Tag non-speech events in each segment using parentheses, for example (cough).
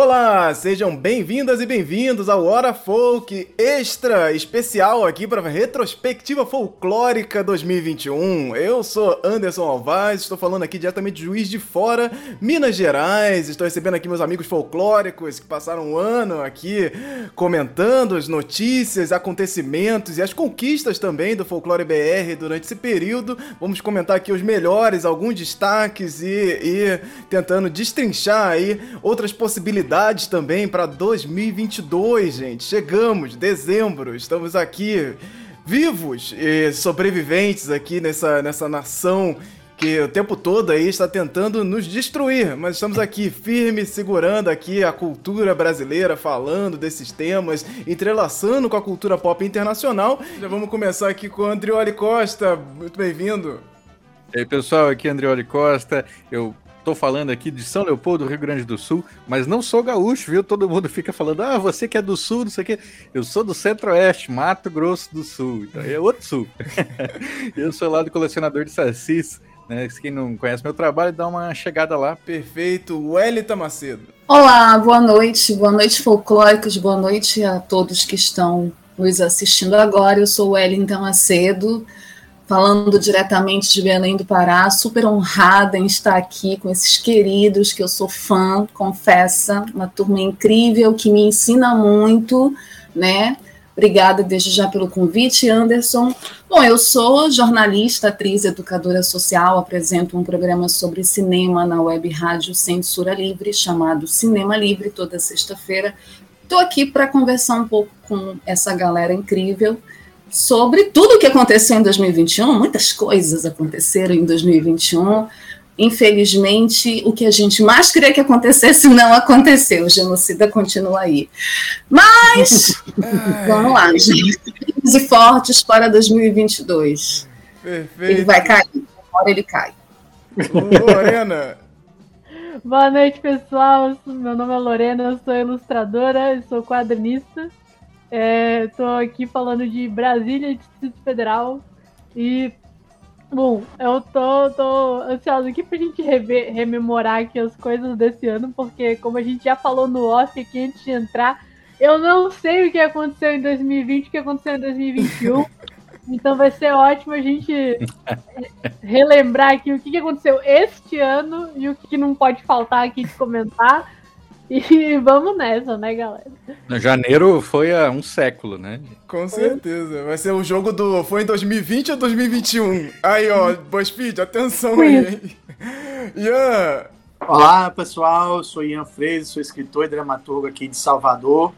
Olá, sejam bem-vindas e bem-vindos ao Hora Folk Extra especial aqui para a retrospectiva folclórica 2021. Eu sou Anderson Alvaz, estou falando aqui diretamente de Juiz de Fora, Minas Gerais. Estou recebendo aqui meus amigos folclóricos que passaram um ano aqui comentando as notícias, acontecimentos e as conquistas também do folclore BR durante esse período. Vamos comentar aqui os melhores, alguns destaques e, e tentando destrinchar aí outras possibilidades possibilidades também para 2022, gente. Chegamos, dezembro, estamos aqui vivos e sobreviventes aqui nessa, nessa nação que o tempo todo aí está tentando nos destruir, mas estamos aqui firmes, segurando aqui a cultura brasileira, falando desses temas, entrelaçando com a cultura pop internacional. Já vamos começar aqui com o Andrioli Costa, muito bem-vindo. E aí, pessoal, aqui é Andrioli Costa. Eu Tô falando aqui de São Leopoldo, Rio Grande do Sul, mas não sou gaúcho, viu? Todo mundo fica falando, ah, você que é do sul, não sei o quê. Eu sou do Centro-Oeste, Mato Grosso do Sul, então é outro sul. (laughs) eu sou lá do colecionador de sacis, né? Quem não conhece meu trabalho, dá uma chegada lá. Perfeito. Wellington Macedo. Olá, boa noite, boa noite, folclóricos, boa noite a todos que estão nos assistindo agora. Eu sou Wellington Macedo falando diretamente de Belém do Pará, super honrada em estar aqui com esses queridos que eu sou fã, confessa, uma turma incrível que me ensina muito, né? Obrigada desde já pelo convite, Anderson. Bom, eu sou jornalista, atriz, educadora social, apresento um programa sobre cinema na web rádio Censura Livre, chamado Cinema Livre, toda sexta-feira. Estou aqui para conversar um pouco com essa galera incrível sobre tudo o que aconteceu em 2021. Muitas coisas aconteceram em 2021. Infelizmente, o que a gente mais queria que acontecesse (laughs) não aconteceu. O genocida continua aí. Mas, (laughs) vamos lá, gente. E fortes para 2022. Perfeito. Ele vai cair. Uma hora ele cai. Lorena. Boa noite, pessoal. Meu nome é Lorena, eu sou ilustradora, eu sou quadrinista. Estou é, aqui falando de Brasília, Distrito Federal. E, bom, eu tô, tô ansiosa aqui pra gente rever, rememorar aqui as coisas desse ano, porque, como a gente já falou no off aqui antes de entrar, eu não sei o que aconteceu em 2020, o que aconteceu em 2021. (laughs) Então vai ser ótimo a gente relembrar aqui o que aconteceu este ano e o que não pode faltar aqui de comentar. (laughs) E vamos nessa, né, galera? Janeiro foi há um século, né? Com certeza. Vai ser o jogo do. Foi em 2020 ou 2021? Aí, ó, BuzzFeed, atenção aí, hein? (laughs) Ian! Olá, pessoal. Eu sou Ian Freire, sou escritor e dramaturgo aqui de Salvador,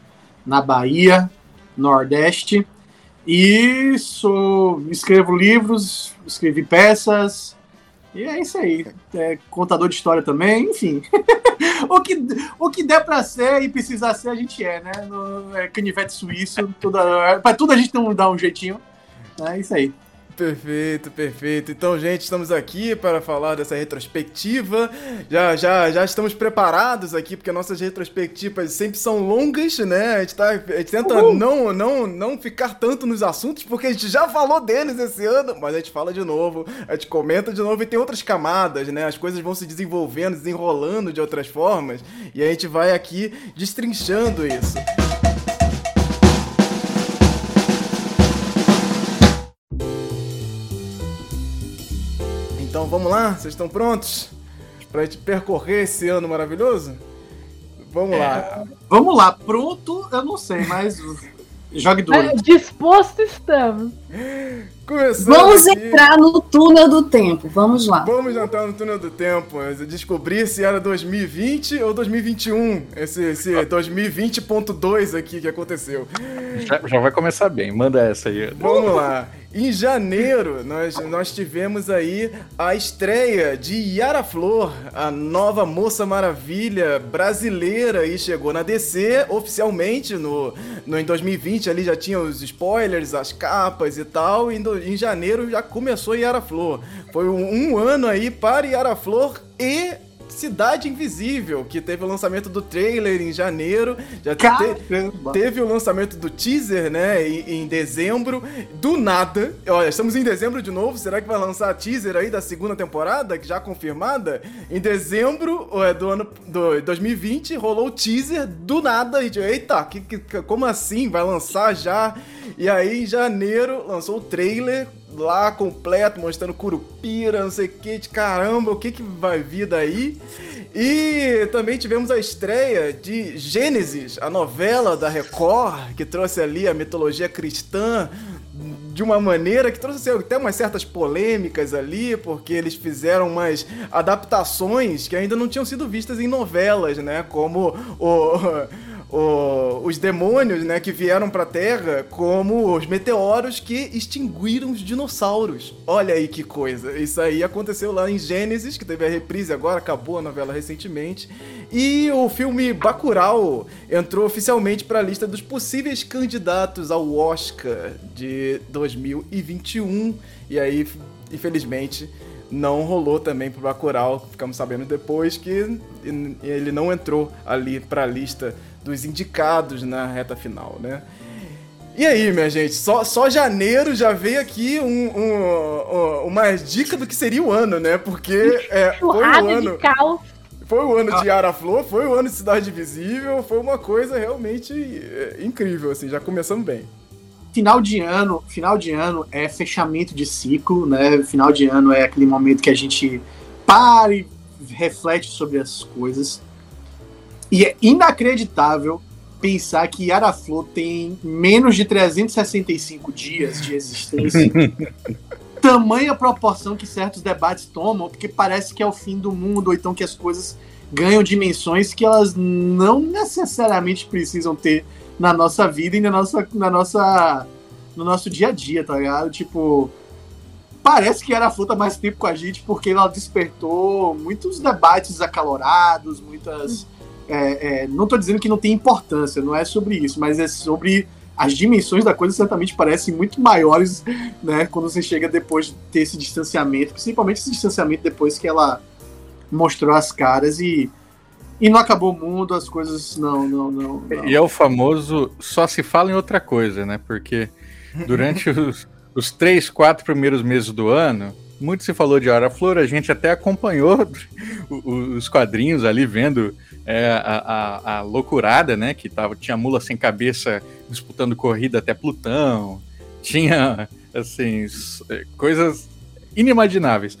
na Bahia, Nordeste. E sou, escrevo livros, escrevi peças, e é isso aí. É contador de história também, enfim. (laughs) o, que, o que der pra ser e precisar ser, a gente é, né? No, é canivete suíço, toda, pra tudo a gente dá um jeitinho. É isso aí. Perfeito, perfeito. Então, gente, estamos aqui para falar dessa retrospectiva. Já, já, já estamos preparados aqui, porque nossas retrospectivas sempre são longas, né? A gente, tá, a gente tenta não, não, não ficar tanto nos assuntos, porque a gente já falou deles esse ano, mas a gente fala de novo, a gente comenta de novo e tem outras camadas, né? As coisas vão se desenvolvendo, desenrolando de outras formas, e a gente vai aqui destrinchando isso. Então vamos lá? Vocês estão prontos? Pra gente percorrer esse ano maravilhoso? Vamos é, lá. Vamos lá, pronto, eu não sei, mas (laughs) jogue duro. É, disposto estamos. Começando Vamos aqui. entrar no túnel do tempo. Vamos lá. Vamos entrar no túnel do tempo. Descobrir se era 2020 ou 2021. Esse, esse 2020.2 aqui que aconteceu. Já, já, vai começar bem. Manda essa aí. Vamos lá. Em janeiro, nós, nós tivemos aí a estreia de Yara Flor, a nova Moça Maravilha brasileira, e chegou na DC oficialmente no, no, em 2020. Ali já tinha os spoilers, as capas e tal. E em janeiro já começou Yara Flor. Foi um, um ano aí para Yara Flor e Cidade Invisível, que teve o lançamento do trailer em janeiro, já te, teve o lançamento do teaser, né, em, em, dezembro. Do nada, olha, estamos em dezembro de novo, será que vai lançar teaser aí da segunda temporada, que já confirmada? Em dezembro é, do ano do 2020, rolou o teaser do nada, e eita, que, que, como assim? Vai lançar já? E aí, em janeiro, lançou o trailer lá completo, mostrando Curupira, não sei o que, de caramba, o que, que vai vir daí. E também tivemos a estreia de Gênesis, a novela da Record, que trouxe ali a mitologia cristã de uma maneira que trouxe assim, até umas certas polêmicas ali, porque eles fizeram umas adaptações que ainda não tinham sido vistas em novelas, né? Como o o, os demônios, né, que vieram pra Terra como os meteoros que extinguiram os dinossauros. Olha aí que coisa. Isso aí aconteceu lá em Gênesis, que teve a reprise agora, acabou a novela recentemente. E o filme Bacurau entrou oficialmente para a lista dos possíveis candidatos ao Oscar de 2021. E aí, infelizmente, não rolou também pro Bacurau. Ficamos sabendo depois que ele não entrou ali para a lista dos indicados na reta final, né? E aí, minha gente, só, só janeiro já veio aqui um, um, um, uma dica do que seria o ano, né? Porque é, foi o ano. Foi o ano de Yara Flor, foi o ano de Cidade Visível, foi uma coisa realmente é, incrível, assim, já começamos bem. Final de ano, final de ano é fechamento de ciclo, né? Final de ano é aquele momento que a gente para e reflete sobre as coisas. E é inacreditável pensar que Yara Flor tem menos de 365 dias de existência. (laughs) Tamanha proporção que certos debates tomam, porque parece que é o fim do mundo, ou então que as coisas ganham dimensões que elas não necessariamente precisam ter na nossa vida e na nossa, na nossa, no nosso dia a dia, tá ligado? Tipo, parece que Yara Flor tá mais tempo com a gente porque ela despertou muitos debates acalorados, muitas é, é, não estou dizendo que não tem importância, não é sobre isso, mas é sobre as dimensões da coisa certamente parecem muito maiores, né, quando você chega depois de ter esse distanciamento, principalmente esse distanciamento depois que ela mostrou as caras e e não acabou o mundo, as coisas não, não, não, não. E é o famoso só se fala em outra coisa, né? Porque durante (laughs) os, os três, quatro primeiros meses do ano, muito se falou de Hora Flor, a gente até acompanhou (laughs) os quadrinhos ali, vendo é, a, a, a, loucurada, né? Que tava, tinha mula sem cabeça disputando corrida até Plutão, tinha, assim, é, coisas inimagináveis.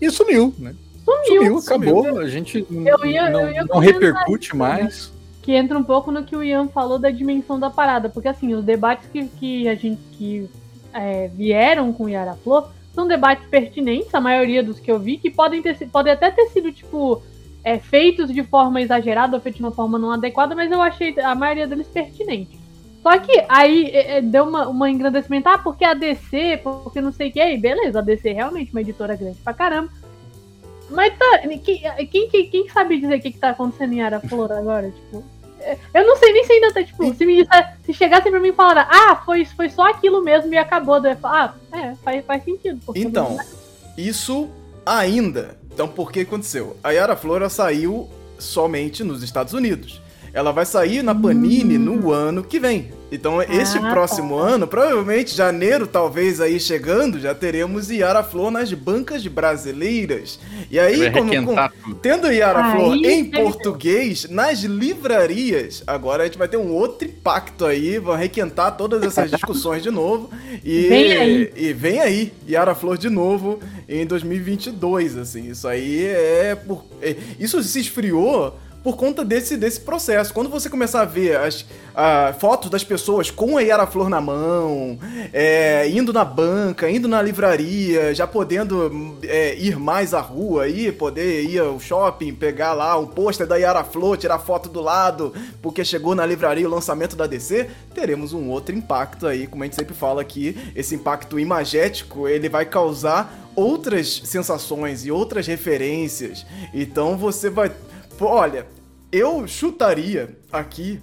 E sumiu, né? Sumiu, sumiu acabou, sumiu. a gente eu ia, não, eu não repercute isso, mais. Né? Que entra um pouco no que o Ian falou da dimensão da parada, porque assim, os debates que, que a gente que é, vieram com Yara Flor são debates pertinentes, a maioria dos que eu vi, que podem, ter, podem até ter sido, tipo, é, feitos de forma exagerada ou feitos de uma forma não adequada, mas eu achei a maioria deles pertinente. Só que aí é, é deu uma, uma engrandecimento, ah, porque a DC, porque não sei o que, aí beleza, a DC é realmente uma editora grande pra caramba. Mas tá, quem, quem, quem sabe dizer o que, que tá acontecendo em Ara Flor agora? Tipo, eu não sei nem se ainda tá, tipo, se, me se chegasse pra mim e falar, ah, foi, foi só aquilo mesmo e acabou, eu falar, ah, é, faz, faz sentido. Então, isso ainda então, por que aconteceu? A Yara Flora saiu somente nos Estados Unidos. Ela vai sair na Panini hum. no ano que vem. Então, ah, este próximo tá. ano, provavelmente janeiro, talvez aí chegando, já teremos Yara Flor nas bancas brasileiras. E aí, como, com, tendo Yara aí, Flor em português, nas livrarias, agora a gente vai ter um outro impacto aí, vão requentar todas essas (laughs) discussões de novo. E vem aí, e vem aí Yara Flor de novo em 2022, assim. Isso aí é por. É, isso se esfriou por conta desse, desse processo. Quando você começar a ver as a, fotos das pessoas com a Yara Flor na mão, é, indo na banca, indo na livraria, já podendo é, ir mais à rua, aí, poder ir ao shopping, pegar lá um pôster da Yara Flor, tirar foto do lado, porque chegou na livraria o lançamento da DC, teremos um outro impacto aí, como a gente sempre fala aqui, esse impacto imagético, ele vai causar outras sensações e outras referências. Então você vai Olha, eu chutaria aqui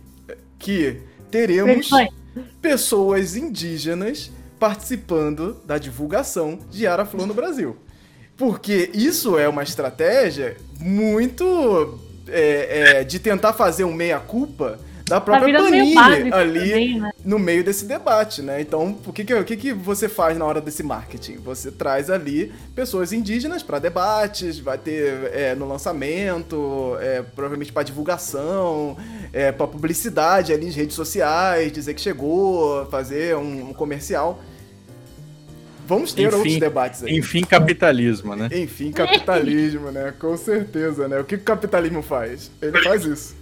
que teremos pessoas indígenas participando da divulgação de Araflor no Brasil. Porque isso é uma estratégia muito é, é, de tentar fazer um meia-culpa da tá própria tá Panini ali também, né? no meio desse debate, né? Então, o que que, o que que você faz na hora desse marketing? Você traz ali pessoas indígenas para debates, vai ter é, no lançamento, é, provavelmente para divulgação, é, para publicidade ali nas redes sociais, dizer que chegou, fazer um, um comercial. Vamos ter enfim, outros debates aí. Enfim, capitalismo, né? Enfim, capitalismo, né? Com certeza, né? O que o capitalismo faz? Ele faz isso.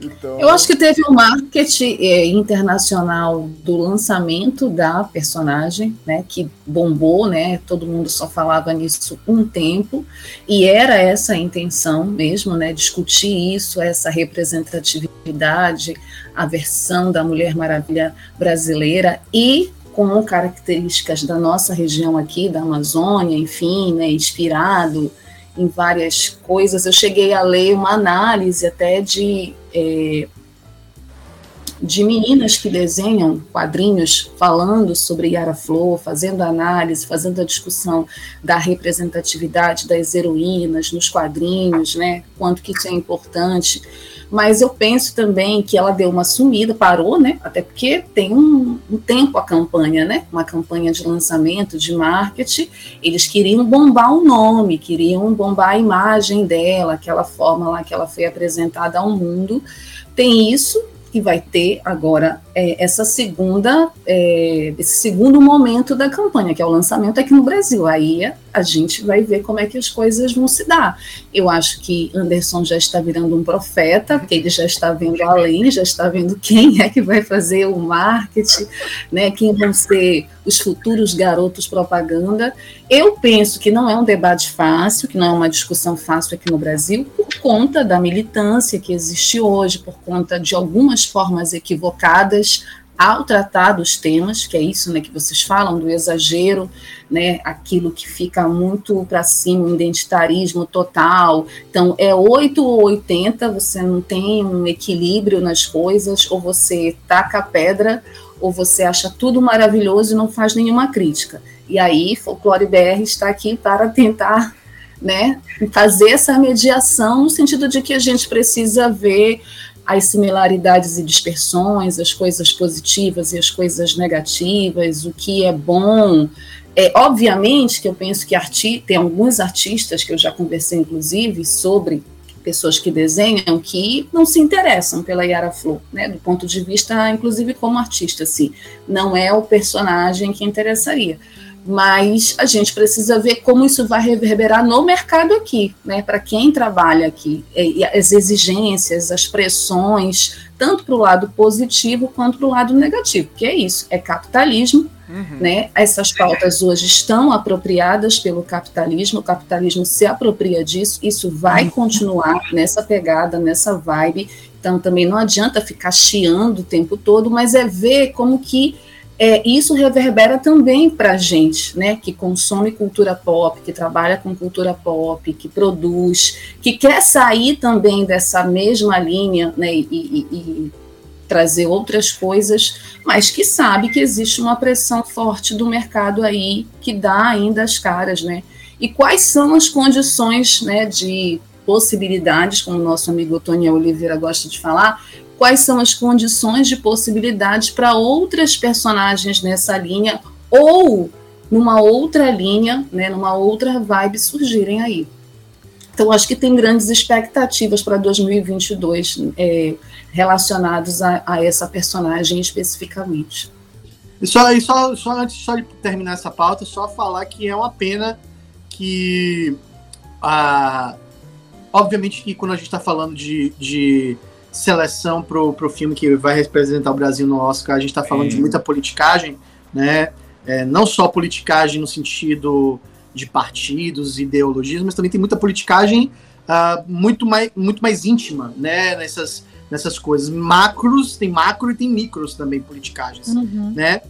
Então... Eu acho que teve um marketing é, internacional do lançamento da personagem, né, que bombou, né, todo mundo só falava nisso um tempo, e era essa a intenção mesmo, né, discutir isso, essa representatividade, a versão da Mulher Maravilha brasileira e com características da nossa região aqui, da Amazônia, enfim, né, inspirado em várias coisas. Eu cheguei a ler uma análise até de, é, de meninas que desenham quadrinhos falando sobre Yara Flor, fazendo análise, fazendo a discussão da representatividade das heroínas nos quadrinhos, né? Quanto que isso é importante mas eu penso também que ela deu uma sumida, parou, né? Até porque tem um, um, tempo a campanha, né? Uma campanha de lançamento, de marketing. Eles queriam bombar o nome, queriam bombar a imagem dela, aquela forma lá que ela foi apresentada ao mundo. Tem isso, que vai ter agora é, essa segunda, é, esse segundo momento da campanha, que é o lançamento aqui no Brasil. Aí a gente vai ver como é que as coisas vão se dar. Eu acho que Anderson já está virando um profeta, porque ele já está vendo além, já está vendo quem é que vai fazer o marketing, né, quem vão ser os futuros garotos propaganda. Eu penso que não é um debate fácil, que não é uma discussão fácil aqui no Brasil, por conta da militância que existe hoje, por conta de algumas formas equivocadas ao tratar dos temas, que é isso né, que vocês falam, do exagero, né, aquilo que fica muito para cima, o identitarismo total. Então, é 8 ou 80, você não tem um equilíbrio nas coisas, ou você taca a pedra, ou você acha tudo maravilhoso e não faz nenhuma crítica. E aí, Folclore BR está aqui para tentar né, fazer essa mediação no sentido de que a gente precisa ver as similaridades e dispersões, as coisas positivas e as coisas negativas, o que é bom. É, obviamente que eu penso que arti tem alguns artistas que eu já conversei, inclusive, sobre pessoas que desenham que não se interessam pela Yara Flor, né, do ponto de vista, inclusive como artista, assim, não é o personagem que interessaria mas a gente precisa ver como isso vai reverberar no mercado aqui, né? Para quem trabalha aqui, e as exigências, as pressões, tanto para o lado positivo quanto para o lado negativo, que é isso, é capitalismo, uhum. né? Essas pautas hoje estão apropriadas pelo capitalismo, o capitalismo se apropria disso, isso vai uhum. continuar nessa pegada, nessa vibe. Então também não adianta ficar chiando o tempo todo, mas é ver como que é, isso reverbera também para a gente, né, que consome cultura pop, que trabalha com cultura pop, que produz, que quer sair também dessa mesma linha, né, e, e, e trazer outras coisas, mas que sabe que existe uma pressão forte do mercado aí que dá ainda as caras, né? E quais são as condições, né, de possibilidades, como o nosso amigo Tony Oliveira gosta de falar, quais são as condições de possibilidades para outras personagens nessa linha ou numa outra linha, né, numa outra vibe surgirem aí. Então, acho que tem grandes expectativas para 2022 é, relacionados a, a, essa personagem especificamente. E só, e só, só antes só de terminar essa pauta, só falar que é uma pena que, ah, obviamente, que quando a gente está falando de, de seleção pro, pro filme que vai representar o Brasil no Oscar, a gente está falando de muita politicagem, né? É, não só politicagem no sentido de partidos, ideologias, mas também tem muita politicagem uh, muito, mais, muito mais íntima, né? Nessas, nessas coisas. Macros, tem macro e tem micros também, politicagens, uhum. né?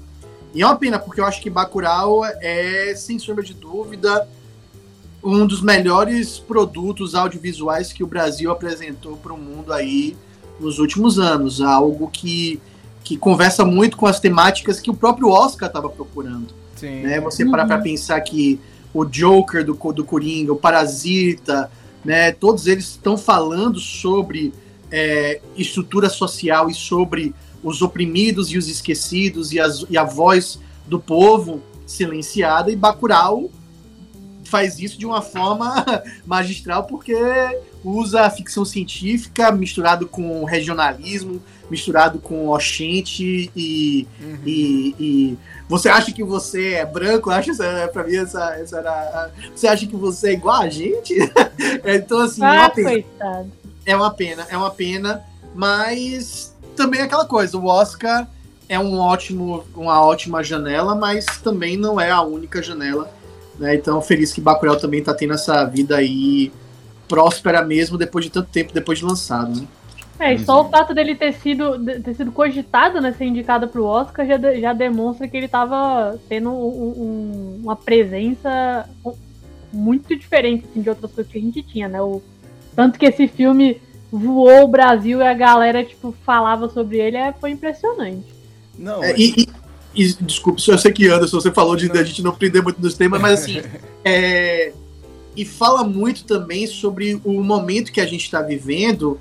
E é uma pena, porque eu acho que Bacurau é, sem sombra de dúvida, um dos melhores produtos audiovisuais que o Brasil apresentou para o mundo aí nos últimos anos, algo que, que conversa muito com as temáticas que o próprio Oscar estava procurando. Sim. Né? Você parar para uhum. pensar que o Joker do, do Coringa, o Parasita, né? Todos eles estão falando sobre é, estrutura social e sobre os oprimidos e os esquecidos e, as, e a voz do povo silenciada, e Bacurau faz isso de uma forma (laughs) magistral porque usa a ficção científica misturado com regionalismo, misturado com oxente e, uhum. e, e, você acha que você é branco? Acha para mim essa, essa era, você acha que você é igual a gente? (laughs) então assim, ah, é, uma pena. é uma pena, é uma pena, mas também é aquela coisa, o Oscar é um ótimo, uma ótima janela, mas também não é a única janela. Né? Então, feliz que Bacurau também está tendo essa vida aí próspera mesmo depois de tanto tempo depois de lançado. Né? É, e só o fato dele ter sido, ter sido cogitado, né, ser indicado para o Oscar, já, já demonstra que ele estava tendo um, um, uma presença muito diferente assim, de outras coisas que a gente tinha, né? O, tanto que esse filme voou o Brasil e a galera, tipo, falava sobre ele, é, foi impressionante. Não, é, e, e, e, desculpa, eu sei que Anderson, você falou de a gente não prender muito nos temas, mas assim, (laughs) é, e fala muito também sobre o momento que a gente está vivendo,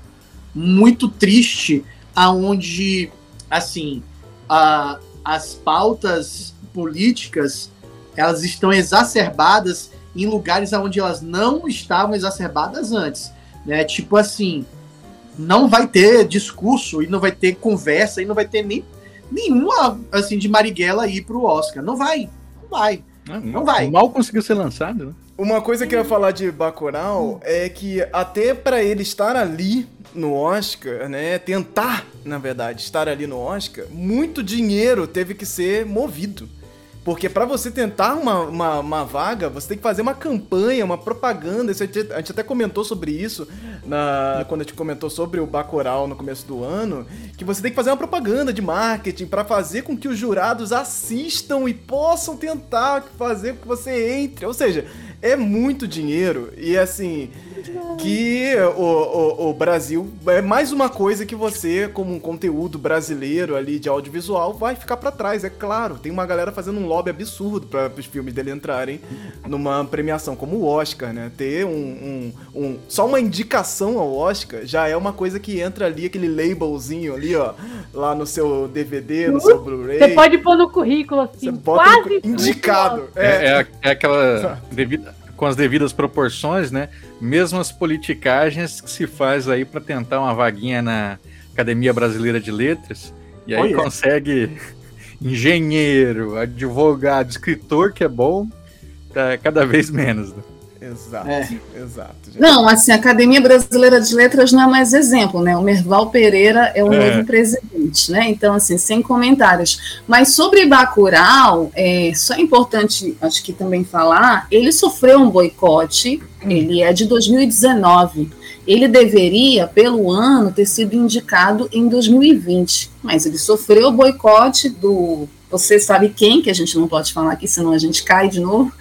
muito triste, aonde, assim, a, as pautas políticas, elas estão exacerbadas em lugares onde elas não estavam exacerbadas antes, né? Tipo assim, não vai ter discurso e não vai ter conversa e não vai ter nem nenhuma, assim, de Marighella ir pro Oscar. Não vai. Não vai. Não, não vai. Mal conseguiu ser lançado, né? Uma coisa que eu ia falar de Bacurau é que até para ele estar ali no Oscar, né, tentar, na verdade, estar ali no Oscar, muito dinheiro teve que ser movido. Porque para você tentar uma, uma, uma, vaga, você tem que fazer uma campanha, uma propaganda. Isso a, gente, a gente até comentou sobre isso na, quando a gente comentou sobre o Bacurau no começo do ano. Que você tem que fazer uma propaganda de marketing para fazer com que os jurados assistam e possam tentar fazer com que você entre. Ou seja, é muito dinheiro. E assim, que o, o, o, Brasil é mais uma coisa que você, como um conteúdo brasileiro ali de audiovisual, vai ficar para trás, é claro. Tem uma galera fazendo um lobby absurdo para os filmes dele entrarem numa premiação como o Oscar, né? Ter um, um, um, só uma indicação ao Oscar já é uma coisa que entra ali, aquele labelzinho ali, ó, lá no seu DVD, no seu Blu-ray. Você pode pôr no currículo assim, quase no... indicado. É, é, é, é aquela devida com as devidas proporções, né? Mesmas politicagens que se faz aí para tentar uma vaguinha na Academia Brasileira de Letras e aí consegue (laughs) engenheiro, advogado, escritor que é bom, tá cada vez menos. Né? Exato, é. exato. Gente. Não, assim, a Academia Brasileira de Letras não é mais exemplo, né? O Merval Pereira é o é. novo presidente, né? Então, assim, sem comentários. Mas sobre Bacurau, é, só é importante, acho que também falar, ele sofreu um boicote, hum. ele é de 2019. Ele deveria, pelo ano, ter sido indicado em 2020, mas ele sofreu o boicote do você sabe quem, que a gente não pode falar aqui, senão a gente cai de novo.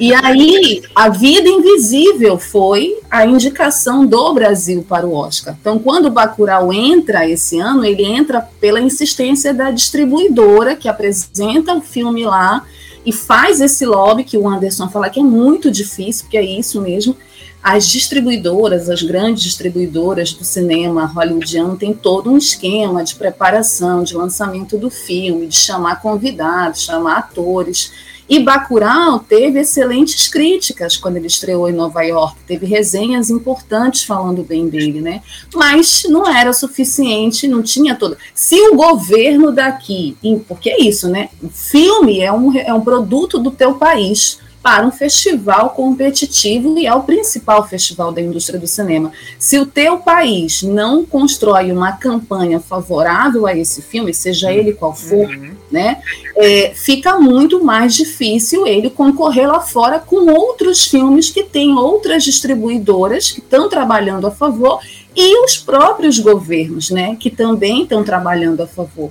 E aí, a vida invisível foi a indicação do Brasil para o Oscar. Então, quando o Bacurau entra esse ano, ele entra pela insistência da distribuidora que apresenta o filme lá e faz esse lobby que o Anderson fala que é muito difícil, porque é isso mesmo as distribuidoras, as grandes distribuidoras do cinema hollywoodiano têm todo um esquema de preparação, de lançamento do filme, de chamar convidados, chamar atores. E Bacurau teve excelentes críticas quando ele estreou em Nova York, teve resenhas importantes falando bem dele, né? Mas não era suficiente, não tinha toda. Se o governo daqui, porque é isso, né? O filme é um, é um produto do teu país para um festival competitivo e é o principal festival da indústria do cinema. Se o teu país não constrói uma campanha favorável a esse filme, seja ele qual for, uhum. né, é, fica muito mais difícil ele concorrer lá fora com outros filmes que têm outras distribuidoras que estão trabalhando a favor e os próprios governos, né, que também estão trabalhando a favor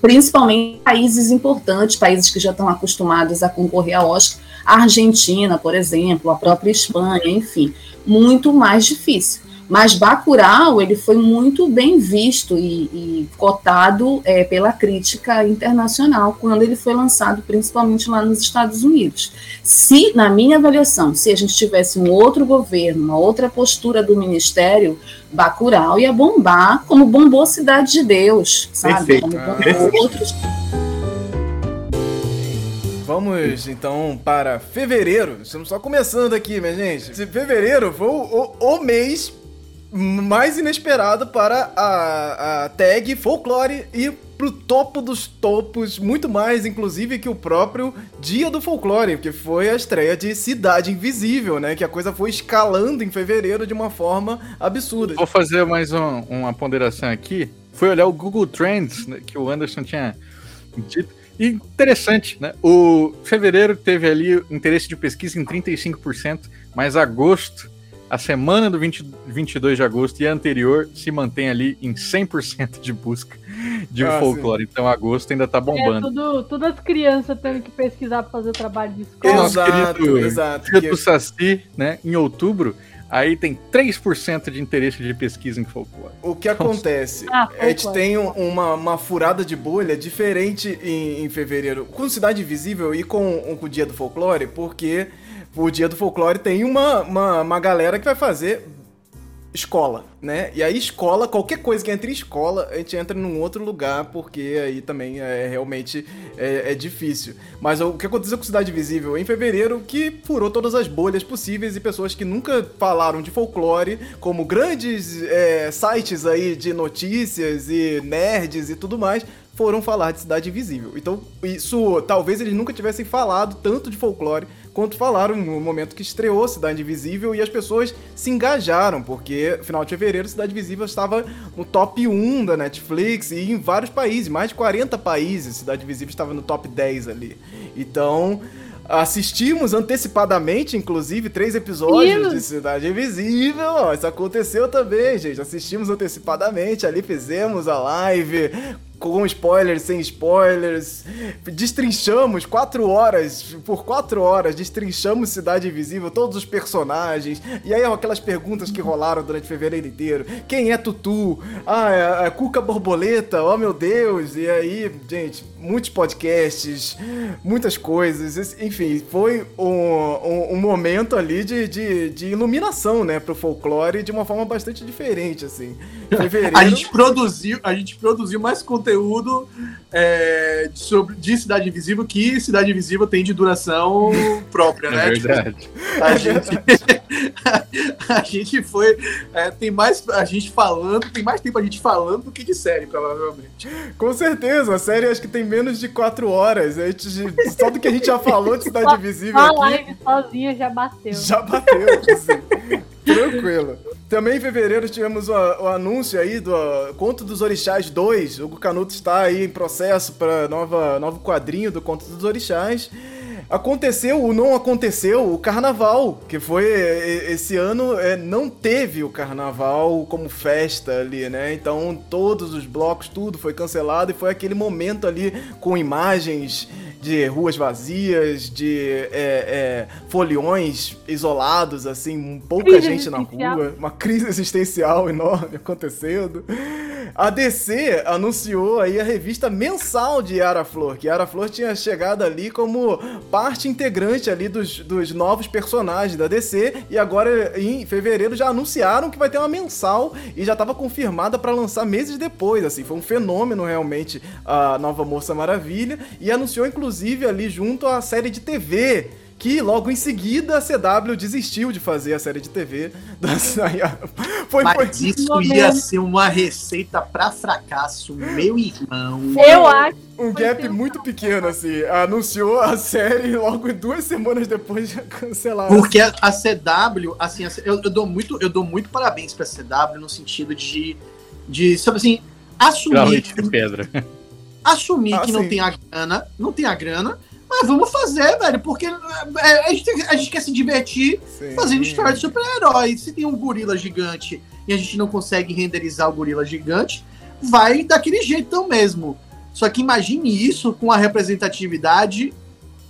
principalmente países importantes, países que já estão acostumados a concorrer ao Oscar, a Argentina, por exemplo, a própria Espanha, enfim, muito mais difícil. Mas Bacurau, ele foi muito bem visto e, e cotado é, pela crítica internacional quando ele foi lançado, principalmente lá nos Estados Unidos. Se, na minha avaliação, se a gente tivesse um outro governo, uma outra postura do Ministério, Bacurau ia bombar como bombou Cidade de Deus, sabe? Perfeito. Como bombou outros Vamos então para fevereiro. Estamos só começando aqui, minha gente. Esse fevereiro foi o, o- o mês mais inesperado para a, a tag folclore e pro topo dos topos, muito mais, inclusive, que o próprio Dia do Folclore, que foi a estreia de Cidade Invisível, né? Que a coisa foi escalando em fevereiro de uma forma absurda. Vou fazer mais um- uma ponderação aqui. Foi olhar o Google Trends, né, que o Anderson tinha dito. E interessante, né? O fevereiro teve ali interesse de pesquisa em 35%, mas agosto, a semana do 20, 22 de agosto e a anterior se mantém ali em 100% de busca de Ah, folclore. Então agosto ainda tá É bombando. tudo, tudo as crianças tendo que pesquisar pra fazer o trabalho de escola. Nosso Exato, querido exato. Dia Que- do Saci, né? Em outubro, aí tem 3% de interesse de pesquisa em folclore. O que acontece? Ah, a gente folclore. tem um- uma, uma furada de bolha diferente em, em fevereiro com Cidade Invisível e com, com o Dia do Folclore, porque o Dia do Folclore tem uma, uma, uma galera que vai fazer escola, né? E aí escola, qualquer coisa que entre em escola, a gente entra num outro lugar, porque aí também é realmente é, é difícil. Mas o que aconteceu com Cidade Visível em fevereiro, que furou todas as bolhas possíveis e pessoas que nunca falaram de folclore, como grandes é, sites aí de notícias e nerds e tudo mais, foram falar de Cidade Invisível. Então, isso, talvez eles nunca tivessem falado tanto de folclore quanto falaram no momento que estreou Cidade Invisível e as pessoas se engajaram, porque final de fevereiro Cidade Invisível estava no top 1 da Netflix e em vários países, mais de 40 países, Cidade Invisível estava no top 10 ali. Então, assistimos antecipadamente, inclusive, três episódios Isso. de Cidade Invisível. Isso aconteceu também, gente. Assistimos antecipadamente, ali fizemos a live com spoilers, sem spoilers. Destrinchamos quatro horas, por quatro horas, destrinchamos Cidade Invisível, todos os personagens. E aí aquelas perguntas que rolaram durante fevereiro inteiro. Quem é Tutu? Ah, é a Cuca Borboleta, oh meu Deus. E aí, gente, muitos podcasts, muitas coisas. Enfim, foi um, um- um momento ali de, de, de iluminação, né, pro folclore de uma forma bastante diferente, assim. (laughs) Fevereiro... A gente produziu, a gente produziu mais conteúdo é, sobre, de Cidade Invisível que Cidade Invisível tem de duração própria, É né? Tipo, verdade. a, gente, (laughs) a gente foi. é, tem mais. A gente falando, tem mais tempo a gente falando do que de série, provavelmente. Com certeza, a série acho que tem menos de 4 horas. A gente, só do que a gente já falou de Cidade Invisível A aqui, live sozinha já bateu. já bateu. Assim. Tranquilo. Também em fevereiro tivemos o, o anúncio aí do Conto dos Orixás 2. O Canuto está aí em processo para nova novo quadrinho do Conto dos Orixás. Aconteceu ou não aconteceu o carnaval, que foi esse ano é, não teve o carnaval como festa ali, né? Então todos os blocos, tudo foi cancelado e foi aquele momento ali com imagens de ruas vazias, de é, é, foliões isolados, assim, pouca Crise gente na rua, uma crise existencial (laughs) enorme acontecendo. A DC anunciou aí a revista mensal de Yara Flor, que Yara Flor tinha chegado ali como parte integrante ali dos, dos novos personagens da DC, e agora em fevereiro já anunciaram que vai ter uma mensal e já estava confirmada para lançar meses depois, assim, foi um fenômeno realmente a nova Moça Maravilha, e anunciou inclusive ali junto a série de TV que logo em seguida a CW desistiu de fazer a série de TV da (laughs) foi, foi, Mas isso Momento. ia ser uma receita pra fracasso, meu irmão. Eu acho. um Foi gap muito pequeno, assim. Anunciou a série e (laughs) logo duas semanas depois já cancelaram. Porque a, a CW, assim, a eu, eu dou muito, eu dou muito parabéns pra CW no sentido de, de sabe assim, assumir, de pedra. (laughs) assumir Ah, que não sim. tem a grana, não tem a grana, mas vamos fazer, velho, porque é, a, gente, a gente quer se divertir Sim. fazendo história de super-herói. Se tem um gorila gigante e a gente não consegue renderizar o gorila gigante, vai daquele jeitão mesmo. Só que imagine isso com a representatividade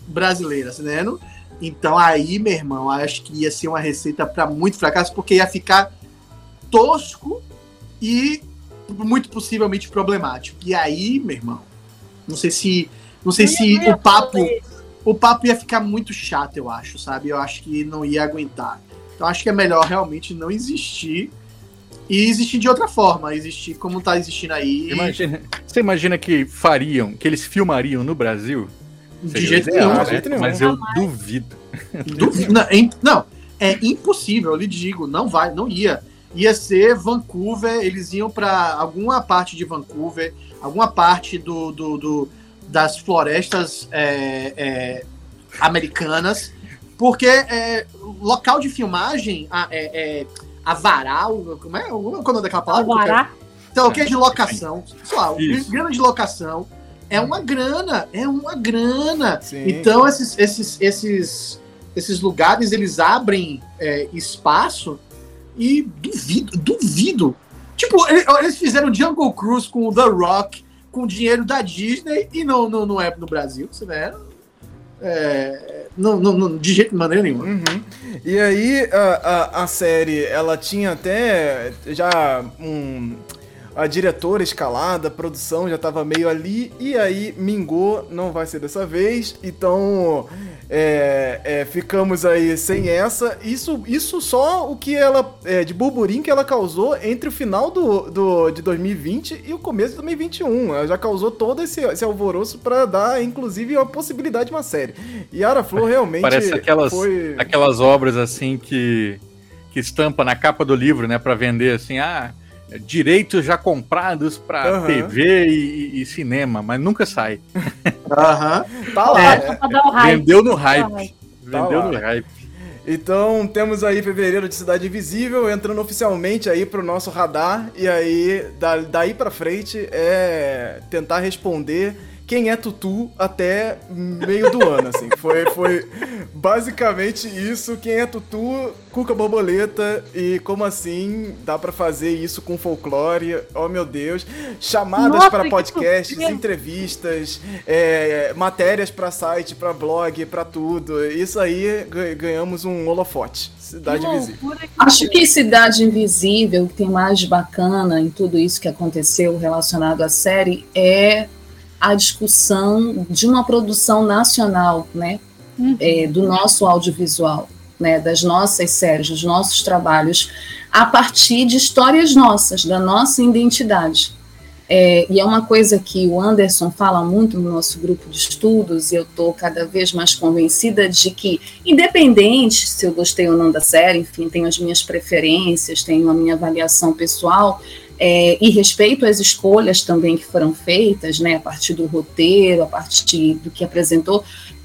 brasileira, tá entendendo? Então aí, meu irmão, acho que ia ser uma receita para muito fracasso, porque ia ficar tosco e muito possivelmente problemático. E aí, meu irmão, não sei se não sei se o papo o papo ia ficar muito chato, eu acho, sabe? Eu acho que não ia aguentar. Então acho que é melhor realmente não existir e existir de outra forma, existir como tá existindo aí. Imagina, você imagina que fariam, que eles filmariam no Brasil? De jeito ideal, nenhum, né? nenhum. Mas eu duvido. duvido. Não, é, não, é impossível, eu lhe digo, não vai, não ia. Ia ser Vancouver, eles iam para alguma parte de Vancouver, alguma parte do, do, do das florestas é, é, americanas, porque é, local de filmagem, é, é, avaral, como é? Como é o nome daquela palavra? Avará. Então, o que é de locação? Pessoal, grana de locação é uma grana, é uma grana. Sim. Então, esses, esses, esses, esses lugares, eles abrem é, espaço e duvido, duvido. Tipo, eles fizeram Jungle Cruise com o The Rock, com dinheiro da Disney e não, não, não é no Brasil, você vê. É, não, não, não, de jeito de maneira nenhuma. Uhum. E aí a, a, a, série ela tinha até já um a diretora escalada, a produção já tava meio ali, e aí mingou, não vai ser dessa vez, então é, é, ficamos aí sem essa. Isso, isso só o que ela, é, de burburinho que ela causou entre o final do, do, de 2020 e o começo de 2021. Ela já causou todo esse, esse alvoroço para dar, inclusive, a possibilidade de uma série. E Ara Flor realmente. Parece aquelas, foi... aquelas obras assim que que estampa na capa do livro, né, para vender assim, ah, direitos já comprados para uhum. TV e, e, cinema, mas nunca sai. Aham. Uhum. Tá lá. É, vendeu no hype. Tá vendeu no hype. Então temos aí fevereiro de Cidade Invisível entrando oficialmente aí pro nosso radar e aí daí para frente é tentar responder quem é Tutu até meio do ano, assim. Foi, foi basicamente isso. Quem é Tutu, Cuca Borboleta e como assim dá para fazer isso com folclore? Oh, meu Deus. Chamadas para podcasts, entrevistas, é, matérias para site, para blog, para tudo. Isso aí ganhamos um holofote. Cidade Invisível. Acho que Cidade Invisível, o que tem mais bacana em tudo isso que aconteceu relacionado à série é a discussão de uma produção nacional, né, uhum. é, do nosso audiovisual, né, das nossas séries, dos nossos trabalhos, a partir de histórias nossas, da nossa identidade. É, e é uma coisa que o Anderson fala muito no nosso grupo de estudos, e eu estou cada vez mais convencida de que, independente se eu gostei ou não da série, enfim, tenho as minhas preferências, tenho a minha avaliação pessoal, é, e respeito às escolhas também que foram feitas, né, a partir do roteiro, a partir do que apresentou.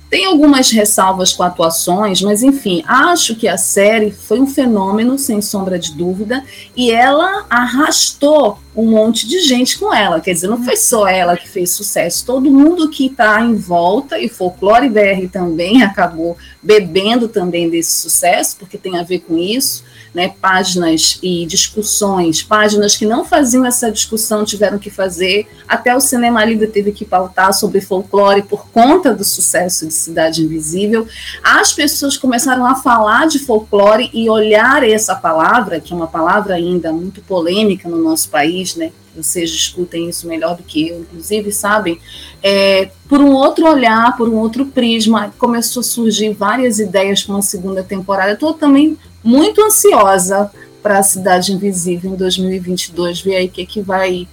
Tem algumas ressalvas com atuações, mas enfim, acho que a série foi um fenômeno, sem sombra de dúvida, e ela arrastou um monte de gente com ela. Quer dizer, não foi só ela que fez sucesso, todo mundo que está em volta, e Folclore BR também acabou bebendo também desse sucesso, porque tem a ver com isso né, páginas e discussões, páginas que não faziam essa discussão tiveram que fazer, até o Cinema Livre teve que pautar sobre folclore por conta do sucesso de Cidade Invisível. As pessoas começaram a falar de folclore e olhar essa palavra, que é uma palavra ainda muito polêmica no nosso país, né, vocês discutem isso melhor do que eu, inclusive, sabem, é, por um outro olhar, por um outro prisma, começou a surgir várias ideias para uma segunda temporada. Estou também muito ansiosa para a Cidade Invisível em 2022, ver aí o que, que vai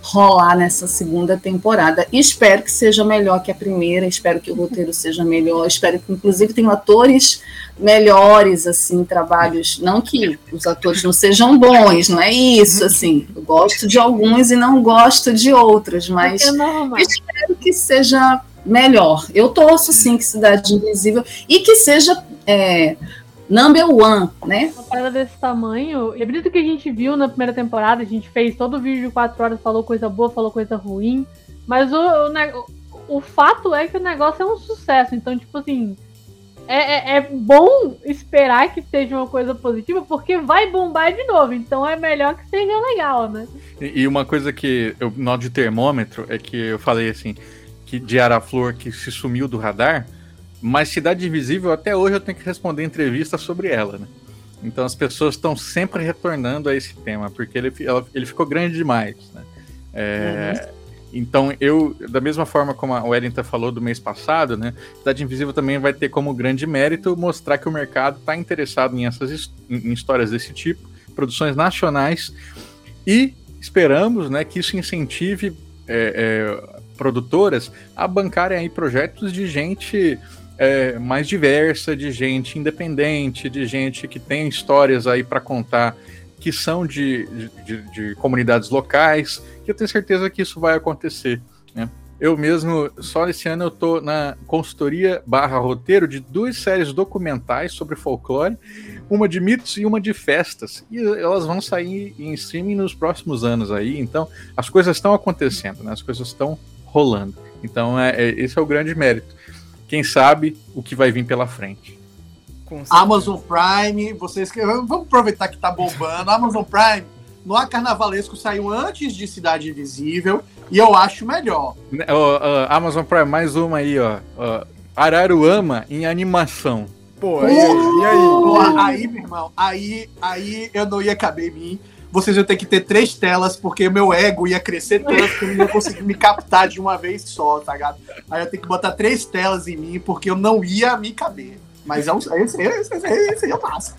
rolar nessa segunda temporada. espero que seja melhor que a primeira, espero que o roteiro seja melhor, espero que inclusive tenham atores melhores, assim, trabalhos, não que os atores não sejam bons, não é isso, assim, eu gosto de alguns e não gosto de outros, mas é espero que seja melhor. Eu torço sim que Cidade Invisível e que seja é, number one, né? Uma parada desse tamanho, e acredito que a gente viu na primeira temporada, a gente fez todo o vídeo de 4 horas, falou coisa boa, falou coisa ruim, mas o, o, o fato é que o negócio é um sucesso, então, tipo assim, é, é, é, bom esperar que seja uma coisa positiva, porque vai bombar de novo, então é melhor que seja legal, né? E, e uma coisa que eu noto de termômetro é que eu falei assim, que de Araflor que se sumiu do radar, mas Cidade Invisível, até hoje eu tenho que responder entrevista sobre ela, né? Então as pessoas estão sempre retornando a esse tema, porque ele, ele ficou grande demais. Né? É, uhum. Então, eu, da mesma forma como a Wellington falou do mês passado, né, Cidade Invisível também vai ter como grande mérito mostrar que o mercado está interessado em essas em histórias desse tipo, produções nacionais, e esperamos né, que isso incentive é, é, produtoras a bancarem aí projetos de gente é, mais diversa, de gente independente, de gente que tem histórias aí para contar que são de, de, de, comunidades locais, que eu tenho certeza que isso vai acontecer. Né? Eu mesmo, só esse ano eu tô na consultoria barra roteiro de duas séries documentais sobre folclore, uma de mitos e uma de festas. E elas vão sair em streaming nos próximos anos aí, então as coisas estão acontecendo, né? as coisas estão rolando. Então é, é, esse é o grande mérito. Quem sabe o que vai vir pela frente. Amazon Prime, vocês que vamos aproveitar que tá bombando. Amazon Prime, no A Carnavalesco saiu antes de Cidade Invisível e eu acho melhor. Uh, uh, Amazon Prime, mais uma aí, ó. Uh, Araruama em animação. Pô, e, e aí? Porra, aí, meu irmão, aí, aí eu não ia caber em mim. Vocês iam ter que ter três telas, porque meu ego ia crescer tanto que eu não ia conseguir me captar de uma vez só, tá ligado? Aí eu ia ter que botar três telas em mim, porque eu não ia me caber. Mas é um, esse, esse, esse, esse é massa.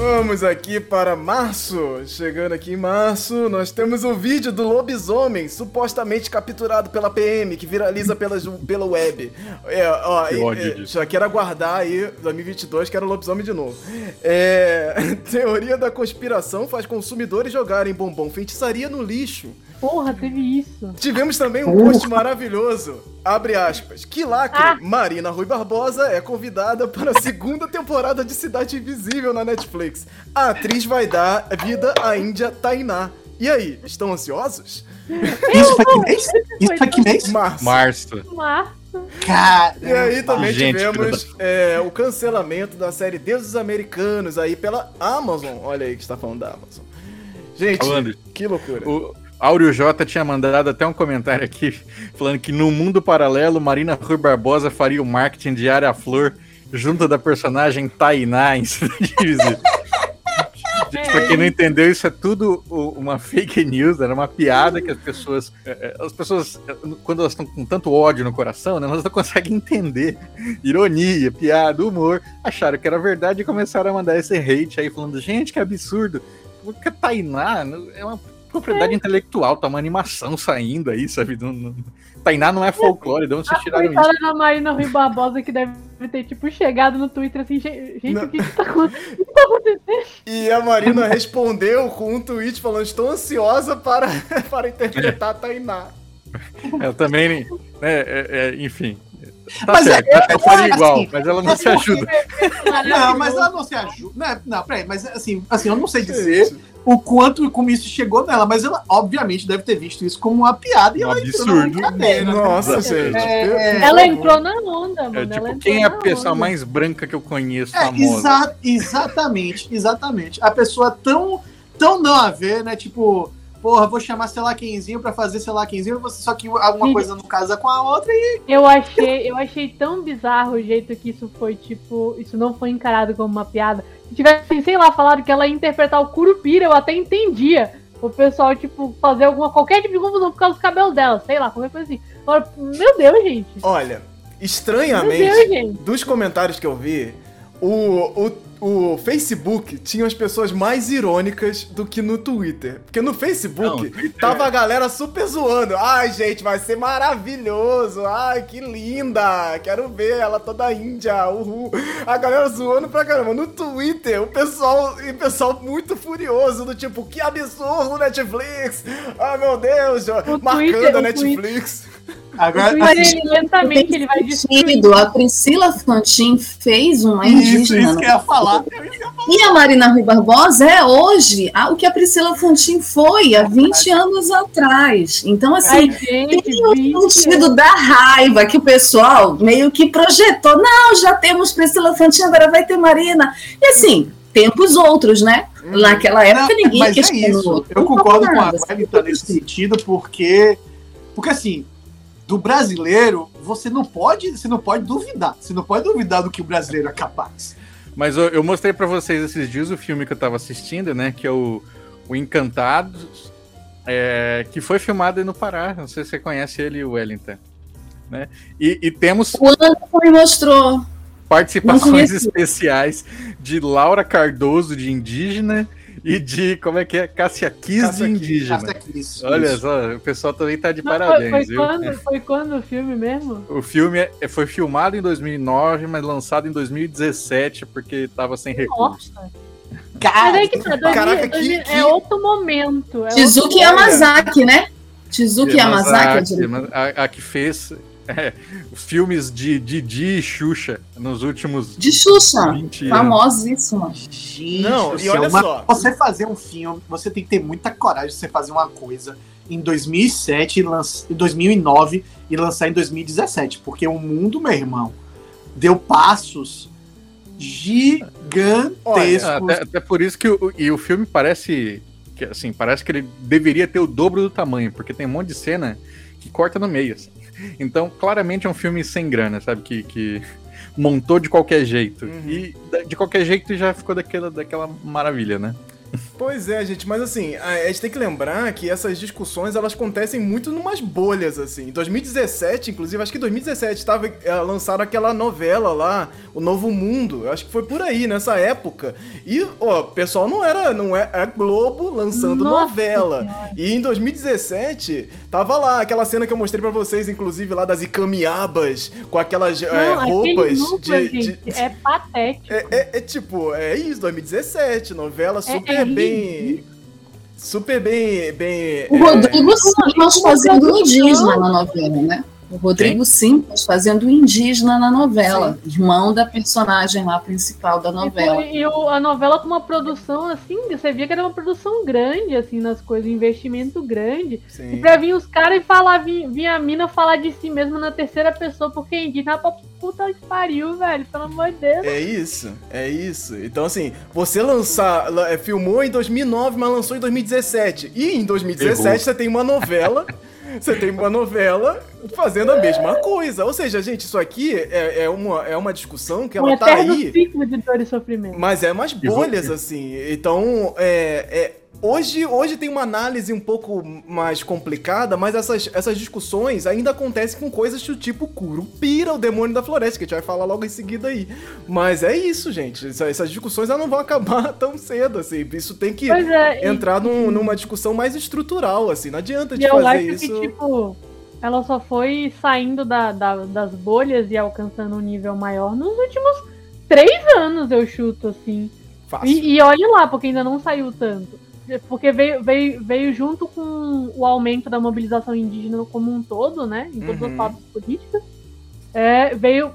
Vamos aqui para março. Chegando aqui em março, nós temos o vídeo do lobisomem supostamente capturado pela PM, que viraliza pela, pela web. É, ó, que é, já quero aguardar aí 2022, quero lobisomem de novo. É, (laughs) teoria da conspiração faz consumidores jogarem bombom feitiçaria no lixo. Porra, teve isso. Tivemos também um post maravilhoso. Abre aspas. Que lacre. Ah. Marina Rui Barbosa é convidada para a segunda temporada de Cidade Invisível na Netflix. A atriz vai dar vida à Índia Tainá. E aí, estão ansiosos? Isso foi que mês? Isso foi que mês? Março. Março. Março. Cara, e aí também Gente, tivemos é, o cancelamento da série Deuses Americanos aí pela Amazon. Olha aí que está falando da Amazon. Gente, que loucura. O, Áureo J tinha mandado até um comentário aqui (laughs) falando que no mundo paralelo, Marina Rui Barbosa faria o marketing de Área Flor junto da personagem Tainá em Cidade Invisível. (laughs) Gente, pra quem não entendeu, isso é tudo uma fake news, era uma piada que as pessoas. É, é, as pessoas, quando elas estão com tanto ódio no coração, né, elas não conseguem entender. Ironia, piada, humor, acharam que era verdade e começaram a mandar esse hate aí, falando, gente, que absurdo. Porque Tainá é uma propriedade é. intelectual, tá uma animação saindo aí, sabe? Não, não... Tainá não é folclore, de onde vocês tiraram isso? A da Marina Rui Barbosa que deve ter, tipo, chegado no Twitter assim, gente, o que, que, tá, (laughs) que tá acontecendo? E a Marina respondeu com um tweet falando, estou ansiosa para, (laughs) para interpretar a Tainá. Eu também, né, é, é, enfim, Tá mas certo, é, eu faria igual, assim, mas ela não se ajuda. Não, mas ela não se ajuda. Não, não peraí, mas assim, assim, eu não sei dizer o quanto como isso chegou nela, mas ela obviamente deve ter visto isso como uma piada e um ela absurdo. entrou na né? Nossa, gente. É, ela entrou na onda, mano. É, tipo, quem é a pessoa onda. mais branca que eu conheço, é, exa exatamente, exatamente. A pessoa tão, tão não a ver, né? Tipo, porra, vou chamar sei lá quemzinho pra fazer sei lá quemzinho, só que alguma coisa não casa com a outra e. Eu achei, eu achei tão bizarro o jeito que isso foi, tipo, isso não foi encarado como uma piada. Se tivesse, sei lá, falado que ela ia interpretar o Curupira, eu até entendia. O pessoal, tipo, fazer alguma, qualquer tipo de confusão por causa dos cabelos dela, sei lá, qualquer coisa assim. Agora, meu Deus, gente. Olha, estranhamente, Deus, dos comentários que eu vi, o, o o Facebook tinha as pessoas mais irônicas do que no Twitter. Porque no Facebook não, Twitter... tava a galera super zoando. Ai, gente, vai ser maravilhoso. Ai, que linda. Quero ver ela toda índia. Uhul. A galera zoando pra caramba. No Twitter, o pessoal, o pessoal muito furioso, do tipo, que absurdo Netflix. Ai, meu Deus. O marcando Twitter, a Netflix. Twitter. Agora, ele, lentamente ele vai sentido. A Priscila Fantin fez uma indígena. Isso, isso que eu ia falar. E a Marina Rui Barbosa é hoje o que a Priscila Fantin foi há 20 anos atrás. Então, assim, Ai, gente, tem o sentido da raiva que o pessoal meio que projetou. Não, já temos Priscila Fantin, agora vai ter Marina. E assim, tempos outros, né? Hum. Naquela época ninguém questionou. É eu concordo com a Wellington nesse sentido, porque, porque assim, do brasileiro, você não pode, você não pode duvidar. Você não pode duvidar do que o brasileiro é capaz. Mas eu, eu mostrei para vocês esses dias o filme que eu tava assistindo, né? Que é o, o Encantados, é, que foi filmado no Pará. Não sei se você conhece ele, o Wellington. Né? E, e temos. O Anderson me mostrou. Participações especiais de Laura Cardoso, de Indígena, e de, como é que é? Cássia Kiss de indígena. Kiss, Olha isso. só, o pessoal também tá de Não, parabéns, foi, foi Quando, foi quando o filme mesmo? O filme é, foi filmado em 2009, mas lançado em 2017, porque tava sem recurso. Nossa. Cara, que tá, 2000, Caraca, 2000, que, é outro momento. É Tizuki Yamazaki, né? Tizuki Yamazaki. Yamazaki a, a que fez é, filmes de Didi e Xuxa nos últimos. De Xuxa! Famosíssima. Gente, não, e olha uma, só. Você fazer um filme, você tem que ter muita coragem de você fazer uma coisa em 2007 em 2009 e lançar em 2017, porque o mundo, meu irmão, deu passos gigantescos. Olha, até, até, por isso que o, e o filme parece que assim, parece que ele deveria ter o dobro do tamanho, porque tem um monte de cena que corta no meio. Assim. Então, claramente é um filme sem grana, sabe? Que, que montou de qualquer jeito. Uhum. E de qualquer jeito já ficou daquela, daquela maravilha, né? Pois é, gente, mas assim, a gente tem que lembrar que essas discussões elas acontecem muito numas bolhas, assim. Em 2017, inclusive, acho que em 2017 estava é, lançaram aquela novela lá, O Novo Mundo. Acho que foi por aí, nessa época. E, ó, o pessoal não era, não é, é Globo lançando Nossa novela. Senhora. E em 2017, tava lá aquela cena que eu mostrei para vocês, inclusive, lá das Icamiabas, com aquelas não, é, roupas de, de, É patético. É, é, é, tipo, é isso, 2017, novela é, super super bem. Super bem. bem o Rodrigo é... Simas fazendo indígena na novela, né? O Rodrigo Simples fazendo indígena na novela, Sim. irmão da personagem lá principal da novela. E, e o, a novela com uma produção assim, você via que era uma produção grande, assim, nas coisas, um investimento grande. Sim. E pra vir os caras e falar, vir, vir, a mina falar de si mesmo na terceira pessoa, porque indígena é pra puta que pariu, velho, pelo amor de Deus. É isso, é isso. Então, assim, você lançar, é, filmou em 2009, mas lançou em 2017. E em 2017 Errou. você tem uma novela. (laughs) Você tem uma novela fazendo a mesma coisa. Ou seja, gente, isso aqui é, é, uma, é uma discussão que ela um tá aí. ciclo de dor e sofrimento. Mas é umas bolhas, assim. Então, é, é Hoje, hoje tem uma análise um pouco mais complicada, mas essas, essas discussões ainda acontecem com coisas do tipo Curupira, o demônio da floresta, que a gente vai falar logo em seguida aí. Mas é isso, gente. Essas discussões não vão acabar (laughs) tão cedo, assim. Isso tem que é, entrar e... num, numa discussão mais estrutural, assim. Não adianta de fazer acho isso. Que, tipo, ela só foi saindo da, da, das bolhas e alcançando um nível maior nos últimos três anos, eu chuto, assim. Fácil. E, e olhe lá, porque ainda não saiu tanto porque veio, veio, veio junto com o aumento da mobilização indígena como um todo, né? Em todas uhum. as pautas políticas. É, veio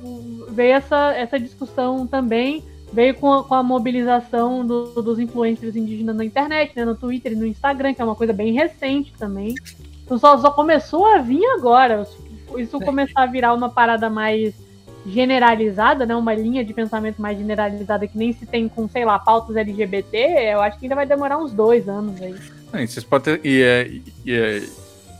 veio essa, essa discussão também, veio com a, com a mobilização do, dos influencers indígenas na internet, né? No Twitter e no Instagram, que é uma coisa bem recente também. Então só, só começou a vir agora. Isso começar a virar uma parada mais generalizada, né, uma linha de pensamento mais generalizada que nem se tem com, sei lá, pautas LGBT, eu acho que ainda vai demorar uns dois anos aí. É, vocês podem ter, e, é, e, é,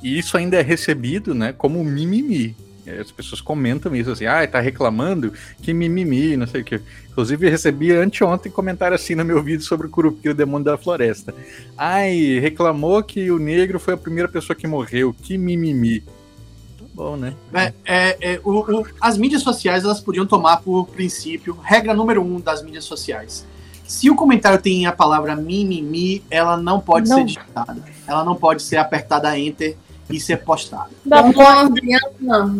e, isso ainda é recebido, né, como mimimi. As pessoas comentam isso assim, ah, tá reclamando que mimimi, não sei o que. Inclusive, recebi anteontem comentário assim no meu vídeo sobre o Curupira, o demônio da floresta. Ai, reclamou que o negro foi a primeira pessoa que morreu, que mimimi bom, né? É, é, é o, o, as mídias sociais elas podiam tomar por princípio, regra número um das mídias sociais. Se o comentário tem a palavra mimimi, ela não pode não. ser digitada. Ela não pode ser apertada a enter e ser postada. Concordo,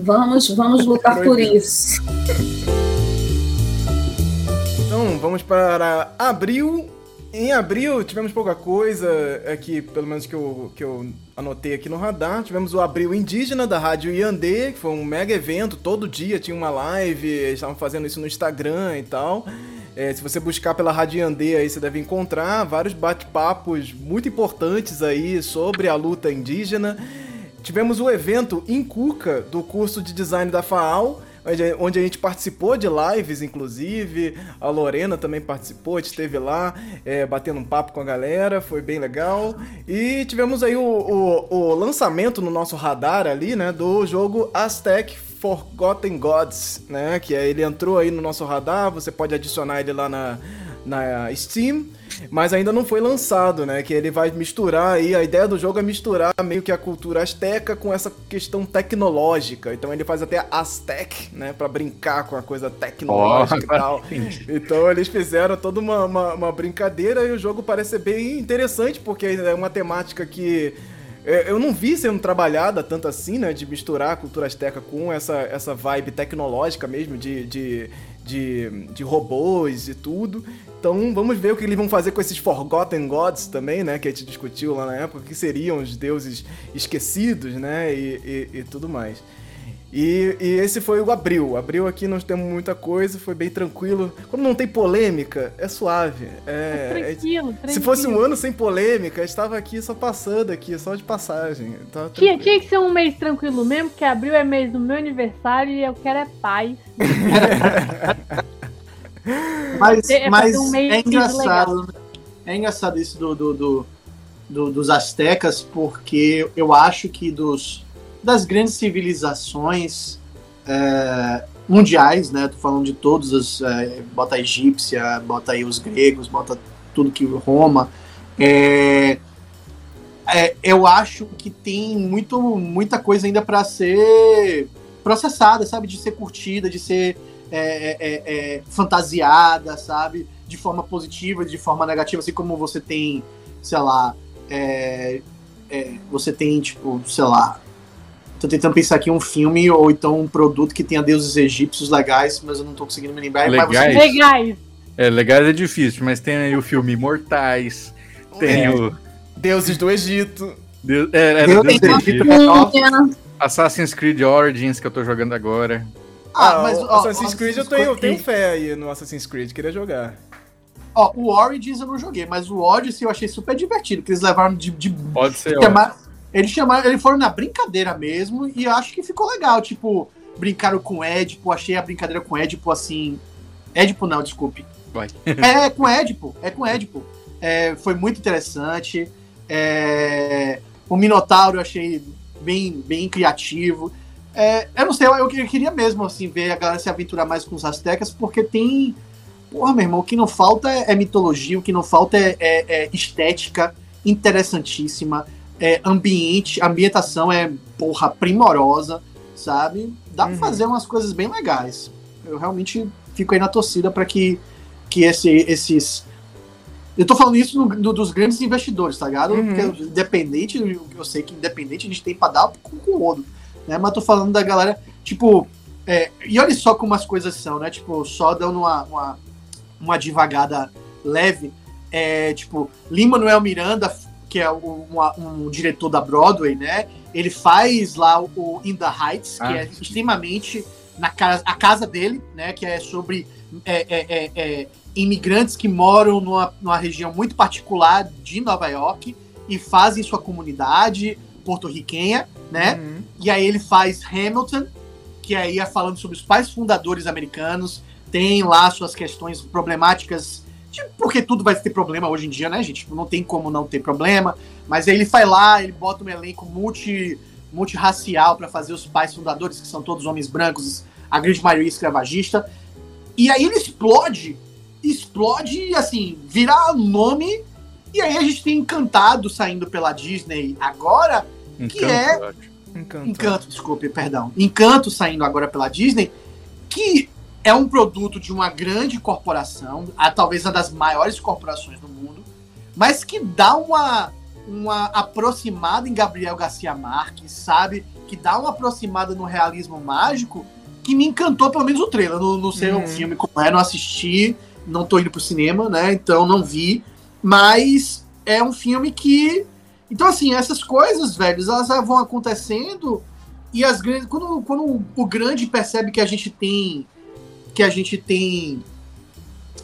vamos, vamos lutar por isso. Então, vamos para abril em abril tivemos pouca coisa, aqui, pelo menos que eu, que eu anotei aqui no radar. Tivemos o Abril Indígena da Rádio Iandê, que foi um mega evento, todo dia tinha uma live, eles estavam fazendo isso no Instagram e tal. É, se você buscar pela Rádio Iandê aí, você deve encontrar vários bate-papos muito importantes aí sobre a luta indígena. Tivemos o evento em Cuca, do curso de design da FAAL, onde, onde a gente participou de lives, inclusive. A Lorena também participou, esteve lá, é, batendo um papo com a galera, foi bem legal. E tivemos aí o, o, o lançamento no nosso radar ali, né, do jogo Aztec Forgotten Gods, né? Que é, ele entrou aí no nosso radar, você pode adicionar ele lá na, na Steam, mas ainda não foi lançado, né? Que ele vai misturar aí, a ideia do jogo é misturar meio que a cultura asteca com essa questão tecnológica. Então ele faz até Aztec, né? Pra brincar com a coisa tecnológica oh, e tal. (laughs) Então eles fizeram toda uma, uma, uma brincadeira e o jogo parece ser bem interessante, porque é uma temática que é, eu não vi sendo trabalhada tanto assim, né? De misturar a cultura asteca com essa, essa vibe tecnológica mesmo, de, de, de, de robôs e tudo. Então vamos ver o que eles vão fazer com esses Forgotten Gods também, né? Que a gente discutiu lá na época, que seriam os deuses esquecidos, né? E, e, e tudo mais. E, e, esse foi o abril. Abril aqui nós temos muita coisa, foi bem tranquilo. Quando não tem polêmica, é suave. É, é tranquilo, é, tranquilo. Se fosse um ano sem polêmica, estava aqui só passando aqui, só de passagem. Tinha, tinha, que ser um mês tranquilo mesmo, porque abril é mês do meu aniversário e eu quero é paz. (laughs) mas é, mas um é engraçado. Né? É engraçado isso do, do, do, do, dos astecas, porque eu acho que dos das grandes civilizações é, mundiais, né? Tô falando de todos as. É, bota a egípcia, bota aí os gregos, bota tudo que Roma. É, é, eu acho que tem muito, muita coisa ainda para ser processada, sabe? De ser curtida, de ser é, é, é, fantasiada, sabe? De forma positiva, de forma negativa, assim como você tem, sei lá, você tem, tipo, sei lá, Tô tentando pensar aqui um filme ou então um produto que tenha deuses egípcios legais, mas eu não tô conseguindo me lembrar. Legais? Você... Legais. É, legais é difícil, mas tem aí o filme Imortais, tem é. o... Deuses do Egito. Deus, é, é Deus do Egito. Assassin's Creed Origins, que eu tô jogando agora. Ah, mas ó, Assassin's Creed eu tenho, eu tenho fé aí no Assassin's Creed, queria jogar. Ó, o Origins eu não joguei, mas o Odyssey eu achei super divertido, que eles levaram de. de Pode ser. Eles chamaram, eles foram na brincadeira mesmo e acho que ficou legal. Tipo, brincaram com Édipo, achei a brincadeira com Édipo assim. Édipo não, desculpe. Vai. é, (laughs) é com Édipo, é com Édipo. É, foi muito interessante. É, o Minotauro eu achei bem, bem criativo. É, eu não sei, eu, eu, queria mesmo assim ver a galera se aventurar mais com os astecas, porque tem. Porra, meu irmão, o que não falta é, é mitologia, o que não falta é, é, é estética interessantíssima é, ambiente, ambientação é, porra, primorosa, sabe? Dá uhum. pra fazer umas coisas bem legais. Eu realmente fico aí na torcida para que, que esse, esses. Eu tô falando isso no, no, dos grandes investidores, tá ligado? Uhum. Porque independente, eu sei que independente a gente tem pra dar com, com o rodo, né? Mas tô falando da galera, tipo. É, e olha só como as coisas são, né? Tipo, só dando uma, uma, uma devagada leve. É, tipo, Lima Manuel Miranda que é um, um, diretor da Broadway, né? Ele faz lá o In the Heights, que ah. é extremamente na casa, a casa dele, né? Que é sobre é, é, é, é, imigrantes que moram numa, numa região muito particular de Nova York e fazem sua comunidade porto-riquenha, né? Uhum. E aí ele faz Hamilton, que aí é falando sobre os pais fundadores americanos, tem lá suas questões problemáticas porque tudo vai ter problema hoje em dia, né, gente? Tipo, não tem como não ter problema. Mas aí ele vai lá, ele bota um elenco multi, multirracial para fazer os pais fundadores, que são todos homens brancos, a grande maioria escravagista. E aí ele explode, explode, assim, virar nome. E aí a gente tem Encantado saindo pela Disney agora, Encanto, que é. Encanto. Encanto, desculpe, perdão. Encanto saindo agora pela Disney, que é um produto de uma grande corporação, a, talvez uma das maiores corporações do mundo, mas que dá uma, uma aproximada em Gabriel Garcia Marques, sabe? Que dá uma aproximada no realismo mágico que me encantou, pelo menos o trailer. Não, não sei uhum. o filme como é, não assisti, não tô indo pro cinema, né? Então não vi. Mas é um filme que. Então, assim, essas coisas, velhos, elas vão acontecendo e as grandes. Quando, quando o grande percebe que a gente tem que a gente tem,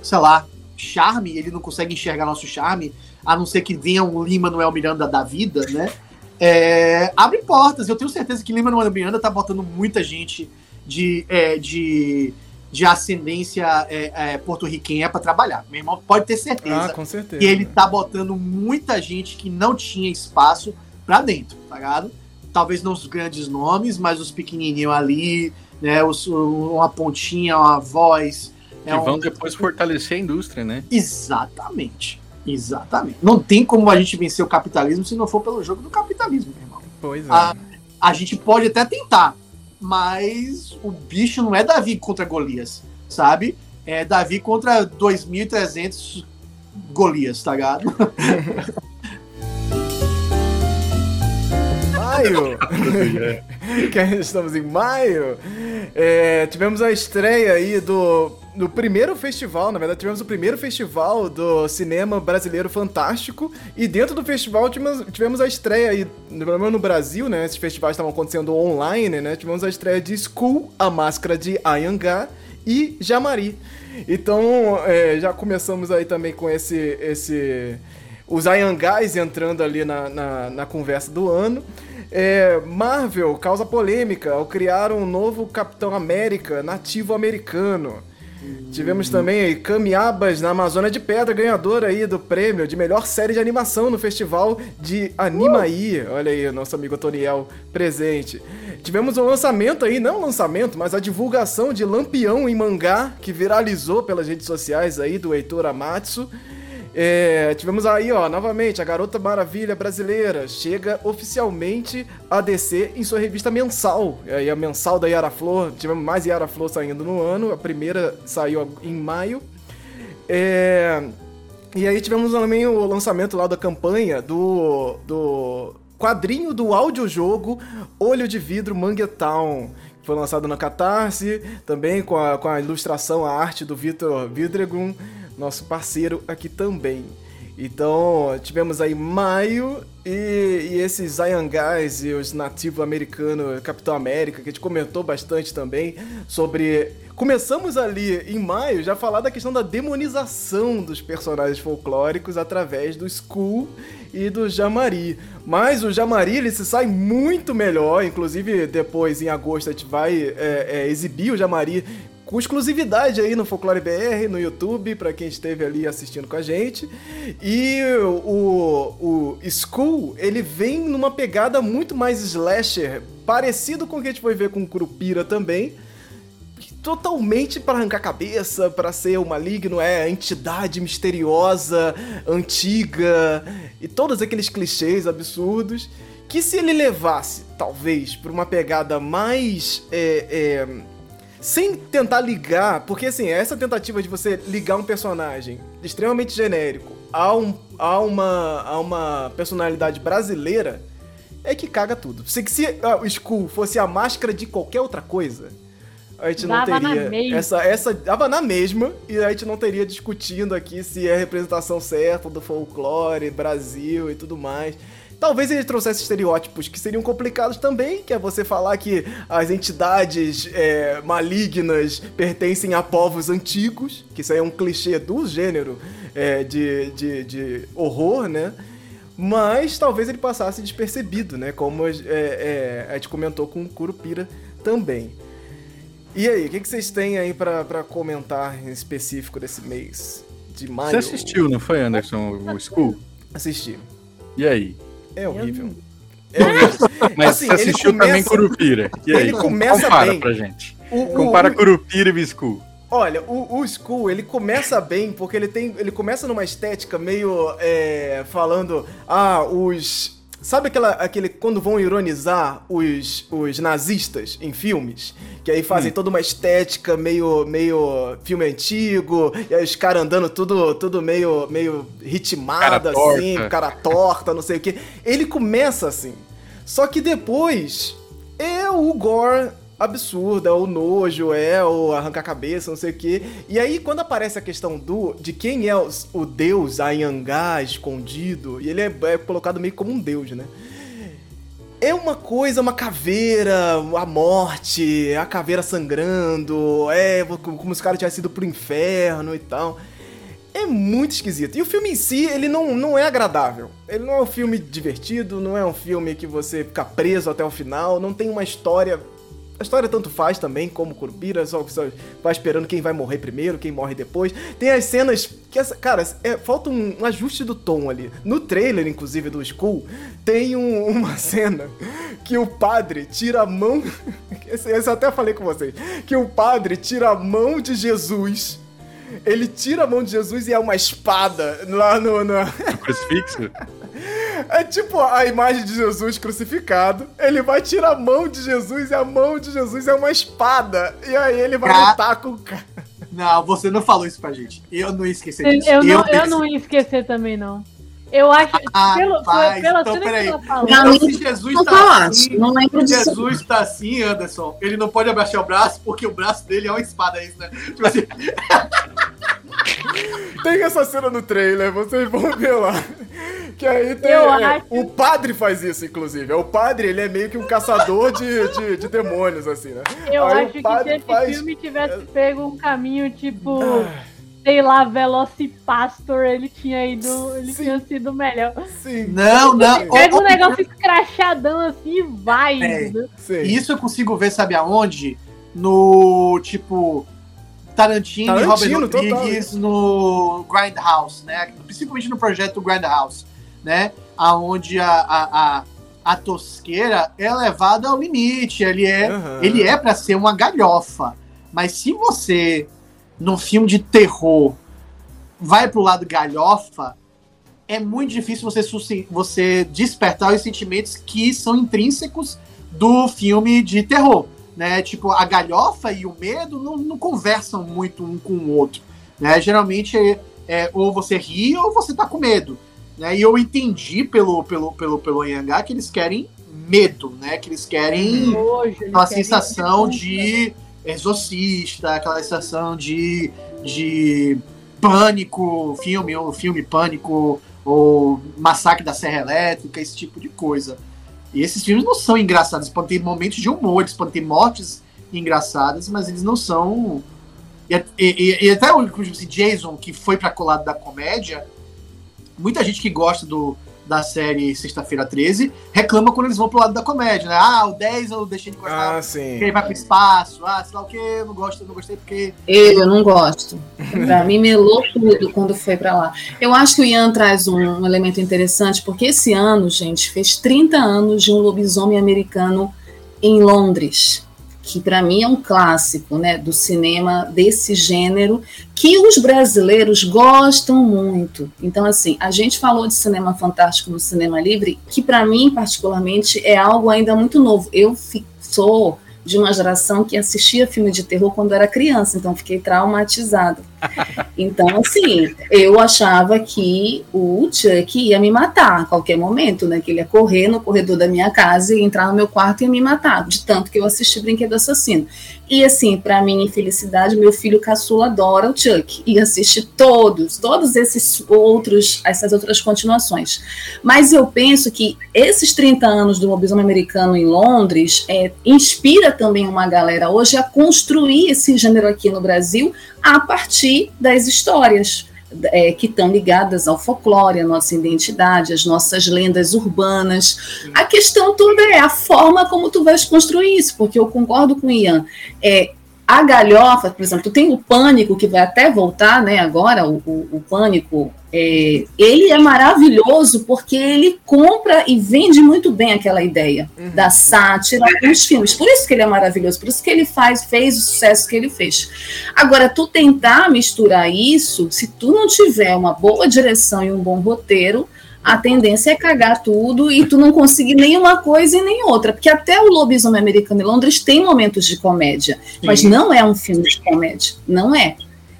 sei lá, charme, ele não consegue enxergar nosso charme, a não ser que venha um Lima Noel Miranda da vida, né? É, abre portas. Eu tenho certeza que Lima Noel Miranda tá botando muita gente de, é, de, de ascendência é, é, porto-riquenha para trabalhar. Meu irmão pode ter certeza, ah, com certeza que ele tá botando muita gente que não tinha espaço para dentro, tá ligado? Talvez não os grandes nomes, mas os pequenininhos ali, né? Os, uma pontinha, uma voz. É e vão um... depois fortalecer a indústria, né? Exatamente. Exatamente. Não tem como a gente vencer o capitalismo se não for pelo jogo do capitalismo, meu irmão. Pois é. A, a gente pode até tentar, mas o bicho não é Davi contra Golias, sabe? É Davi contra 2.300 Golias, tá ligado? (laughs) maio, (laughs) que estamos em maio, é, tivemos a estreia aí do, do primeiro festival, na verdade tivemos o primeiro festival do cinema brasileiro fantástico. E dentro do festival tivemos, tivemos a estreia aí, pelo menos no Brasil, né, esses festivais estavam acontecendo online, né, tivemos a estreia de School, a máscara de Ayangá e Jamari. Então, é, já começamos aí também com esse, esse os Ayangás entrando ali na, na, na conversa do ano. É, Marvel causa polêmica ao criar um novo Capitão América nativo americano. Tivemos também aí Camiabas na Amazônia de Pedra, ganhadora aí do prêmio de melhor série de animação no festival de Animaí. Olha aí, nosso amigo Toniel presente. Tivemos um lançamento aí, não lançamento, mas a divulgação de Lampião em mangá, que viralizou pelas redes sociais aí do Heitor Amatsu. É, tivemos aí, ó, novamente, a Garota Maravilha brasileira chega oficialmente a DC em sua revista mensal. É aí a mensal da Yara Flor, tivemos mais Yara Flor saindo no ano, a primeira saiu em maio. É, e aí tivemos também o lançamento lá da campanha do, do quadrinho do audiojogo Olho de Vidro Manguetown. Foi lançado na Catarse, também com a, com a ilustração, a arte do Vitor Vidregun nosso parceiro aqui também. Então, tivemos aí maio e, e esses Guys e os nativos americanos, Capitão América, que a gente comentou bastante também sobre. Começamos ali em maio já falar da questão da demonização dos personagens folclóricos através do Skull e do Jamari. Mas o Jamari ele se sai muito melhor, inclusive depois em agosto a gente vai é, é, exibir o Jamari com exclusividade aí no Folclore BR, no YouTube, para quem esteve ali assistindo com a gente. E o, o School, ele vem numa pegada muito mais slasher, parecido com o que a gente foi ver com o Curupira também. Totalmente para arrancar cabeça, para ser o maligno, é entidade misteriosa, antiga e todos aqueles clichês absurdos. Que se ele levasse, talvez, para uma pegada mais. É, é, sem tentar ligar, porque assim, essa tentativa de você ligar um personagem extremamente genérico a, um, a, uma, a uma personalidade brasileira é que caga tudo. Se, se uh, o Skull fosse a máscara de qualquer outra coisa, a gente não dava teria essa essa dava na mesma e a gente não teria discutindo aqui se é a representação certa do folclore Brasil e tudo mais. Talvez ele trouxesse estereótipos que seriam complicados também, que é você falar que as entidades é, malignas pertencem a povos antigos, que isso aí é um clichê do gênero é, de, de, de horror, né? Mas talvez ele passasse despercebido, né? Como é, é, a gente comentou com o Curupira também. E aí, o que, que vocês têm aí para comentar em específico desse mês de maio? Você assistiu, não foi, Anderson, o School? Assisti. E aí? É horrível. É (laughs) horrível. Mas assim, você assistiu começa... também Curupira. E aí? Ele começa Compara bem. pra gente. O, Compara o, Curupira e Biscu. Olha, o, o Skull, ele começa bem, porque ele tem. Ele começa numa estética meio. É, falando. Ah, os Sabe aquela, aquele quando vão ironizar os, os nazistas em filmes? Que aí fazem hum. toda uma estética meio, meio filme antigo, e aí os caras andando tudo, tudo meio, meio ritmado, cara assim, torta. cara torta, não sei o que. Ele começa assim. Só que depois é o gore absurda, é o nojo, é o arrancar cabeça, não sei o quê. E aí, quando aparece a questão do de quem é o, o deus Ayangá escondido, e ele é, é, colocado meio como um deus, né? É uma coisa, uma caveira, a morte, a caveira sangrando, é como se o cara tivesse ido pro inferno e tal. É muito esquisito. E o filme em si, ele não, não é agradável. Ele não é um filme divertido, não é um filme que você fica preso até o final, não tem uma história a história tanto faz também, como Curupira, só você vai esperando quem vai morrer primeiro, quem morre depois. Tem as cenas que, essa, cara, é, falta um, um, ajuste do tom ali. No trailer, inclusive, do School, tem um, uma (laughs) cena que o padre tira a mão. (laughs) Esse, esse eu até falei com vocês. Que o padre tira a mão de Jesus ele tira a mão de Jesus e é uma espada lá no. no... crucifixo? (laughs) É tipo a imagem de Jesus crucificado. Ele vai tirar a mão de Jesus e a mão de Jesus é uma espada. E aí ele vai Ca... lutar com o cara. Não, você não falou isso pra gente. Eu não ia esquecer disso. Eu, eu, não, eu não ia esquecer também, não. Eu acho. Ah, pelo, paz, pela então, cena que ela falou. Então, se Jesus não tá assim, não lembro se Jesus tá assim, Anderson, ele não pode abaixar o braço porque o braço dele é uma espada, é isso, né? Tipo assim. (laughs) Tem essa cena no trailer, vocês vão ver lá. Que aí tem. É, acho... O padre faz isso, inclusive. É o padre, ele é meio que um caçador de, de, de demônios, assim, né? Eu aí acho que se esse faz... filme tivesse é. pego um caminho tipo. Ah sei lá, Velocipastor, ele tinha ido. Ele Sim. tinha sido melhor. Sim. Não, não. Pega um negócio escrachadão assim e vai. É. Né? Isso eu consigo ver, sabe aonde? No tipo. Tarantino, Tarantino e Robert Rodrigues no Grindhouse, né? Principalmente no projeto Grindhouse, né? Aonde a, a, a, a tosqueira é levada ao limite. Ele é, uhum. ele é para ser uma galhofa. Mas se você num filme de terror vai pro lado galhofa, é muito difícil você, você despertar os sentimentos que são intrínsecos do filme de terror. Né? Tipo, a galhofa e o medo não, não conversam muito um com o outro. Né? Geralmente é, é, ou você ri ou você tá com medo. Né? E eu entendi pelo, pelo, pelo, pelo Yangá que eles querem medo, né? Que eles querem Hoje, uma sensação de Exorcista, aquela sensação de, de pânico, filme, ou filme pânico, ou massacre da Serra Elétrica, esse tipo de coisa. E esses filmes não são engraçados, podem ter momentos de humor, eles podem ter mortes engraçadas, mas eles não são. E, e, e até o Jason, que foi para colado da comédia, muita gente que gosta do, da série Sexta-feira 13 reclama quando eles vão pro lado da comédia, né? Ah, o 10 eu deixei de gostar ah, sim. porque ele vai pro espaço, ah, sei lá o que, eu não gosto, eu não gostei porque. Eu, eu não gosto. (laughs) pra mim melou tudo quando foi para lá. Eu acho que o Ian traz um, um elemento interessante, porque esse ano, gente, fez 30 anos de um lobisomem americano em Londres que para mim é um clássico né, do cinema desse gênero, que os brasileiros gostam muito. Então, assim, a gente falou de cinema fantástico no Cinema Livre, que para mim, particularmente, é algo ainda muito novo. Eu sou de uma geração que assistia filme de terror quando era criança, então fiquei traumatizada. (laughs) Então, assim, eu achava que o Chuck ia me matar a qualquer momento, né? Que ele ia correr no corredor da minha casa e entrar no meu quarto e ia me matar, de tanto que eu assisti Brinquedo Assassino. E assim, para minha infelicidade, meu filho caçula adora o Chuck e assiste todos, todos esses outros, essas outras continuações. Mas eu penso que esses 30 anos do lobisomem americano em Londres é, inspira também uma galera hoje a construir esse gênero aqui no Brasil a partir das histórias. É, que estão ligadas ao folclore, à nossa identidade, às nossas lendas urbanas. A questão toda é a forma como tu vais construir isso, porque eu concordo com o Ian. É, a galhofa, por exemplo, tem o pânico que vai até voltar, né? Agora, o, o, o pânico, é, ele é maravilhoso porque ele compra e vende muito bem aquela ideia uhum. da sátira nos filmes. Por isso que ele é maravilhoso, por isso que ele faz, fez o sucesso que ele fez. Agora, tu tentar misturar isso, se tu não tiver uma boa direção e um bom roteiro, a tendência é cagar tudo e tu não conseguir nenhuma coisa e nem outra. Porque até o Lobisomem Americano em Londres tem momentos de comédia, Sim. mas não é um filme de comédia. Não é.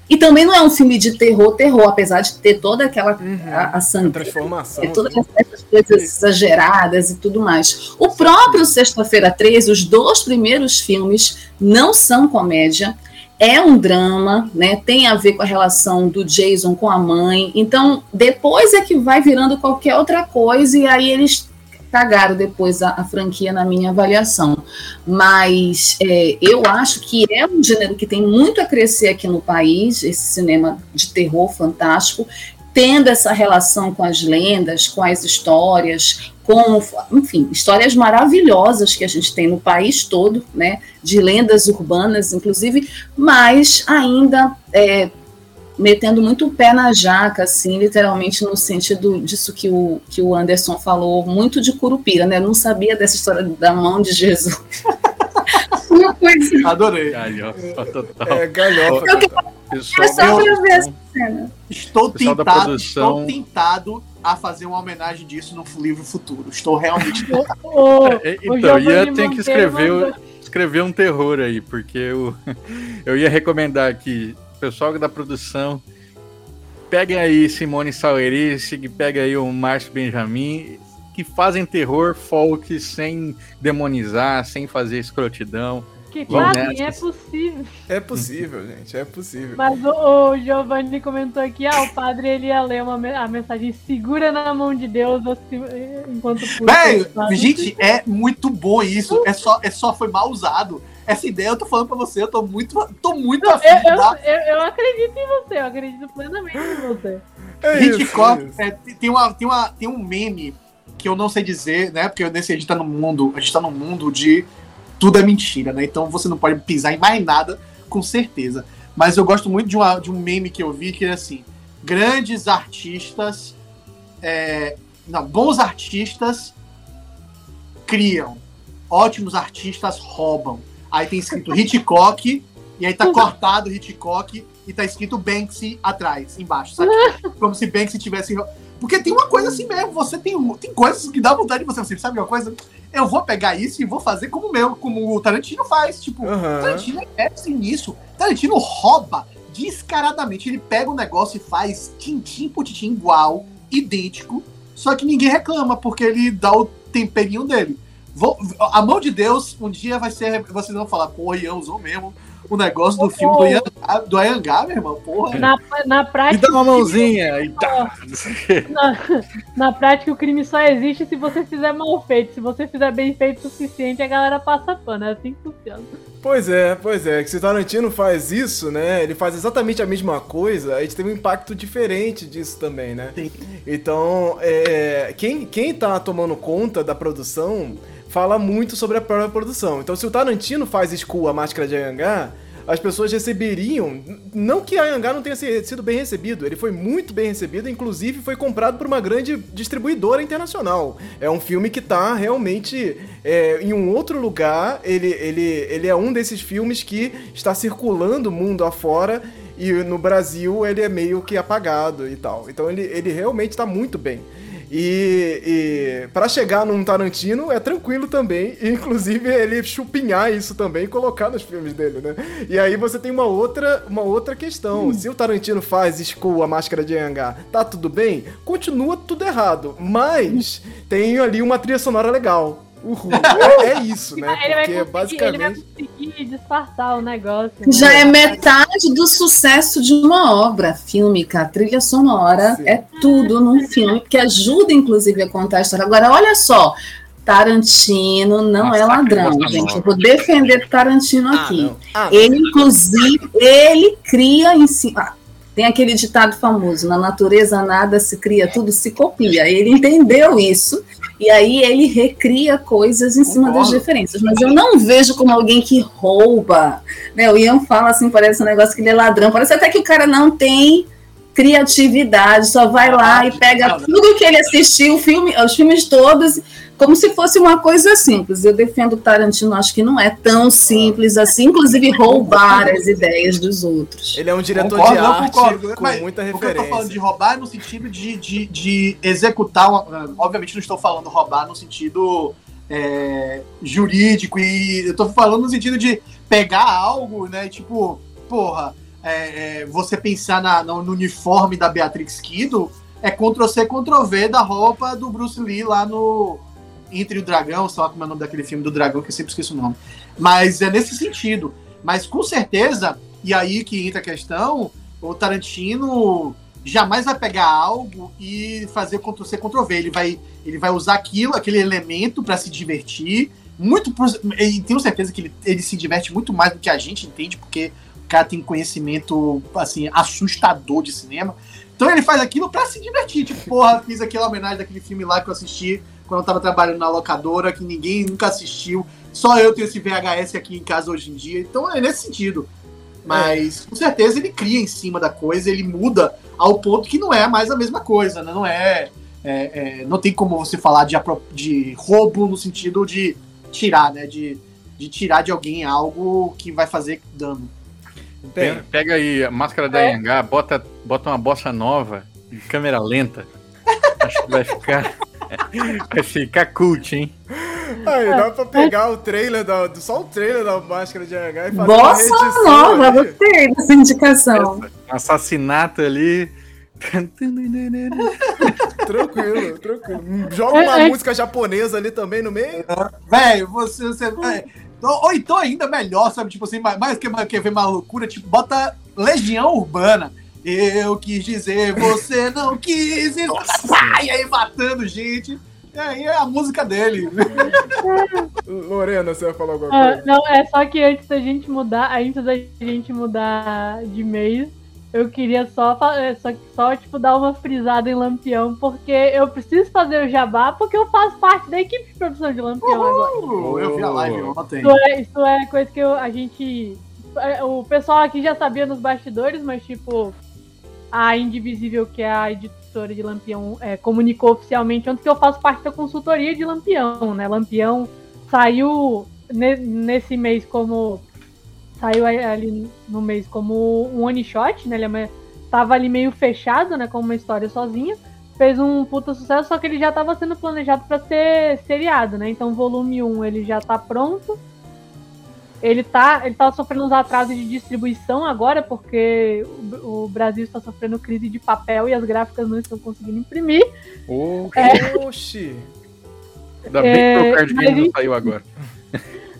E também não é um filme de terror, terror, apesar de ter toda aquela uhum, a, a sangue, transformação, ter todas essas coisas exageradas e tudo mais. O próprio Sexta-feira 13, os dois primeiros filmes não são comédia é um drama, né? Tem a ver com a relação do Jason com a mãe. Então, depois é que vai virando qualquer outra coisa, e aí eles cagaram depois a, a franquia na minha avaliação. Mas é, eu acho que é um gênero que tem muito a crescer aqui no país, esse cinema de terror fantástico. Tendo essa relação com as lendas, com as histórias, com, enfim, histórias maravilhosas que a gente tem no país todo, né, de lendas urbanas, inclusive, mas ainda é, metendo muito o pé na jaca, assim, literalmente no sentido disso que o, que o Anderson falou, muito de Curupira, né? Eu não sabia dessa história da mão de Jesus. (laughs) Uma coisa. Adorei. Galhofa total. É, galhofa. Eu, total. Eu, ver essa cena. Estou tentado, estou tentado a fazer uma homenagem disso no livro futuro. Estou realmente. o, é, então, ia ter que escrever, escrever um terror aí, porque eu, (laughs) eu ia recomendar que pessoal da produção, peguem aí Simone Sauerice, pega aí o Márcio Benjamin, que fazem terror folk sem demonizar, sem fazer escrotidão. Que fazem, é possível. É possível, (laughs) gente, é possível. Mas o, o Giovanni comentou aqui, ah, o padre ele ia ler uma, a mensagem segura na mão de Deus assim, enquanto Bem, gente, é muito bom isso. É só, é só foi mal usado essa ideia eu tô falando pra você, eu tô muito, tô muito afim eu, eu, eu, eu, acredito em você, eu acredito plenamente em você. É Hitchcock, é, é tem, uma, tem, uma, tem um meme que eu não sei dizer, né? Porque nesse a gente tá no mundo, a gente tá no mundo de tudo é mentira, né? Então você não pode pisar em mais nada com certeza. Mas eu gosto muito de, uma, de um meme que eu vi que é assim: grandes artistas, é, não, bons artistas criam, ótimos artistas roubam. Aí tem escrito Hitchcock, e aí tá cortado Hitchcock e tá escrito Banksy atrás, embaixo, sabe? (laughs) Como se Banksy tivesse. Porque tem uma coisa assim mesmo, você tem, tem coisas que dá vontade de você. Você sabe uma coisa? Eu vou pegar isso e vou fazer como meu, como o Tarantino faz. Tipo, uhum. Tarantino é assim nisso. Tarantino rouba descaradamente. Ele pega o negócio e faz tintim por tintim igual, idêntico. Só que ninguém reclama, porque ele dá o temperinho dele. Vou, a mão de Deus, um dia vai ser. Vocês vão falar, porra, Ian usou mesmo o negócio do filme do Ian, do Ayangá, meu irmão, porra. Na, na prática. Me dá uma mãozinha e tá. Na, na prática, o crime só existe se você fizer mal feito. Se você fizer bem feito o suficiente, a galera passa pano. É assim que funciona. Pois é, pois é. Que se o Tarantino faz isso, né? Ele faz exatamente a mesma coisa, a gente tem um impacto diferente disso também, né? Sim. Então, é, quem, quem tá tomando conta da produção fala muito sobre a própria produção. Então, se o Tarantino faz Skull, a máscara de Ayangá, as pessoas receberiam. Não que Ayangá não tenha sido bem recebido, ele foi muito bem recebido, inclusive foi comprado por uma grande distribuidora internacional. É um filme que está realmente é, em um outro lugar. Ele, ele, ele é um desses filmes que está circulando mundo afora e no Brasil ele é meio que apagado e tal. Então ele, ele realmente está muito bem. E, e para chegar num Tarantino é tranquilo também, (laughs) inclusive ele chupinhar isso também e colocar nos filmes dele, né? E aí você tem uma outra, uma outra questão. Hum. Se o Tarantino faz Skull, a máscara de Angar, tá tudo bem? Continua tudo errado, mas tem ali uma trilha sonora legal. Uhul. É, é isso, né? Porque basicamente. Ele vai conseguir disfarçar o negócio. Né? Já é metade do sucesso de uma obra fílmica. A trilha sonora Sim. é tudo num filme, que ajuda, inclusive, a contar a história. Agora, olha só. Tarantino não Nossa, é ladrão, gente. Eu vou defender Tarantino ah, aqui. Ah, ele, inclusive, ele cria em cima. Tem aquele ditado famoso: na natureza nada se cria, tudo se copia. Ele entendeu isso e aí ele recria coisas em cima das referências. Mas eu não vejo como alguém que rouba. Né? O Ian fala assim, parece um negócio que ele é ladrão. Parece até que o cara não tem criatividade, só vai lá e pega tudo que ele assistiu, filme, os filmes todos, como se fosse uma coisa simples. Eu defendo o Tarantino, acho que não é tão simples assim, inclusive roubar as ideias dos outros. Ele é um diretor concordo, de arte concordo, com muita referência. O que eu tô falando de roubar no sentido de, de, de executar, uma, obviamente não estou falando roubar no sentido é, jurídico, e eu tô falando no sentido de pegar algo, né, tipo, porra, é, é, você pensar na, no, no, uniforme da Beatrix Kido, é Ctrl-C, Ctrl-V da roupa do Bruce Lee lá no Entre o Dragão, sei lá como é o nome daquele filme do dragão, que eu sempre esqueço o nome. Mas é nesse sentido. Mas com certeza, e aí que entra a questão, o Tarantino jamais vai pegar algo e fazer Ctrl-C, Ctrl-V. Ele vai, ele vai usar aquilo, aquele elemento para se divertir. Muito, e tenho certeza que ele, ele se diverte muito mais do que a gente entende, porque cara tem conhecimento, assim, assustador de cinema. Então ele faz aquilo pra se divertir. Tipo, porra, fiz aquela homenagem daquele filme lá que eu assisti quando eu tava trabalhando na locadora, que ninguém nunca assistiu. Só eu tenho esse VHS aqui em casa hoje em dia. Então é nesse sentido. Mas, com certeza, ele cria em cima da coisa, ele muda ao ponto que não é mais a mesma coisa, né? Não é. é, é não tem como você falar de, de roubo no sentido de tirar, né? De, de tirar de alguém algo que vai fazer dano. Pega, pega aí a máscara da é. Yangá, bota, bota uma bossa nova, câmera lenta. (laughs) Acho que vai ficar. Vai ficar cult, hein? Aí dá pra pegar o trailer, da, só o trailer da máscara de Yangá e fazer Bossa uma nova, ali. gostei dessa indicação. Essa, assassinato ali. (laughs) tranquilo, tranquilo. Joga uma é, é. música japonesa ali também no meio. Velho, você. você ou então ainda melhor, sabe? Tipo assim, mais que quer ver uma loucura, tipo, bota Legião Urbana. Eu quis dizer, você não quis. E aí matando gente. E aí é a música dele. (laughs) Lorena, você vai falar alguma ah, coisa? não, é só que antes da gente mudar, antes da gente mudar de mês, eu queria só, é, só, só tipo, dar uma frisada em Lampião, porque eu preciso fazer o jabá, porque eu faço parte da equipe de produção de Lampião Uhul, agora. Eu vi a live ontem. Isso é, isso é coisa que eu, a gente. É, o pessoal aqui já sabia nos bastidores, mas tipo, a Indivisível, que é a editora de Lampião, é, comunicou oficialmente ontem que eu faço parte da consultoria de Lampião, né? Lampião saiu ne, nesse mês como saiu ali no mês como um one shot, né? Ele é tava ali meio fechado, né? Como uma história sozinha. Fez um puta sucesso, só que ele já estava sendo planejado para ser seriado, né? Então, volume 1 ele já tá pronto. Ele tá, ele tá sofrendo uns atrasos de distribuição agora, porque o, o Brasil está sofrendo crise de papel e as gráficas não estão conseguindo imprimir. Oh, é, Oxi! Ainda bem que o card game não saiu agora.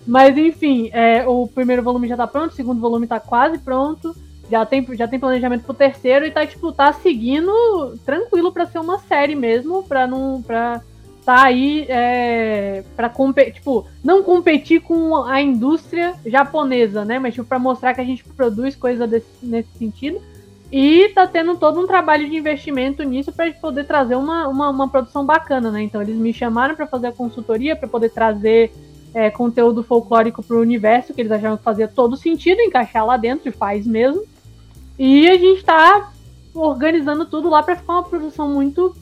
Mas enfim, é, o primeiro volume já tá pronto, o segundo volume tá quase pronto. Já tem, já tem planejamento pro terceiro e tá, tipo, tá seguindo tranquilo para ser uma série mesmo, pra não. Pra tá aí é, pra competir, tipo, não competir com a indústria japonesa, né? Mas tipo, pra mostrar que a gente produz coisa desse, nesse sentido. E tá tendo todo um trabalho de investimento nisso para poder trazer uma, uma, uma, produção bacana, né? Então eles me chamaram para fazer a consultoria, para poder trazer é, conteúdo folclórico para o universo, que eles achavam que fazia todo sentido encaixar lá dentro, e faz mesmo. E a gente está organizando tudo lá para ficar uma produção muito,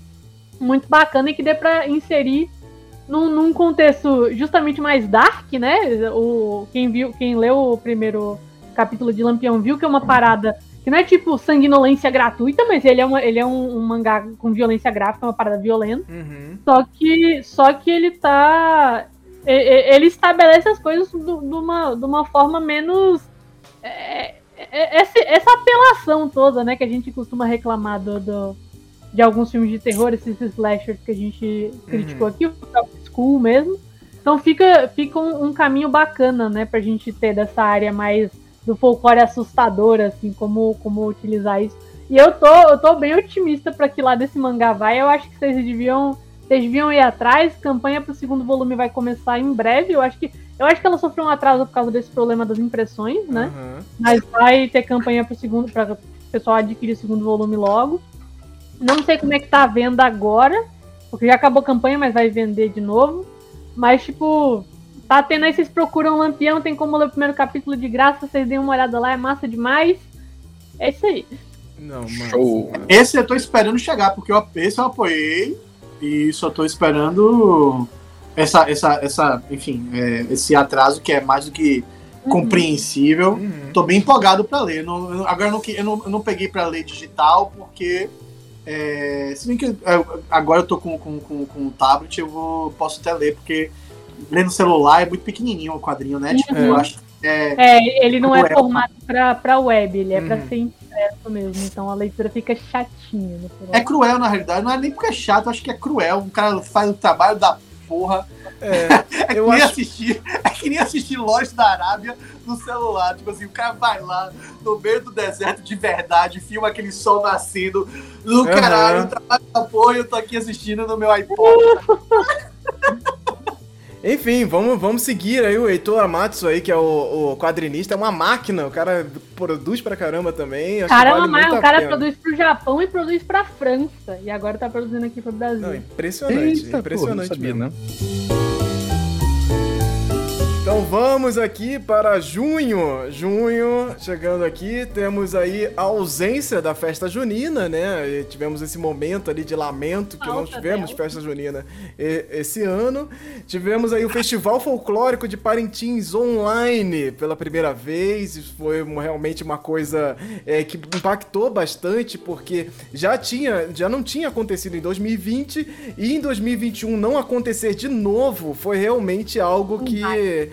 muito bacana e que dê para inserir num, num, contexto justamente mais dark, né? O, quem, viu, quem leu o primeiro capítulo de Lampião viu que é uma parada que não é tipo sanguinolência gratuita, mas ele é, uma, ele é um, um mangá com violência gráfica, uma parada violenta. Uhum. Só que só que ele tá ele estabelece as coisas de uma, de uma forma menos. É, é, essa, essa apelação toda, né, que a gente costuma reclamar do, do, de alguns filmes de terror, esses slashers que a gente criticou uhum. aqui, o School mesmo. Então fica, fica um, um, caminho bacana, né, pra gente ter dessa área mais do folclore assustador, assim, como, como utilizar isso. E eu tô, eu tô bem otimista para que lá desse mangá vai. Eu acho que vocês deviam vocês deviam ir atrás. Campanha para o segundo volume vai começar em breve. Eu acho que eu acho que ela sofreu um atraso por causa desse problema das impressões, né? Uhum. Mas vai ter campanha para o segundo para o pessoal adquirir o segundo volume logo. Não sei como é que tá a venda agora, porque já acabou a campanha, mas vai vender de novo. Mas tipo, tá tendo aí, vocês procuram Lampião, tem como ler o primeiro capítulo de graça, vocês deem uma olhada lá, é massa demais. É isso aí. Não, Show. Esse eu tô esperando chegar, porque eu, esse eu apoiei e só tô esperando essa, essa, essa enfim, é, esse atraso que é mais do que uhum. compreensível. Uhum. Tô bem empolgado para ler. Não, agora eu não, eu não, eu não peguei para ler digital porque é, se bem que é, agora eu tô com, com, com, com o tablet, eu vou, posso até ler, porque ler no celular é muito pequenininho o quadrinho, né? Tipo, eu uhum. acho é, é, ele não é formado para pra web, ele é uhum. para ser impresso mesmo, então a leitura fica chatinha. É cruel, na realidade, não é nem porque é chato, acho que é cruel. Um cara faz o trabalho da porra. É, (laughs) é, que, nem acho... assistir, é que nem assistir Lost da Arábia no celular. Tipo assim, o cara vai lá no meio do deserto de verdade, filma aquele sol nascendo no uhum. caralho, trabalho da porra e eu tô aqui assistindo no meu iPod. (laughs) Enfim, vamos, vamos seguir aí o Heitor Amatsu aí, que é o, o quadrinista, é uma máquina, o cara produz pra caramba também. Caramba, vale o cara produz pro Japão e produz pra França. E agora tá produzindo aqui pro Brasil. Não, impressionante, Eita, impressionante porra, mesmo. Né? Então vamos aqui para junho. Junho, chegando aqui, temos aí a ausência da festa junina, né? E tivemos esse momento ali de lamento que Falta não tivemos dela. festa junina esse ano. Tivemos aí o Festival Folclórico de Parintins online pela primeira vez. Isso foi realmente uma coisa é, que impactou bastante, porque já tinha, já não tinha acontecido em 2020 e em 2021 não acontecer de novo foi realmente algo que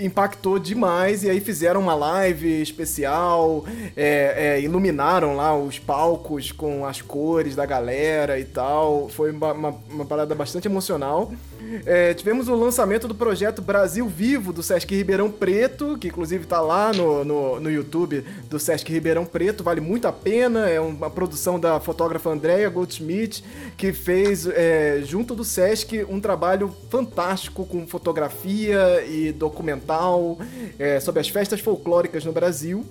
impactou demais. E aí fizeram uma live especial, é, é, iluminaram lá os palcos com as cores da galera e tal. Foi uma, uma, uma parada bastante emocional. É, tivemos o lançamento do projeto Brasil Vivo do Sesc Ribeirão Preto, que inclusive está lá no, no, no, YouTube do Sesc Ribeirão Preto, vale muito a pena. É uma produção da fotógrafa Andrea Goldschmidt, que fez, é, junto do Sesc, um trabalho fantástico com fotografia e documental é, sobre as festas folclóricas no Brasil.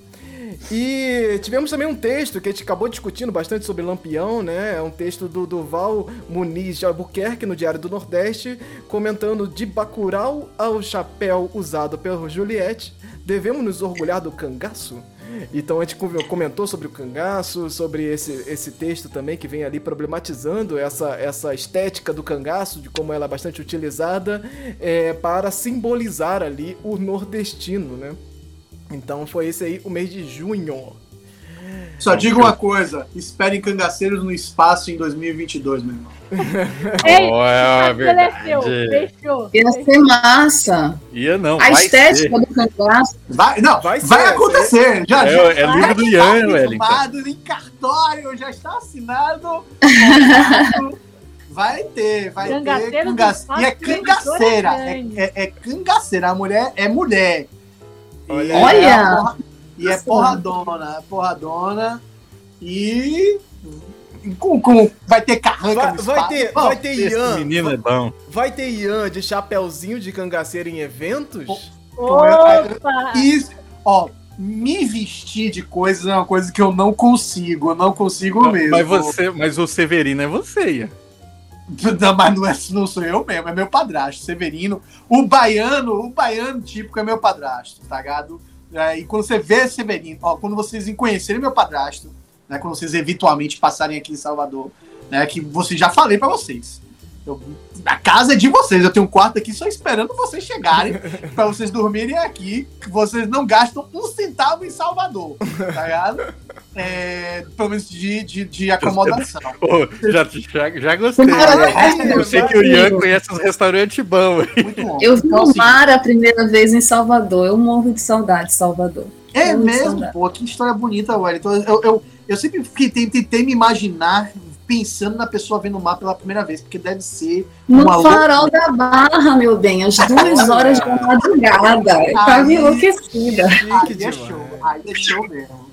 E tivemos também um texto que a gente acabou discutindo bastante sobre Lampião, né? É um texto do Duval Muniz de Albuquerque, no Diário do Nordeste, comentando de Bacurau ao chapéu usado pelo Juliette, devemos nos orgulhar do cangaço? Então a gente comentou sobre o cangaço, sobre esse, esse texto também que vem ali problematizando essa, essa estética do cangaço, de como ela é bastante utilizada é, para simbolizar ali o nordestino, né? Então foi esse aí o mês de junho. Só digo uma coisa: esperem cangaceiros no espaço em 2022, meu irmão. Ei, oh, é fechou, fechou. Ia ser massa. Ia não. A estética ser. do cangaço. Vai, não, vai, vai acontecer. Já, é, já, é livro do Ian, velho. em cartório, já está assinado. vai ter, vai ter. Cangaceira. E é cangaceira. É, é, é cangaceira. A mulher é mulher. Olha! Olha. É porra, e é porradona, é porradona. E. Com, com, vai ter carranca vai, vai ter, vai ter Ian. menino é bom. Vai ter Ian de chapéuzinho de cangaceiro em eventos? Opa! Isso, ó, me vestir de coisas é uma coisa que eu não consigo, eu não consigo não, mesmo. Mas você, mas o Severino é você, Ian. (laughs) Não, mas não, é, não sou eu mesmo, é meu padrasto, Severino. O baiano, o baiano típico é meu padrasto, tá ligado? É, e quando você vê Severino, ó, quando vocês conhecerem meu padrasto, né, quando vocês eventualmente passarem aqui em Salvador, né, que você já falei para vocês. Eu, a casa é de vocês, eu tenho um quarto aqui só esperando vocês chegarem (laughs) para vocês dormirem aqui, que vocês não gastam um centavo em Salvador, tá ligado? é, pelo menos de, de, de acomodação. (laughs) Oh, já, já, já gostei. É, eu sei que o Ian conhece os restaurantes bons. Eu vi o mar a primeira vez em Salvador. Eu morro de saudade de Salvador. É mesmo, pô, que história bonita, velho. Então, eu, eu, eu sempre tentei, tentei me imaginar pensando na pessoa vendo o mar pela primeira vez, porque deve ser. No farol louca... da Barra, meu bem, às (laughs) duas horas da madrugada. Eu tava enlouquecida. Aí é show, aí é show mesmo.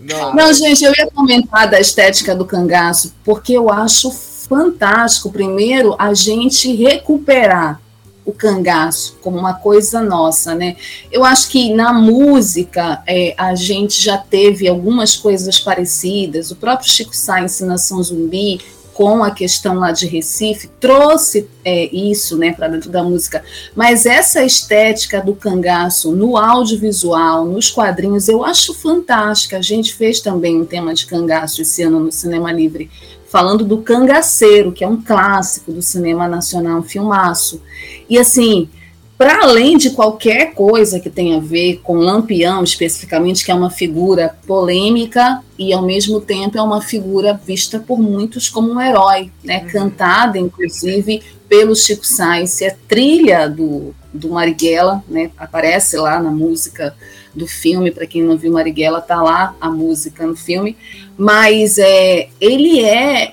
Não. Não, gente, eu ia comentar da estética do cangaço, porque eu acho fantástico, primeiro, a gente recuperar o cangaço como uma coisa nossa, né? Eu acho que na música é, a gente já teve algumas coisas parecidas. O próprio Chico Sainz, Nação Zumbi, com a questão lá de Recife, trouxe é, isso né, para dentro da música. Mas essa estética do cangaço no audiovisual, nos quadrinhos, eu acho fantástica. A gente fez também um tema de cangaço esse ano no Cinema Livre, falando do Cangaceiro, que é um clássico do cinema nacional, um filmaço. E assim, para além de qualquer coisa que tenha a ver com Lampião, especificamente, que é uma figura polêmica e, ao mesmo tempo, é uma figura vista por muitos como um herói, né? Uhum. cantada, inclusive, pelo Chico Sainz. É trilha do, do Marighella, né? aparece lá na música do filme, para quem não viu Marighella, tá lá a música no filme, mas é, ele é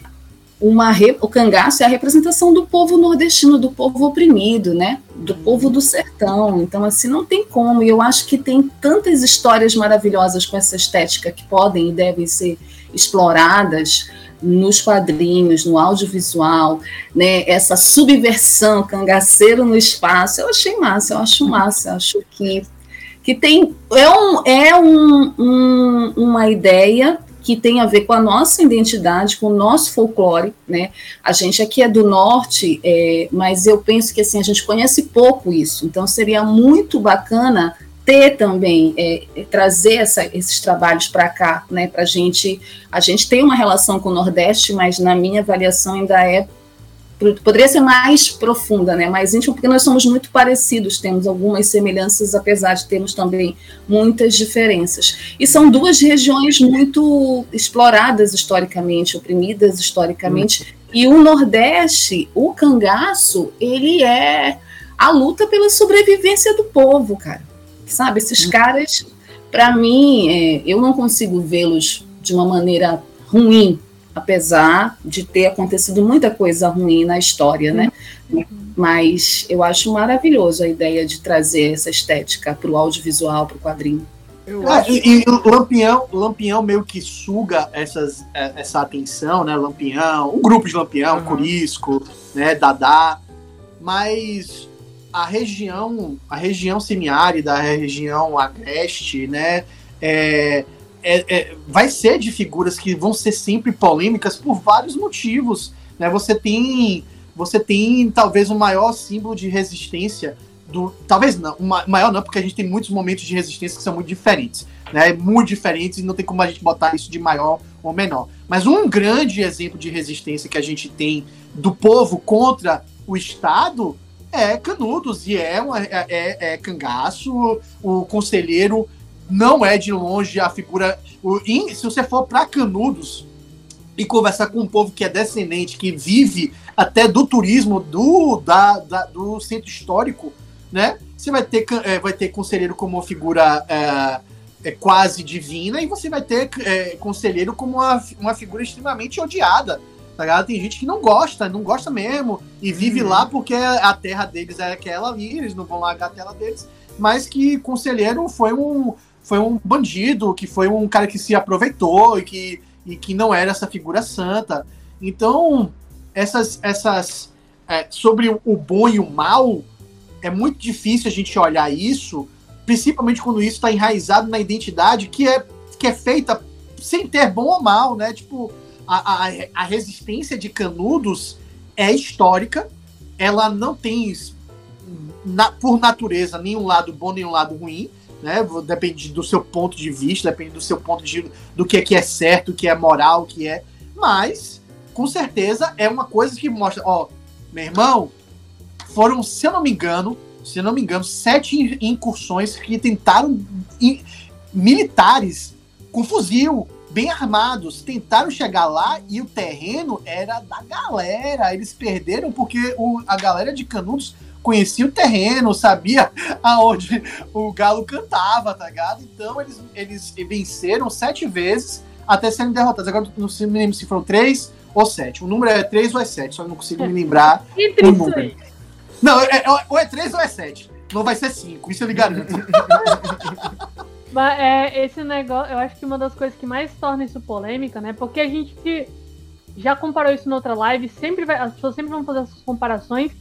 uma o cangaço é a representação do povo nordestino, do povo oprimido, né? Do povo do sertão. Então, assim, não tem como. E eu acho que tem tantas histórias maravilhosas com essa estética que podem e devem ser exploradas. nos quadrinhos, no audiovisual, né, essa subversão, cangaceiro no espaço, eu achei massa, eu acho massa, eu acho que, que tem, é, um, é um, um, uma ideia que tem a ver com a nossa identidade, com o nosso folclore, né? A gente aqui é do norte, é, mas eu penso que assim a gente conhece pouco isso, então seria muito bacana ter também é, é, trazer essa, esses trabalhos para cá, né? Para gente, a gente tem uma relação com o Nordeste, mas na minha avaliação ainda é poderia ser mais profunda, né? Mais íntima, porque nós somos muito parecidos, temos algumas semelhanças, apesar de termos também muitas diferenças. E são duas regiões muito exploradas historicamente, oprimidas historicamente. Hum. E o Nordeste, o cangaço, ele é a luta pela sobrevivência do povo, cara sabe? Esses uhum. caras, para mim, é, eu não consigo vê-los de uma maneira ruim, apesar de ter acontecido muita coisa ruim na história, né? Uhum. Mas eu acho maravilhoso a ideia de trazer essa estética para o audiovisual, para o quadrinho. É, e, e Lampião, Lampião meio que suga essas, é, essa atenção, né? Lampião, o grupo de Lampião, uhum. Curisco, né? Dadá. Mas a região, a região semiárida, a região agreste, né, é, é, é, vai ser de figuras que vão ser sempre polêmicas por vários motivos, né? Você tem, você tem talvez o maior símbolo de resistência do, talvez não, uma, maior não, porque a gente tem muitos momentos de resistência que são muito diferentes, né? Muito diferentes e não tem como a gente botar isso de maior ou menor. Mas um grande exemplo de resistência que a gente tem do povo contra o Estado é Canudos e é, uma, é, é, é cangaço. O conselheiro não é de longe a figura. O, se você for para Canudos e conversar com um povo que é descendente, que vive até do turismo do, da, da do centro histórico, né? Você vai ter, é, vai ter conselheiro como uma figura é, é, quase divina e você vai ter é, conselheiro como uma, uma figura extremamente odiada tá? Tem gente que não gosta, não gosta mesmo, e vive uhum. lá porque a terra deles é aquela ali, eles não vão largar a terra deles, mas que conselheiro foi um, foi um bandido, que foi um cara que se aproveitou e que, e que não era essa figura santa. Então, essas, essas é, sobre o bom e o mal, é muito difícil a gente olhar isso, principalmente quando isso está enraizado na identidade que é, que é feita sem ter bom ou mal, né? Tipo, a, a, a resistência de Canudos é histórica, ela não tem, na, por natureza, nenhum lado bom, nenhum lado ruim, né? Depende do seu ponto de vista, depende do seu ponto de do que é que é certo, o que é moral, o que é. Mas, com certeza, é uma coisa que mostra, ó, meu irmão, foram, se eu não me engano, se eu não me engano, sete incursões que tentaram in, militares com fuzil, bem armados, tentaram chegar lá e o terreno era da galera. Eles perderam porque o, a galera de Canudos conhecia o terreno, sabia aonde o galo cantava, tá ligado? Então eles, eles venceram sete vezes até serem derrotados. Agora não me lembro se foram três ou sete. O número é três ou é sete, só não consigo me lembrar (laughs) o número. Não, é, é, ou é três ou é sete. Não vai ser cinco, isso eu lhe garanto. (laughs) Mas é, esse negócio, eu acho que uma das coisas que mais torna isso polêmica, né? Porque a gente já comparou isso na outra live, sempre vai, as pessoas sempre vão fazer essas comparações.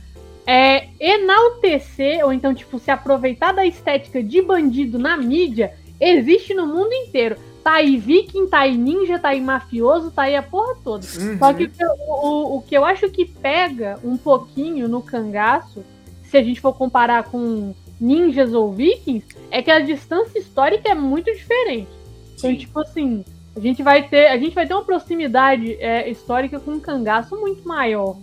É enaltecer, ou então, tipo, se aproveitar da estética de bandido na mídia, existe no mundo inteiro. Tá aí viking, tá aí ninja, tá aí mafioso, tá aí a porra toda. Uhum. Só que o, o, o que eu acho que pega um pouquinho no cangaço, se a gente for comparar com ninjas ou vikings, é que a distância histórica é muito diferente. Então, tipo assim, a gente vai ter, a gente vai ter uma proximidade é, histórica com um cangaço muito maior.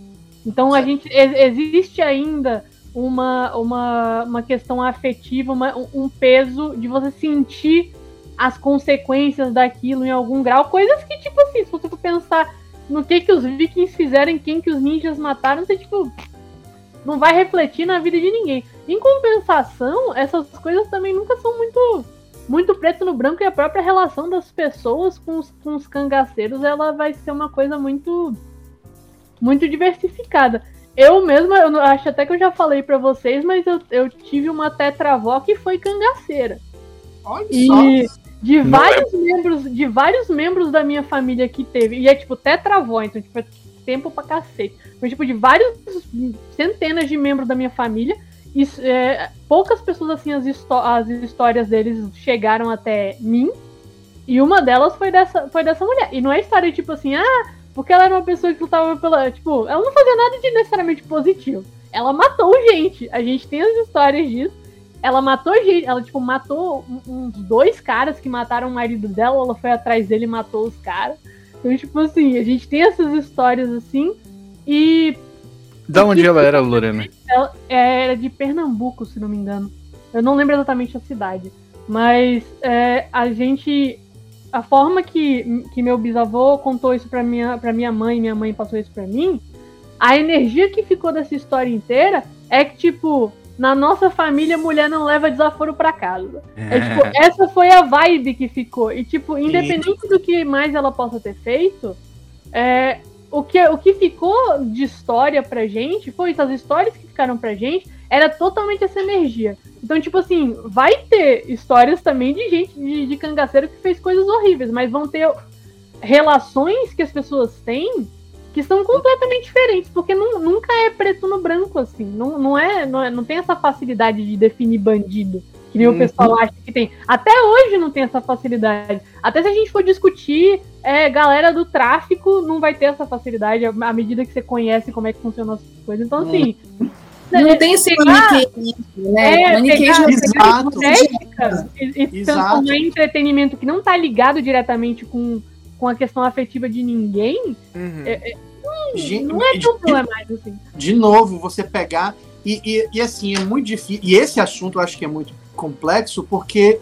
Então a gente existe ainda uma, uma, uma questão afetiva, uma, um peso de você sentir as consequências daquilo em algum grau, coisas que tipo assim, se você for pensar no que que os vikings fizeram, quem que os ninjas mataram, você tipo não vai refletir na vida de ninguém. Em compensação, essas coisas também nunca são muito muito preto no branco e a própria relação das pessoas com os, com os cangaceiros ela vai ser uma coisa muito muito diversificada. Eu mesma, eu acho até que eu já falei para vocês, mas eu, eu tive uma tetravó que foi cangaceira. Olha e, só. de não vários é... membros, de vários membros da minha família que teve. E é tipo tetravó, então tipo, é tempo pra cacete. Mas tipo, de vários centenas de membros da minha família. E, é, poucas pessoas assim, as, as histórias deles chegaram até mim. E uma delas foi dessa, foi dessa mulher. E não é história tipo assim, ah, porque ela era uma pessoa que lutava pela. Tipo, ela não fazia nada de necessariamente positivo. Ela matou gente. A gente tem as histórias disso. Ela matou gente. Ela, tipo, matou uns dois caras que mataram o marido dela. Ela foi atrás dele e matou os caras. Então, tipo assim, a gente tem essas histórias assim. E. Da onde ela era, Lorena? Ela era de Pernambuco, se não me engano. Eu não lembro exatamente a cidade. Mas é, a gente a forma que, que meu bisavô contou isso para minha, pra minha mãe, minha mãe passou isso para mim, a energia que ficou dessa história inteira é que, tipo, na nossa família, mulher não leva desaforo para casa. É. é. tipo, essa foi a vibe que ficou. E, tipo, independente do que mais ela possa ter feito, é, o, que, o que ficou de história pra gente foi isso. As histórias que ficaram pra gente era totalmente essa energia. Então, tipo assim, vai ter histórias também de gente, de, de cangaceiro que fez coisas horríveis, mas vão ter relações que as pessoas têm que são completamente diferentes, porque não, nunca é preto no branco, assim. Não, não, é, não, é, não tem essa facilidade de definir bandido, que nem uhum. o pessoal acha que tem. Até hoje não tem essa facilidade. Até se a gente for discutir, é, galera do tráfico não vai ter essa facilidade à medida que você conhece como é que funcionam as coisas. Então, assim. Uhum não é, tem esse maniqueísmo, né? É, maniqueísmo exato, e, e transformar em entretenimento que não está ligado diretamente com, com a questão afetiva de ninguém, uhum. é, é, hum, não é tão problemático assim. De novo, você pegar. E, e, e, assim, é muito difícil. E esse assunto eu acho que é muito complexo, porque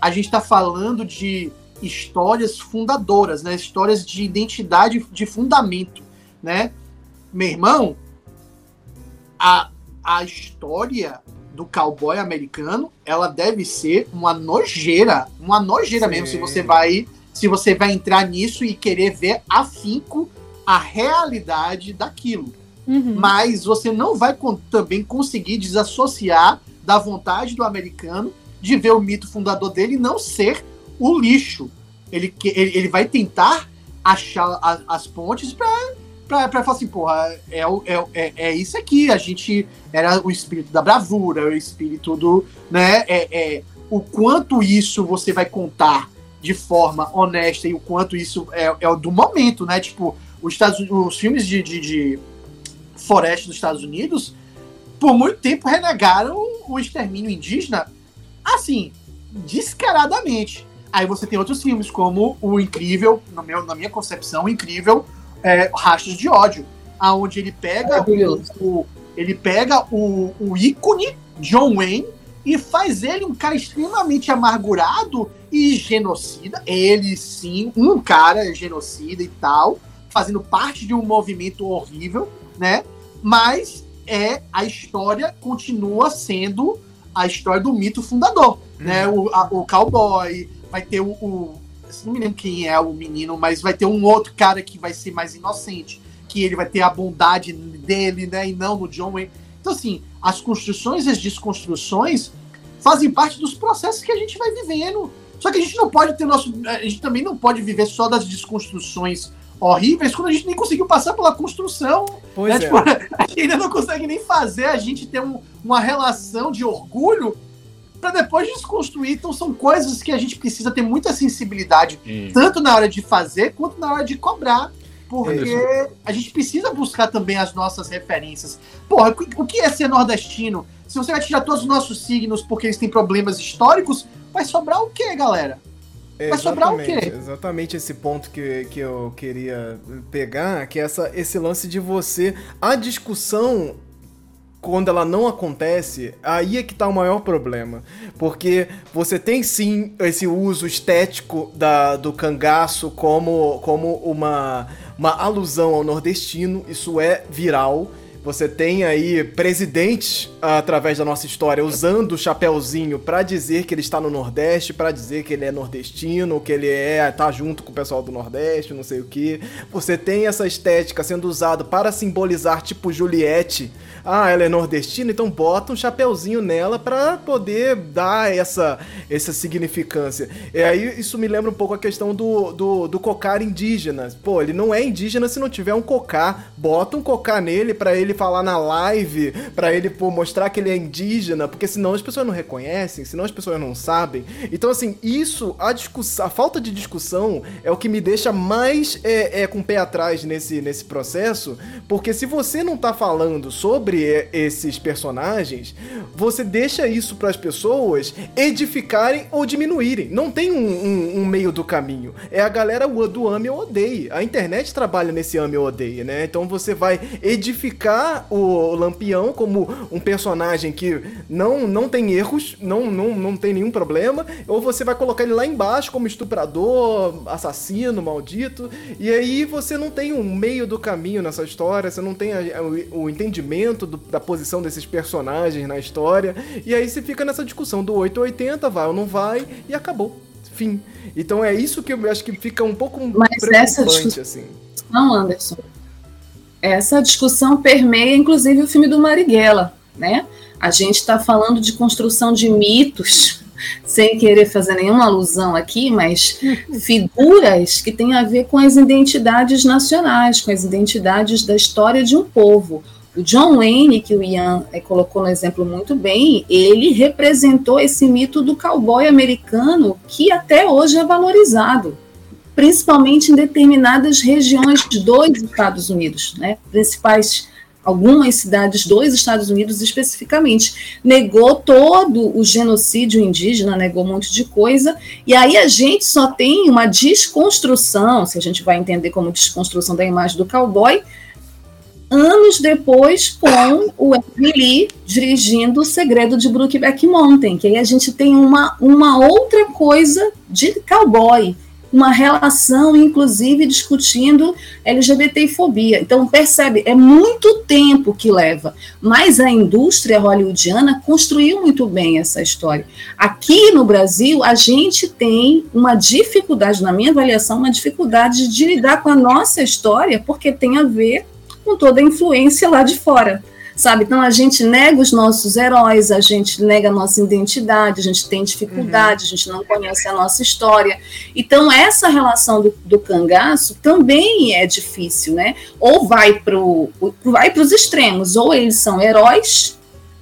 a gente está falando de histórias fundadoras, né? Histórias de identidade, de fundamento, né? Meu irmão, a, a história do cowboy americano, ela deve ser uma nojeira, uma nojeira Sim. mesmo, se você vai se você vai entrar nisso e querer ver afinco a realidade daquilo. Uhum. Mas você não vai também conseguir desassociar da vontade do americano de ver o mito fundador dele não ser o lixo. Ele, ele, ele vai tentar achar a, as pontes para pra, pra falar assim, porra, é, é, é, é isso aqui, a gente era o espírito da bravura, o espírito do, né, é, é, o quanto isso você vai contar de forma honesta e o quanto isso é, é do momento, né, tipo, os, Estados, os filmes de, de, de floresta dos Estados Unidos, por muito tempo renegaram o extermínio indígena, assim, descaradamente. Aí você tem outros filmes, como o incrível, meu, na minha concepção, o incrível é, Rastros de Ódio, aonde ele pega o, ele pega o, o ícone John Wayne e faz ele um cara extremamente amargurado e genocida. Ele sim, um cara genocida e tal, fazendo parte de um movimento horrível, né? Mas é a história continua sendo a história do mito fundador, né? Uhum. O, a, o cowboy vai ter o, o não me lembro quem é o menino, mas vai ter um outro cara que vai ser mais inocente, que ele vai ter a bondade dele, né, e não no John Wayne. Então, assim, as construções e as desconstruções fazem parte dos processos que a gente vai vivendo. Só que a gente não pode ter nosso. A gente também não pode viver só das desconstruções horríveis quando a gente nem conseguiu passar pela construção. Pois né? é. Tipo, (laughs) a gente ainda não consegue nem fazer a gente ter um, uma relação de orgulho para depois desconstruir. Então são coisas que a gente precisa ter muita sensibilidade, tanto na hora de fazer quanto na hora de cobrar. Porque é a gente precisa buscar também as nossas referências. Porra, o que é ser nordestino? Se você vai tirar todos os nossos signos porque eles têm problemas históricos, vai sobrar o quê, galera? Vai sobrar o quê? Exatamente esse ponto que, que eu queria pegar, que é essa, esse lance de você. A discussão quando ela não acontece, aí é que tá o maior problema. Porque você tem sim esse uso estético da, do cangaço como, como uma, uma alusão ao nordestino, isso é viral. Você tem aí presidentes através da nossa história usando o chapéuzinho para dizer que ele está no Nordeste, para dizer que ele é nordestino, que ele é tá junto com o pessoal do Nordeste, não sei o que. Você tem essa estética sendo usada para simbolizar tipo Juliette ah, ela é nordestina, então bota um chapeuzinho nela para poder dar essa, essa significância. E aí isso me lembra um pouco a questão do, do, do cocar indígena. Pô, ele não é indígena se não tiver um cocar. Bota um cocar nele para ele falar na live, para ele pô, mostrar que ele é indígena, porque senão as pessoas não reconhecem, senão as pessoas não sabem. Então, assim, isso, a discussão, a falta de discussão é o que me deixa mais é, é, com o pé atrás nesse, nesse processo, porque se você não tá falando sobre sobre esses personagens, você deixa isso para as pessoas edificarem ou diminuírem. Não tem um, um, um, meio do caminho. É a galera do ame ou odeie. A internet trabalha nesse ame ou odeie, né? Então você vai edificar o Lampião como um personagem que não, não tem erros, não, não, não tem nenhum problema, ou você vai colocar ele lá embaixo como estuprador, assassino, maldito, e aí você não tem um meio do caminho nessa história, você não tem a, a, o entendimento do, da posição desses personagens na história. E aí você fica nessa discussão do 880, vai ou não vai, e acabou. Fim. Então é isso que eu acho que fica um pouco Mas essa discussão, assim. Não, Anderson. Essa discussão permeia, inclusive, o filme do Marighella, né? A gente está falando de construção de mitos, (laughs) sem querer fazer nenhuma alusão aqui, mas (laughs) figuras que têm a ver com as identidades nacionais, com as identidades da história de um povo. O John Wayne, que o Ian é, colocou no exemplo muito bem, ele representou esse mito do cowboy americano que até hoje é valorizado, principalmente em determinadas regiões dos Estados Unidos, né? principais algumas cidades dos Estados Unidos especificamente, negou todo o genocídio indígena, negou um monte de coisa, e aí a gente só tem uma desconstrução, se a gente vai entender como desconstrução da imagem do cowboy, anos depois com o Henry dirigindo O Segredo de Brookback Mountain, que aí a gente tem uma, uma outra coisa de cowboy, uma relação, inclusive, discutindo LGBTfobia. Então, percebe, é muito tempo que leva, mas a indústria hollywoodiana construiu muito bem essa história. Aqui no Brasil, a gente tem uma dificuldade, na minha avaliação, uma dificuldade de lidar com a nossa história, porque tem a ver com toda a influência lá de fora, sabe? Então a gente nega os nossos heróis, a gente nega a nossa identidade, a gente tem dificuldade, uhum. a gente não conhece a nossa história. Então essa relação do, do cangaço também é difícil, né? Ou vai para vai os extremos, ou eles são heróis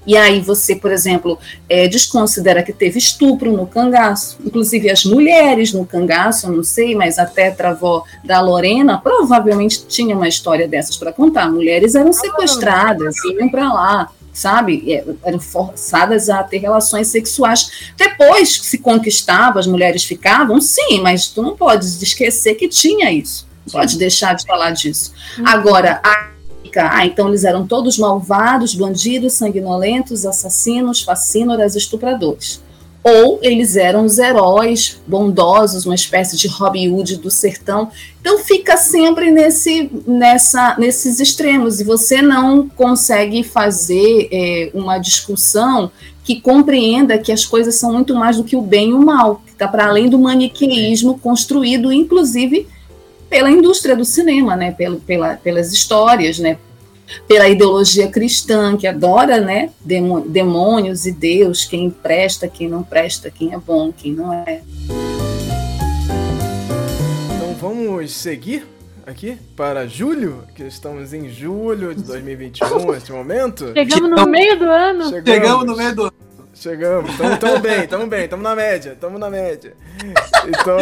e aí você, por exemplo, é, desconsidera que teve estupro no cangaço, inclusive as mulheres no cangaço, eu não sei, mas a tetravó da Lorena provavelmente tinha uma história dessas para contar. Mulheres eram sequestradas, iam para lá, sabe? É, eram forçadas a ter relações sexuais. Depois que se conquistava, as mulheres ficavam, sim, mas tu não podes esquecer que tinha isso. Pode deixar de falar disso. Uhum. Agora, a ah, então eles eram todos malvados, bandidos, sanguinolentos, assassinos, fascínoras, estupradores. Ou eles eram os heróis bondosos, uma espécie de Robin Hood do sertão. Então fica sempre nesse, nessa, nesses extremos e você não consegue fazer é, uma discussão que compreenda que as coisas são muito mais do que o bem e o mal, que está para além do maniqueísmo construído, inclusive pela indústria do cinema, né, pelo, pela, pelas histórias, né, pela ideologia cristã, que adora né, demônios e Deus, quem presta, quem não presta, quem é bom, quem não é. Então vamos seguir aqui para julho, que estamos em julho de 2021 neste momento. Chegamos no meio do ano. Chegamos, Chegamos no meio do ano. Chegamos, estamos bem, estamos bem, estamos na média, estamos na média. Então,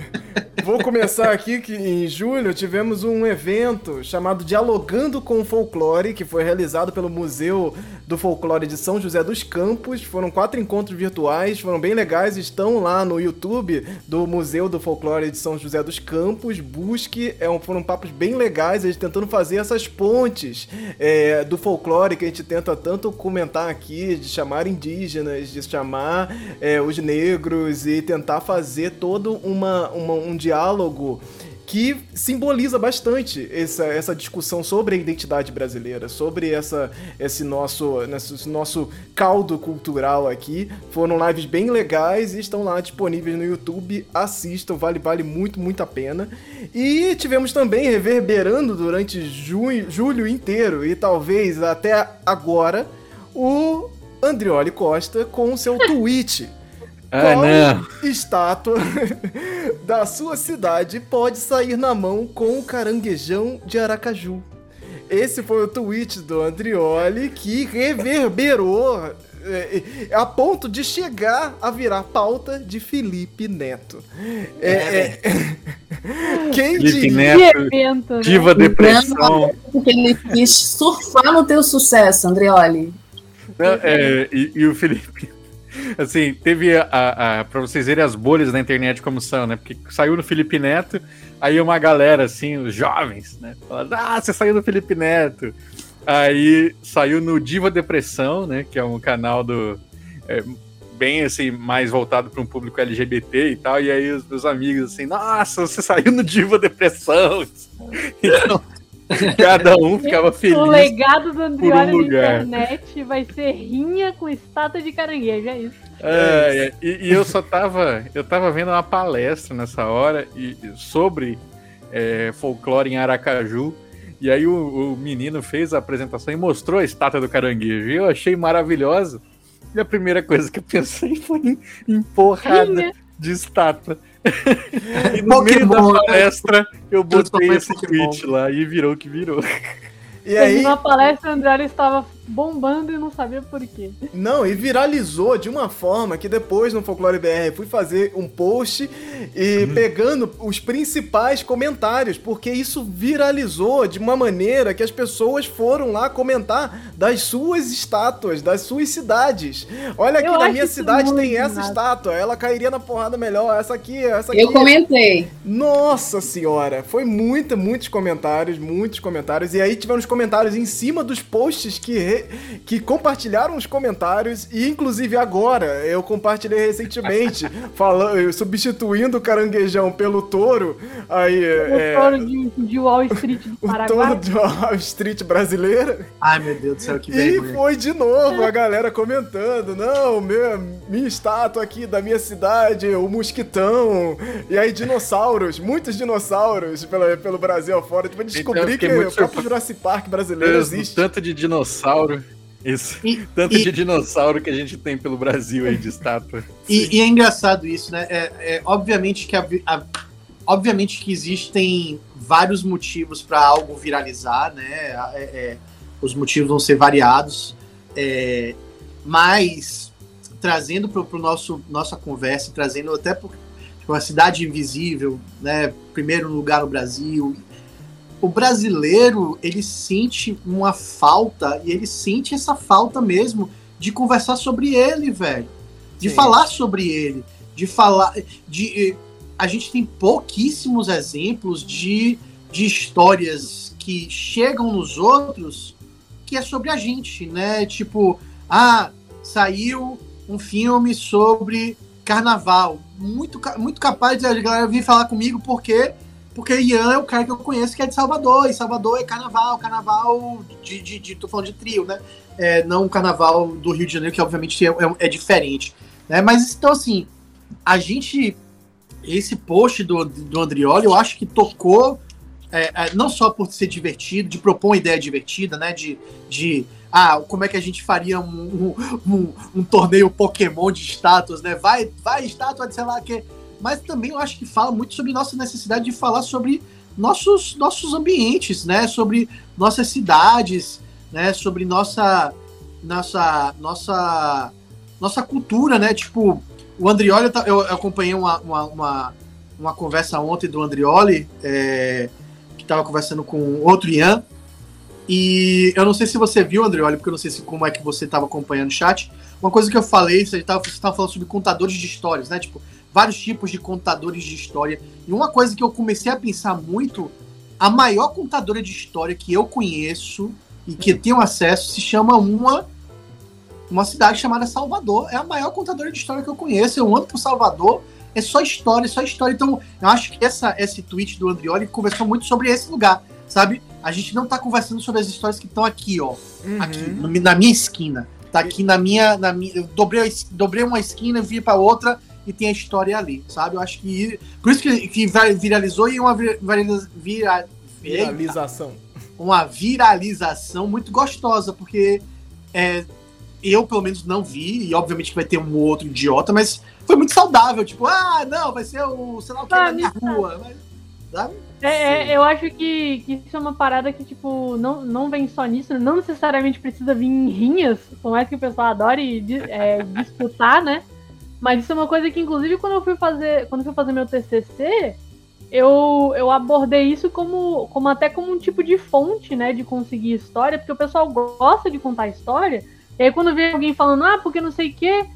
(laughs) vou começar aqui que em julho tivemos um evento chamado Dialogando com o Folclore, que foi realizado pelo Museu do Folclore de São José dos Campos. Foram quatro encontros virtuais, foram bem legais, estão lá no YouTube do Museu do Folclore de São José dos Campos. Busque, é um, foram papos bem legais, eles tentando fazer essas pontes é, do folclore que a gente tenta tanto comentar aqui, de chamar indígenas, de chamar é, os negros e tentar fazer todo uma, uma um diálogo que simboliza bastante essa, essa discussão sobre a identidade brasileira, sobre essa, esse, nosso, esse nosso caldo cultural aqui. Foram lives bem legais e estão lá disponíveis no YouTube. Assistam, vale, vale muito, muito a pena. E tivemos também reverberando durante junho, julho inteiro e talvez até agora o Andrioli Costa com seu tweet. Ah, Qual não. estátua da sua cidade pode sair na mão com o caranguejão de Aracaju? Esse foi o tweet do Andrioli que reverberou é, é, a ponto de chegar a virar pauta de Felipe Neto. É, é, quem Felipe diria? Neto, evento, né? Diva Depressão. Porque ele quis surfar no teu sucesso, Andreoli. Não, é, e, e o Felipe. (laughs) Assim, teve a, a, pra vocês verem as bolhas na internet como são, né? Porque saiu no Felipe Neto, aí uma galera, assim, os jovens, né? Falando, ah, você saiu no Felipe Neto. Aí saiu no Diva Depressão, né? Que é um canal do. é, bem assim, mais voltado para um público LGBT e tal. E aí os meus amigos assim, nossa, você saiu no Diva Depressão. (laughs) Então, (laughs) cada um ficava feliz. O legado do Andrioli na lugar. internet vai ser rinha com estátua de caranguejo, é isso. É, é, e, e eu só tava. Eu tava vendo uma palestra nessa hora e, sobre é, folclore em Aracaju. E aí o, o menino fez a apresentação e mostrou a estátua do caranguejo. E eu achei maravilhosa. E a primeira coisa que eu pensei (laughs) foi em, em porrada Rinha. de estátua. (laughs) e no meio da Pokémon, né? palestra eu botei esse Pokémon. tweet lá e virou o que virou. E aí, Terminou a palestra, o Andrioli estava bombando e não sabia por quê. Não, e viralizou de uma forma que depois no Folclore BR fui fazer um post e pegando os principais comentários, porque isso viralizou de uma maneira que as pessoas foram lá comentar das suas estátuas, das suas cidades. Olha aqui, Eu na minha cidade tem essa massa. estátua, ela cairia na porrada melhor, essa aqui, essa aqui. Eu comentei. Nossa senhora, foi muita, muitos comentários, muitos comentários. E aí tivemos comentários em cima dos posts que, que compartilharam os comentários. E inclusive agora eu compartilhei recentemente, (laughs) falando, substituindo o caranguejão pelo touro. Aí O é, touro de, de Wall Street do (laughs) o touro Paraguai. de Wall Street brasileira. Ai, meu Deus do céu, que E vergonha. foi de novo a galera comentando: não, meu, minha estátua aqui da minha cidade, o mosquitão. E aí, dinossauros, muitos dinossauros pela, pelo Brasil afora. Tipo, eu descobri Então, que o próprio Jurassic Park brasileiro existe. Tanto de dinossauro. Isso. E- Tanto e- de dinossauro que a gente tem pelo Brasil aí de estátua. (laughs) E, e é engraçado isso, né? É, é, obviamente que a- a- obviamente que existem vários motivos para algo viralizar, né? É, é, os motivos vão ser variados, é, mas trazendo para o nosso nossa conversa, trazendo até por tipo, a cidade invisível, né? Primeiro lugar no Brasil. O brasileiro ele sente uma falta e ele sente essa falta mesmo de conversar sobre ele, velho de Sim. falar sobre ele, de falar de eh, a gente tem pouquíssimos exemplos de, de histórias que chegam nos outros que é sobre a gente, né? Tipo, ah, saiu um filme sobre carnaval, muito muito capaz de a galera vir falar comigo porque porque Ian é o cara que eu conheço que é de Salvador, e Salvador é carnaval, carnaval de, de, de tô falando de trio, né? É, não o carnaval do Rio de Janeiro, que obviamente é, é- é diferente. Né? Mas então, assim, a gente. Esse post do, do Andrioli, eu acho que tocou é, é, não só por ser divertido, de propor uma ideia divertida, né? De, de ah, como é que a gente faria um, um, um- um torneio Pokémon de estátuas, né? Vai, vai estátua de sei lá o quê. Mas também eu acho que fala muito sobre nossa necessidade de falar sobre nossos, nossos ambientes, né? Sobre nossas cidades, né? Sobre nossa nossa nossa nossa cultura, né? Tipo, o Andrioli, eu acompanhei uma, uma, uma, uma conversa ontem do Andrioli, é, que estava conversando com outro Ian, e eu não sei se você viu, Andrioli, porque eu não sei se, como é que você estava acompanhando o chat. Uma coisa que eu falei, você estava falando sobre contadores de histórias, né? Tipo, vários tipos de contadores de história. E uma coisa que eu comecei a pensar muito, a maior contadora de história que eu conheço e que tenho acesso se chama uma uma cidade chamada Salvador. É a maior contadora de história que eu conheço. Eu ando por Salvador, é só história, é só história. Então, eu acho que essa, esse tweet do Andrioli conversou muito sobre esse lugar, sabe? A gente não tá conversando sobre as histórias que estão aqui, ó. Uhum. Aqui, na minha esquina. Tá aqui na minha. Na minha eu dobrei, dobrei uma esquina, vi para outra e tem a história ali, sabe? Eu acho que. Por isso que, que viralizou e uma vira, viralização. Uma viralização muito gostosa, porque é, eu, pelo menos, não vi, e obviamente que vai ter um outro idiota, mas foi muito saudável. Tipo, ah, não, vai ser o, sei lá o que, ah, na minha rua. Mas, sabe? É, é, eu acho que, que isso é uma parada que, tipo, não, não vem só nisso, não necessariamente precisa vir em rinhas, por mais que o pessoal adore é, disputar, né? Mas isso é uma coisa que, inclusive, quando eu fui fazer, quando eu fui fazer meu TCC, eu, eu abordei isso como, como até como um tipo de fonte, né, de conseguir história, porque o pessoal gosta de contar história, e aí quando vê alguém falando, ah, porque não sei o quê,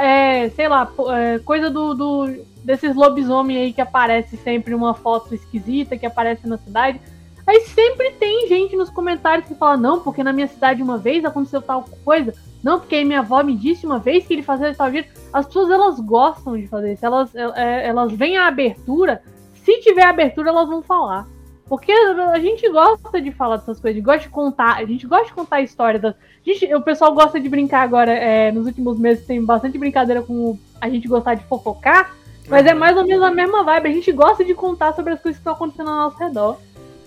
é, sei lá, é, coisa do, do, desses lobisomem aí que aparece sempre uma foto esquisita, que aparece na cidade, aí sempre tem gente nos comentários que fala, não, porque na minha cidade uma vez aconteceu tal coisa, não, porque minha avó me disse uma vez que ele fazia tal jeito. As pessoas, elas gostam de fazer isso, elas, é, elas veem a abertura se tiver abertura, elas vão falar. Porque a gente gosta de falar dessas coisas, a gosta de contar, a gente gosta de contar histórias. Das... Gente, o pessoal gosta de brincar agora, é, nos últimos meses tem bastante brincadeira com a gente gostar de fofocar, mas é uhum. mais ou menos a mesma vibe. A gente gosta de contar sobre as coisas que estão acontecendo ao nosso redor.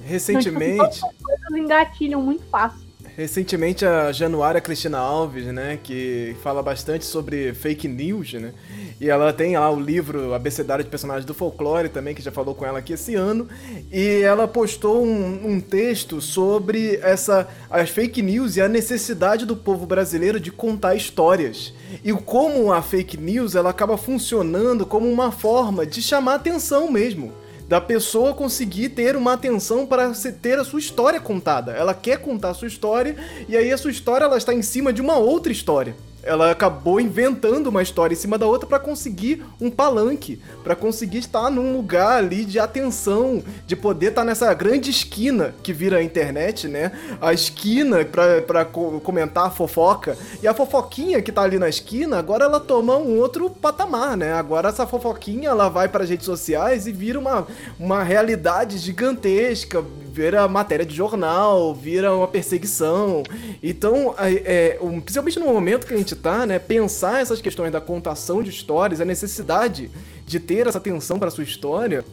Recentemente. Então, tipo, coisas engatilham muito fácil. Recentemente a Januária Cristina Alves, né, que fala bastante sobre fake news, né? E ela tem lá o livro Abecedário de Personagens do Folclore também, que já falou com ela aqui esse ano. E ela postou um, um texto sobre essa as fake news e a necessidade do povo brasileiro de contar histórias. E como a fake news ela acaba funcionando como uma forma de chamar atenção mesmo da pessoa conseguir ter uma atenção para ter a sua história contada. Ela quer contar a sua história e aí a sua história ela está em cima de uma outra história ela acabou inventando uma história em cima da outra para conseguir um palanque, para conseguir estar num lugar ali de atenção, de poder estar nessa grande esquina que vira a internet, né? A esquina para comentar a fofoca. E a fofoquinha que tá ali na esquina, agora ela toma um outro patamar, né? Agora essa fofoquinha ela vai para redes sociais e vira uma, uma realidade gigantesca, vira matéria de jornal, vira uma perseguição. Então, é, principalmente no momento que a gente tá, né, pensar essas questões da contação de histórias, a necessidade de ter essa atenção para sua história,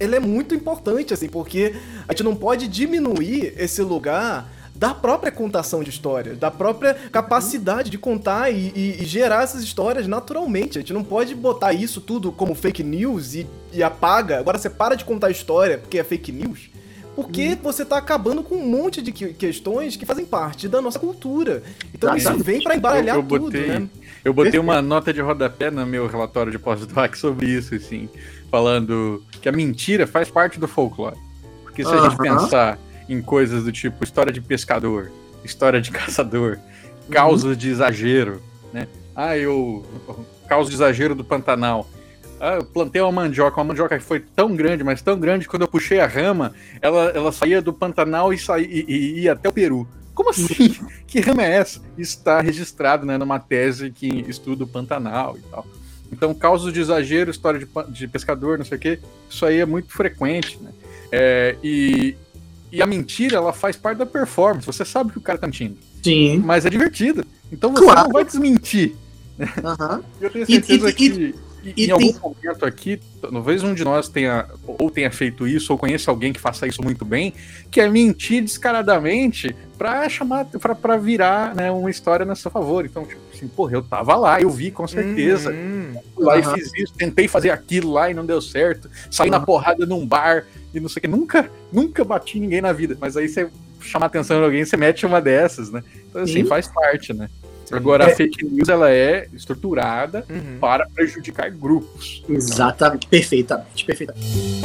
ela é muito importante, assim, porque a gente não pode diminuir esse lugar da própria contação de histórias, da própria capacidade de contar e, e, e, gerar essas histórias naturalmente. A gente não pode botar isso tudo como fake news e, e apaga. Agora você para de contar história porque é fake news porque hum. você tá acabando com um monte de questões que fazem parte da nossa cultura. Então isso vem para embaralhar eu, eu tudo, botei, né? Eu botei uma nota de rodapé no meu relatório de pós-doc sobre isso, assim, falando que a mentira faz parte do folclore. Porque se uh -huh. a gente pensar em coisas do tipo história de pescador, história de (laughs) caçador, causas uhum. de exagero, né? Ah, eu. Causa de exagero do Pantanal. Ah, eu plantei uma mandioca, uma mandioca que foi tão grande, mas tão grande, que quando eu puxei a rama, ela, ela saía do Pantanal e, saía, e, e ia até o Peru. Como assim? que rama é essa? Está registrado né, numa tese que estuda o Pantanal e tal. Então, causas de exagero, história de, de pescador, não sei o quê, isso aí é muito frequente, né? É, e, e a mentira, ela faz parte da performance. Você sabe que o cara tá mentindo. Sim. Mas é divertido. Então você claro. não vai desmentir. Uhum. (laughs) Eu tenho certeza e, e, que e, em algum momento aqui, talvez um de nós tenha ou tenha feito isso, ou conheça alguém que faça isso muito bem, que é mentir descaradamente para chamar, para virar né, uma história na seu favor. Então, tipo assim, porra, eu tava lá, eu vi com certeza. Uhum. Lá uhum. e fiz isso, tentei fazer aquilo lá e não deu certo. Saí uhum. na porrada num bar e não sei o que. Nunca, nunca bati ninguém na vida. Mas aí você chama a atenção de alguém, você mete uma dessas, né? Então, assim, Sim. faz parte, né? Agora, é. a fake news ela é estruturada uhum. para prejudicar grupos. Exatamente, perfeitamente, perfeitamente.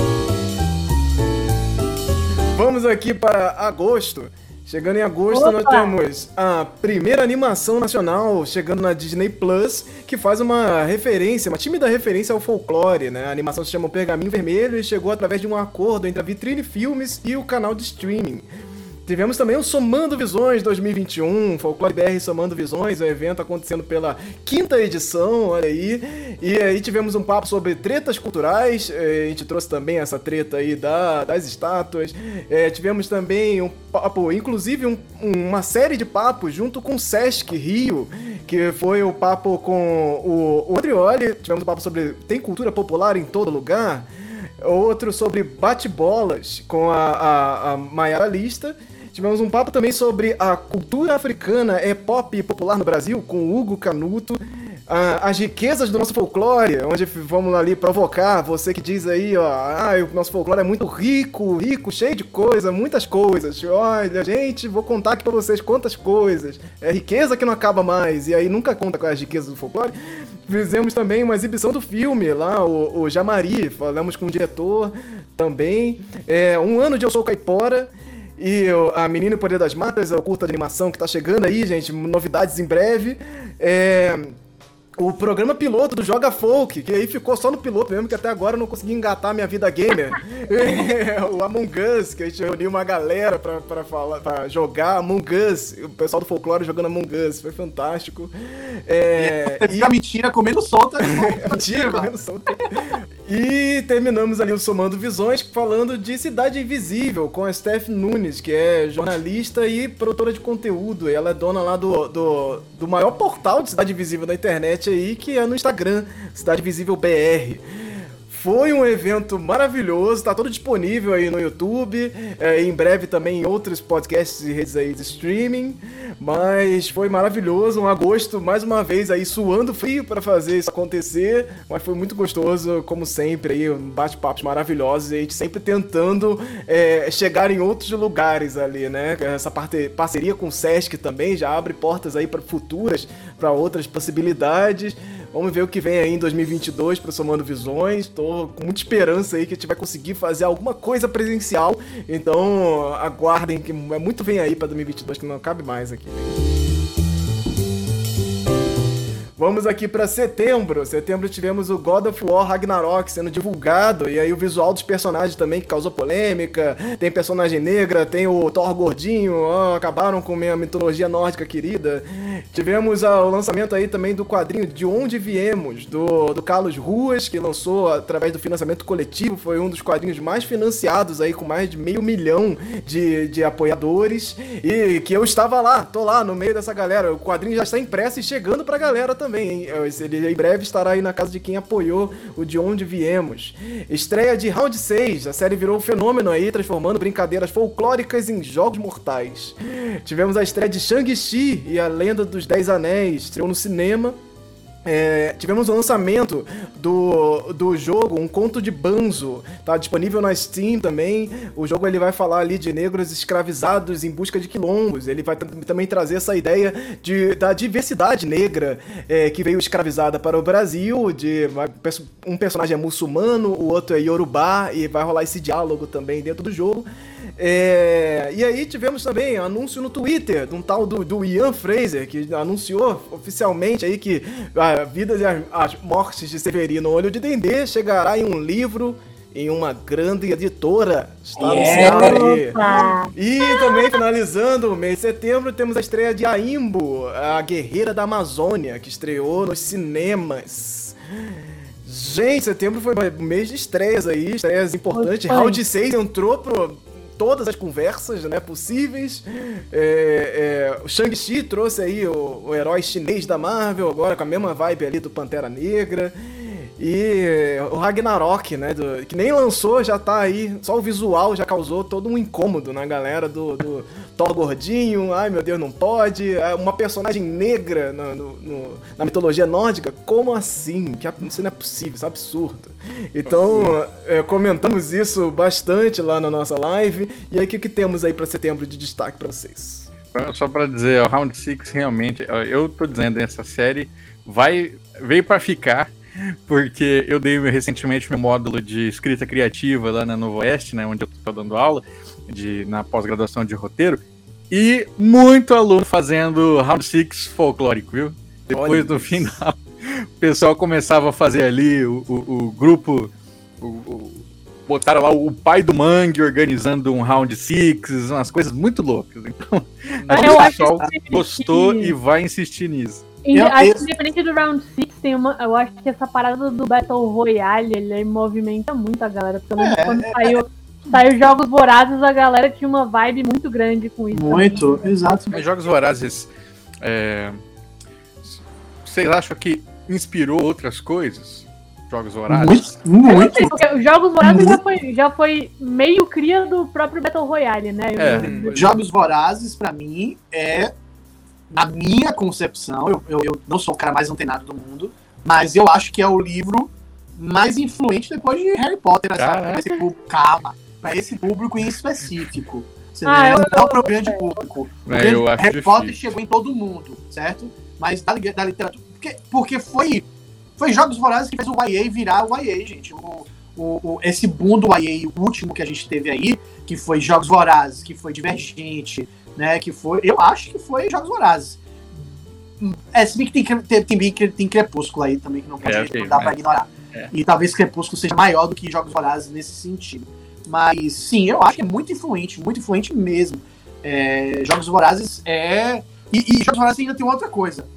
Vamos aqui para agosto. Chegando em agosto, Opa. nós temos a primeira animação nacional chegando na Disney Plus, que faz uma referência, uma tímida referência ao folclore, né? A animação se chama o Pergaminho Vermelho e chegou através de um acordo entre a Vitrine Filmes e o canal de streaming. Tivemos também o Somando Visões 2021, Folclore BR Somando Visões, o evento acontecendo pela quinta edição, olha aí. E aí tivemos um papo sobre tretas culturais, eh, a gente trouxe também essa treta aí da, das estátuas. É, tivemos também um papo, inclusive um, uma série de papos junto com o Sesc Rio, que foi o papo com o, o Andrioli. Tivemos um papo sobre tem cultura popular em todo lugar. Outro sobre bate-bolas com a, a, a Lista. Tivemos um papo também sobre a cultura africana é pop popular no Brasil, com Hugo Canuto. as riquezas do nosso folclore, onde vamos ali provocar você que diz aí, ó, ah, o nosso folclore é muito rico, rico, cheio de coisa, muitas coisas. Olha, gente, vou contar aqui pra vocês quantas coisas. É riqueza que não acaba mais, e aí nunca conta com as riquezas do folclore. Fizemos também uma exibição do filme lá, o, o Jamari, falamos com o diretor também. É, um ano de Eu Sou Caipora. E a Menina e o Poder das Matas, é o curta de animação que tá chegando aí, gente. Novidades em breve. É o programa piloto do Joga Folk, que aí ficou só no piloto mesmo, que até agora eu não consegui engatar minha vida gamer. (laughs) o Among Us, que a gente reuniu uma galera pra, pra, falar, pra jogar Among Us, o pessoal do folclore jogando Among Us, foi fantástico. É, e a mentira comendo solta. (laughs) Mentira comendo solta. E terminamos ali o Somando Visões falando de Cidade Invisível com a Steph Nunes, que é jornalista e produtora de conteúdo. E ela é dona lá do, do, do maior portal de Cidade Invisível da internet aí, que é no Instagram, Cidade Visível BR. Foi um evento maravilhoso, tá todo disponível aí no YouTube, é, em breve também em outros podcasts e redes aí de streaming, mas foi maravilhoso, um agosto mais uma vez aí suando frio para fazer isso acontecer, mas foi muito gostoso, como sempre aí, bate-papos maravilhosos e a gente sempre tentando é, chegar em outros lugares ali, né? Essa parte, parceria com o Sesc também já abre portas aí para futuras, para outras possibilidades. Vamos ver o que vem aí em 2022 para Somando Visões. Tô com muita esperança aí que a gente vai conseguir fazer alguma coisa presencial. Então, aguardem que é muito vem aí para 2022 que não cabe mais aqui. Vamos aqui para setembro. Setembro tivemos o God of War Ragnarok sendo divulgado e aí o visual dos personagens também que causou polêmica. Tem personagem negra, tem o Thor gordinho, ó, acabaram com minha mitologia nórdica querida. Tivemos ah, o lançamento aí também do quadrinho De Onde Viemos, do, do Carlos Ruas, que lançou através do financiamento coletivo. Foi um dos quadrinhos mais financiados aí, com mais de meio milhão de, de apoiadores. E que eu estava lá, tô lá no meio dessa galera. O quadrinho já está impresso e chegando pra galera também também, hein? Ele em breve estará aí na casa de quem apoiou o De Onde Viemos. Estreia de Round 6, a série virou um fenômeno aí, transformando brincadeiras folclóricas em jogos mortais. Tivemos a estreia de Shang-Chi e a Lenda dos Dez Anéis, estreou no cinema é, tivemos o lançamento do, do jogo Um Conto de Banzo, tá disponível na Steam também. O jogo ele vai falar ali de negros escravizados em busca de quilombos. Ele vai também trazer essa ideia de, da diversidade negra é, que veio escravizada para o Brasil. De um personagem é muçulmano, o outro é yorubá e vai rolar esse diálogo também dentro do jogo. É, e aí tivemos também anúncio no Twitter de um tal do, do Ian Fraser, que anunciou oficialmente aí que a vida e as, as mortes de Severino Olho de Dendê chegará em um livro em uma grande editora. Está anunciado aí. E também finalizando o mês de setembro, temos a estreia de Aimbo, a Guerreira da Amazônia, que estreou nos cinemas. Gente, setembro foi um mês de estreias aí, estreias importantes. Round 6 entrou pro, todas as conversas né, possíveis. É, é, o Shang-Chi trouxe aí o, o, herói chinês da Marvel, agora com a mesma vibe ali do Pantera Negra. E o Ragnarok, né? Do, que nem lançou, já tá aí. Só o visual já causou todo um incômodo na galera do, do Thor gordinho. Ai meu Deus, não pode. É uma personagem negra no, no, na mitologia nórdica. Como assim? Que isso não é possível, isso é absurdo. Então, é, comentamos isso bastante lá na nossa live. E aí, o que, que temos aí para setembro de destaque para vocês? Só para dizer, o Round 6 realmente, eu tô dizendo, essa série vai veio para ficar porque eu dei recentemente meu módulo de escrita criativa lá na Novo Oeste, né, onde eu estou dando aula de, na pós-graduação de roteiro, e muito aluno fazendo Round Six folclórico, viu? Depois Olha do isso. final, o pessoal começava a fazer ali o, o, o grupo, o, botaram lá o pai do Mangue organizando um round six, umas coisas muito loucas. Então, o pessoal gostou que... e vai insistir nisso. Eu, acho que independente do Round 6, tem uma, eu acho que essa parada do Battle Royale, ele movimenta muito a galera. Pelo menos é, quando é, saiu, saiu Jogos Vorazes, a galera tinha uma vibe muito grande com isso. Muito, também. exato. Mas Jogos Vorazes, é, vocês acham que inspirou outras coisas? Jogos Vorazes? Muito, muito. Sei, porque os Jogos Vorazes já foi, já foi meio cria do próprio Battle Royale, né? É. Jogos Vorazes, pra mim, é na minha concepção, eu, eu, eu, não sou o cara mais antenado do mundo, mas eu acho que é o livro mais influente depois de Harry Potter, esse público, calma, para esse público em específico. Ah, eu, não para o grande público. É, grande, Harry difícil. Potter chegou em todo mundo, certo? Mas da, da literatura. Porque, porque foi, foi Jogos Vorazes que fez o YA virar o YA, gente. O, o, o, esse boom do YA, o último que a gente teve aí, que foi Jogos Vorazes, que foi Divergente, né? Que foi, eu acho que foi Jogos Vorazes. É, se bem que tem, tem, tem, tem Crepúsculo aí também, que não, pode, é, okay, não dá pra ignorar. É. E talvez Crepúsculo seja maior do que Jogos Vorazes nesse sentido. Mas sim, eu acho que é muito influente, muito influente mesmo. É, Jogos Vorazes é. E, e, Jogos Vorazes ainda tem outra coisa.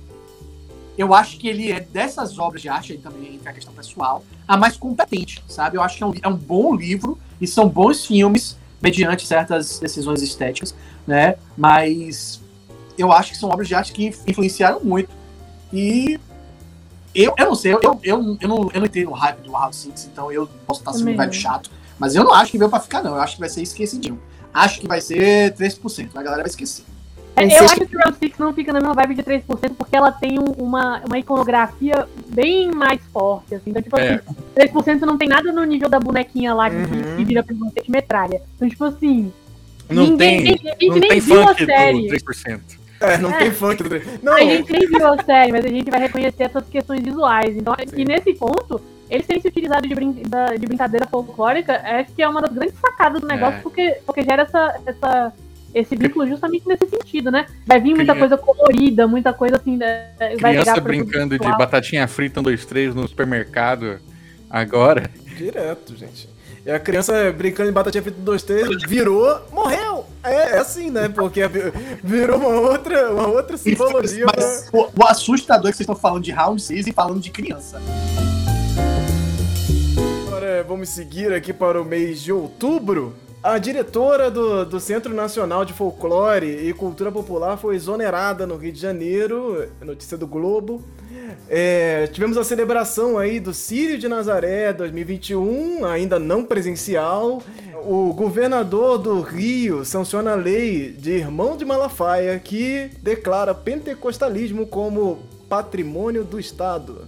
Eu acho que ele é dessas obras de arte, aí também entra a questão pessoal, a mais competente, sabe? Eu acho que é um, é um bom livro e são bons filmes mediante certas decisões estéticas, né? Mas eu acho que são obras de arte que influenciaram muito. E eu, eu não sei, eu, eu, eu, não, eu não entrei no hype do Round Six, então eu posso estar sendo um velho chato. Mas eu não acho que veio pra ficar, não. Eu acho que vai ser esquecidinho. Acho que vai ser 3%. A galera vai esquecer. É, eu acho que o Round Six não fica na mesma vibe de 3% porque ela tem uma, uma iconografia bem mais forte. Assim. Então, tipo é. assim, 3% não tem nada no nível da bonequinha lá que, uhum. que vira pra você de metralha. Então, tipo assim, não Ninguém, tem, a gente não nem tem viu funk a série. do 3%. É, não é. tem funk do Não. A gente nem viu a série, mas a gente vai reconhecer essas questões visuais. Então, Sim. e nesse ponto, eles terem se utilizado de, brin de brincadeira folclórica, acho que é uma das grandes sacadas do negócio, é. porque, porque gera essa, essa, esse vínculo justamente nesse sentido, né? Vai vir muita coisa colorida, muita coisa assim. Né? Vai Criança brincando de batatinha frita 1, 2, 3 no supermercado agora. Direto, gente. E a criança brincando em batatinha frita 2, 3, virou, morreu. É, é, assim, né? Porque virou uma outra, uma outra simbologia. Mas, pra... o, o, assustador é que vocês estão falando de Round 6 e falando de criança. Agora vamos seguir aqui para o mês de outubro. A diretora do, do Centro Nacional de Folclore e Cultura Popular foi exonerada no Rio de Janeiro, notícia do Globo. É, tivemos a celebração aí do Sírio de Nazaré 2021, ainda não presencial. O governador do Rio sanciona a lei de Irmão de Malafaia que declara pentecostalismo como patrimônio do Estado.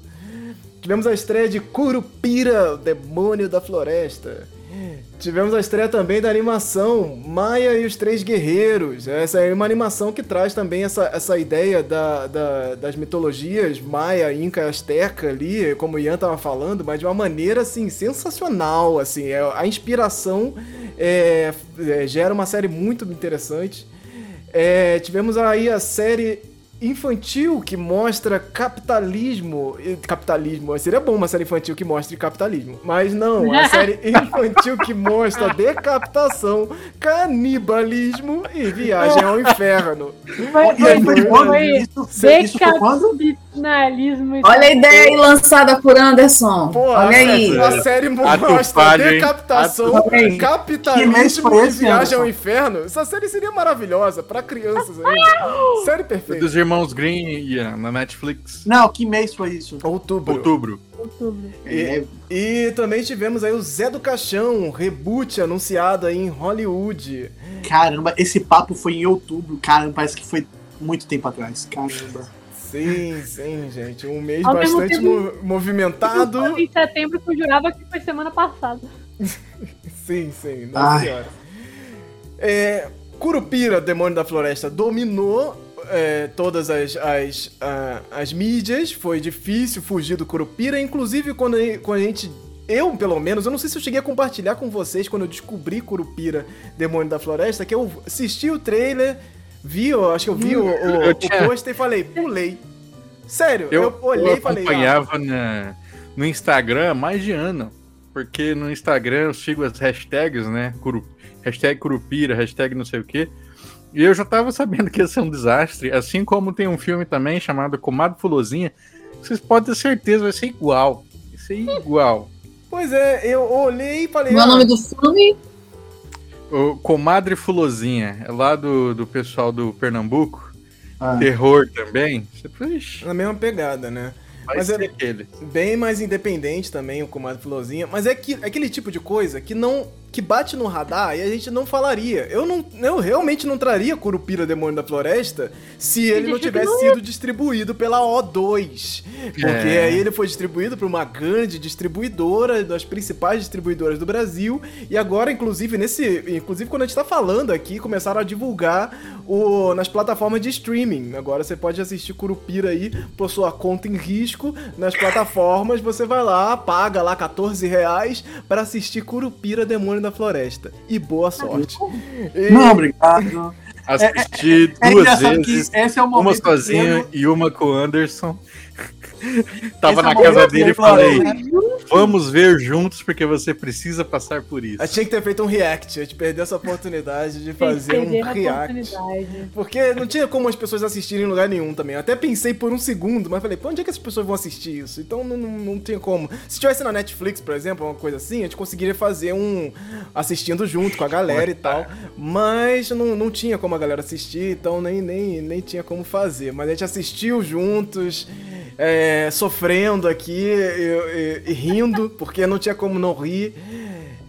Tivemos a estreia de Curupira, o demônio da floresta. Tivemos a estreia também da animação Maia e os Três Guerreiros. Essa é uma animação que traz também essa, essa ideia da, da das mitologias Maia, Inca Azteca ali, como o Ian tava falando, mas de uma maneira assim sensacional. Assim, é, a inspiração é, é, gera uma série muito interessante. É, tivemos aí a série infantil que mostra capitalismo. Capitalismo. Seria bom uma série infantil que mostre capitalismo. Mas não, a (laughs) série infantil que mostra decapitação, canibalismo e viagem ao inferno. Foi, foi, foi, foi, isso, isso foi Olha a ideia aí lançada por Anderson. Pô, Olha aí. A série mostra decapitação, capitalismo e viagem ao inferno. Essa série seria maravilhosa pra crianças aí. (laughs) série perfeita. Dos irmãos Green yeah, na Netflix. Não, que mês foi isso? Outubro. Outubro. Outubro. E, e também tivemos aí o Zé do Caixão, um reboot anunciado aí em Hollywood. Caramba, esse papo foi em outubro. Caramba, parece que foi muito tempo atrás. Caramba. Sim, sim, gente. Um mês Ao bastante tempo, movimentado. Em setembro, eu jurava que foi semana passada. (laughs) sim, sim. Nossa senhora. É, Curupira, Demônio da Floresta, dominou é, todas as, as, a, as mídias. Foi difícil fugir do Curupira. Inclusive, quando a, quando a gente eu, pelo menos, eu não sei se eu cheguei a compartilhar com vocês quando eu descobri Curupira, Demônio da Floresta, que eu assisti o trailer vi, eu acho que eu vi o, o, tinha... o post e falei, pulei. Sério, eu, eu olhei e falei. Eu acompanhava ah, na, no Instagram há mais de ano. porque no Instagram eu sigo as hashtags, né? Curu, hashtag Curupira, hashtag não sei o quê. E eu já tava sabendo que ia ser um desastre, assim como tem um filme também chamado Comadre Fulozinha. Vocês podem ter certeza, vai ser igual. Vai ser igual. Pois é, eu olhei e falei. Qual é o nome do filme? O Comadre Fulozinha, é lá do, do pessoal do Pernambuco. Ah. Terror também. Ixi. Na mesma pegada, né? Vai mas é aquele. bem mais independente também, o Comadre Fulozinha. Mas é, que, é aquele tipo de coisa que não que bate no radar e a gente não falaria. Eu não, eu realmente não traria Curupira Demônio da Floresta se ele não tivesse sido distribuído pela O2. Porque é. aí ele foi distribuído por uma grande distribuidora, das principais distribuidoras do Brasil, e agora inclusive nesse, inclusive quando a gente tá falando aqui, começaram a divulgar o nas plataformas de streaming. Agora você pode assistir Curupira aí por sua conta em risco nas plataformas, você vai lá, paga lá 14 reais para assistir Curupira Demônio da floresta. E boa sorte. E... Não, obrigado. Assisti é, é, duas é vezes. Esse é o uma sozinho e uma com o Anderson. Tava Esse na é casa dele e falei: Vamos ver juntos porque você precisa passar por isso. Eu tinha que ter feito um react, a gente perdeu essa oportunidade de fazer um react. Porque não tinha como as pessoas assistirem em lugar nenhum também. Eu até pensei por um segundo, mas falei: Pô, onde é que as pessoas vão assistir isso? Então não, não, não tinha como. Se tivesse na Netflix, por exemplo, uma coisa assim, a gente conseguiria fazer um assistindo junto com a galera e tal. Mas não, não tinha como a galera assistir, então nem, nem, nem tinha como fazer. Mas a gente assistiu juntos é, sofrendo aqui e, e, e, rindo, porque não tinha como não rir.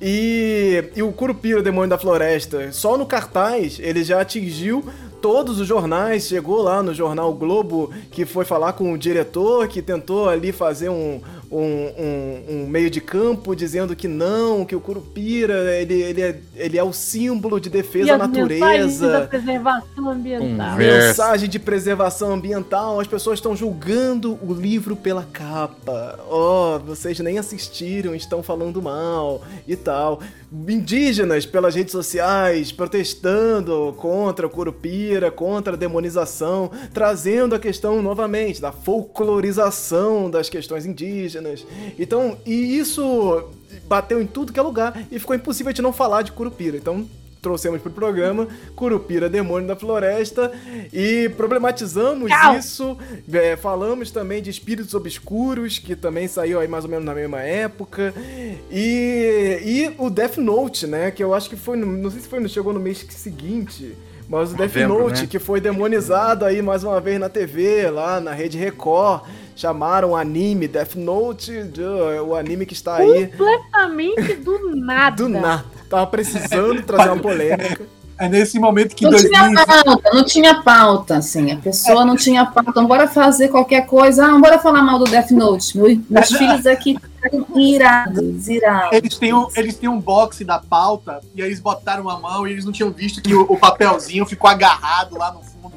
E, e o Curupira, o Demônio da Floresta, só no cartaz ele já atingiu todos os jornais, chegou lá no jornal Globo, que foi falar com o diretor, que tentou ali fazer um, um, um, um, meio de campo dizendo que não, que o Curupira ele, ele, é, ele é o símbolo de defesa à natureza. Da preservação ambiental. Mensagem de preservação ambiental. As pessoas estão julgando o livro pela capa. Oh, vocês nem assistiram, estão falando mal e tal. Indígenas pelas redes sociais protestando contra o Curupira, contra a demonização, trazendo a questão novamente da folclorização das questões indígenas Então, e isso bateu em tudo que é lugar e ficou impossível a gente não falar de Curupira. Então, trouxemos pro programa Curupira Demônio da Floresta e problematizamos Tchau. isso. É, falamos também de Espíritos Obscuros, que também saiu aí mais ou menos na mesma época. E, e o Death Note, né? Que eu acho que foi, no, não sei se foi, chegou no mês seguinte. Mas o Death Note, né? que foi demonizado aí mais uma vez na TV, lá na Rede Record chamaram anime Death Note, o anime que está aí. Completamente do (laughs) nada. do nada. Tava precisando trazer uma polêmica. (laughs) É nesse momento que. Não 2000... tinha pauta, não tinha pauta, assim. A pessoa é. não tinha pauta. Então, bora fazer qualquer coisa. Ah, bora falar mal do Death Note. Meu, meus é. (laughs) filhos aqui irados, irados. Eles têm, um, eles têm um boxe da pauta e aí eles botaram a mão e eles não tinham visto que o, o papelzinho ficou agarrado lá no fundo.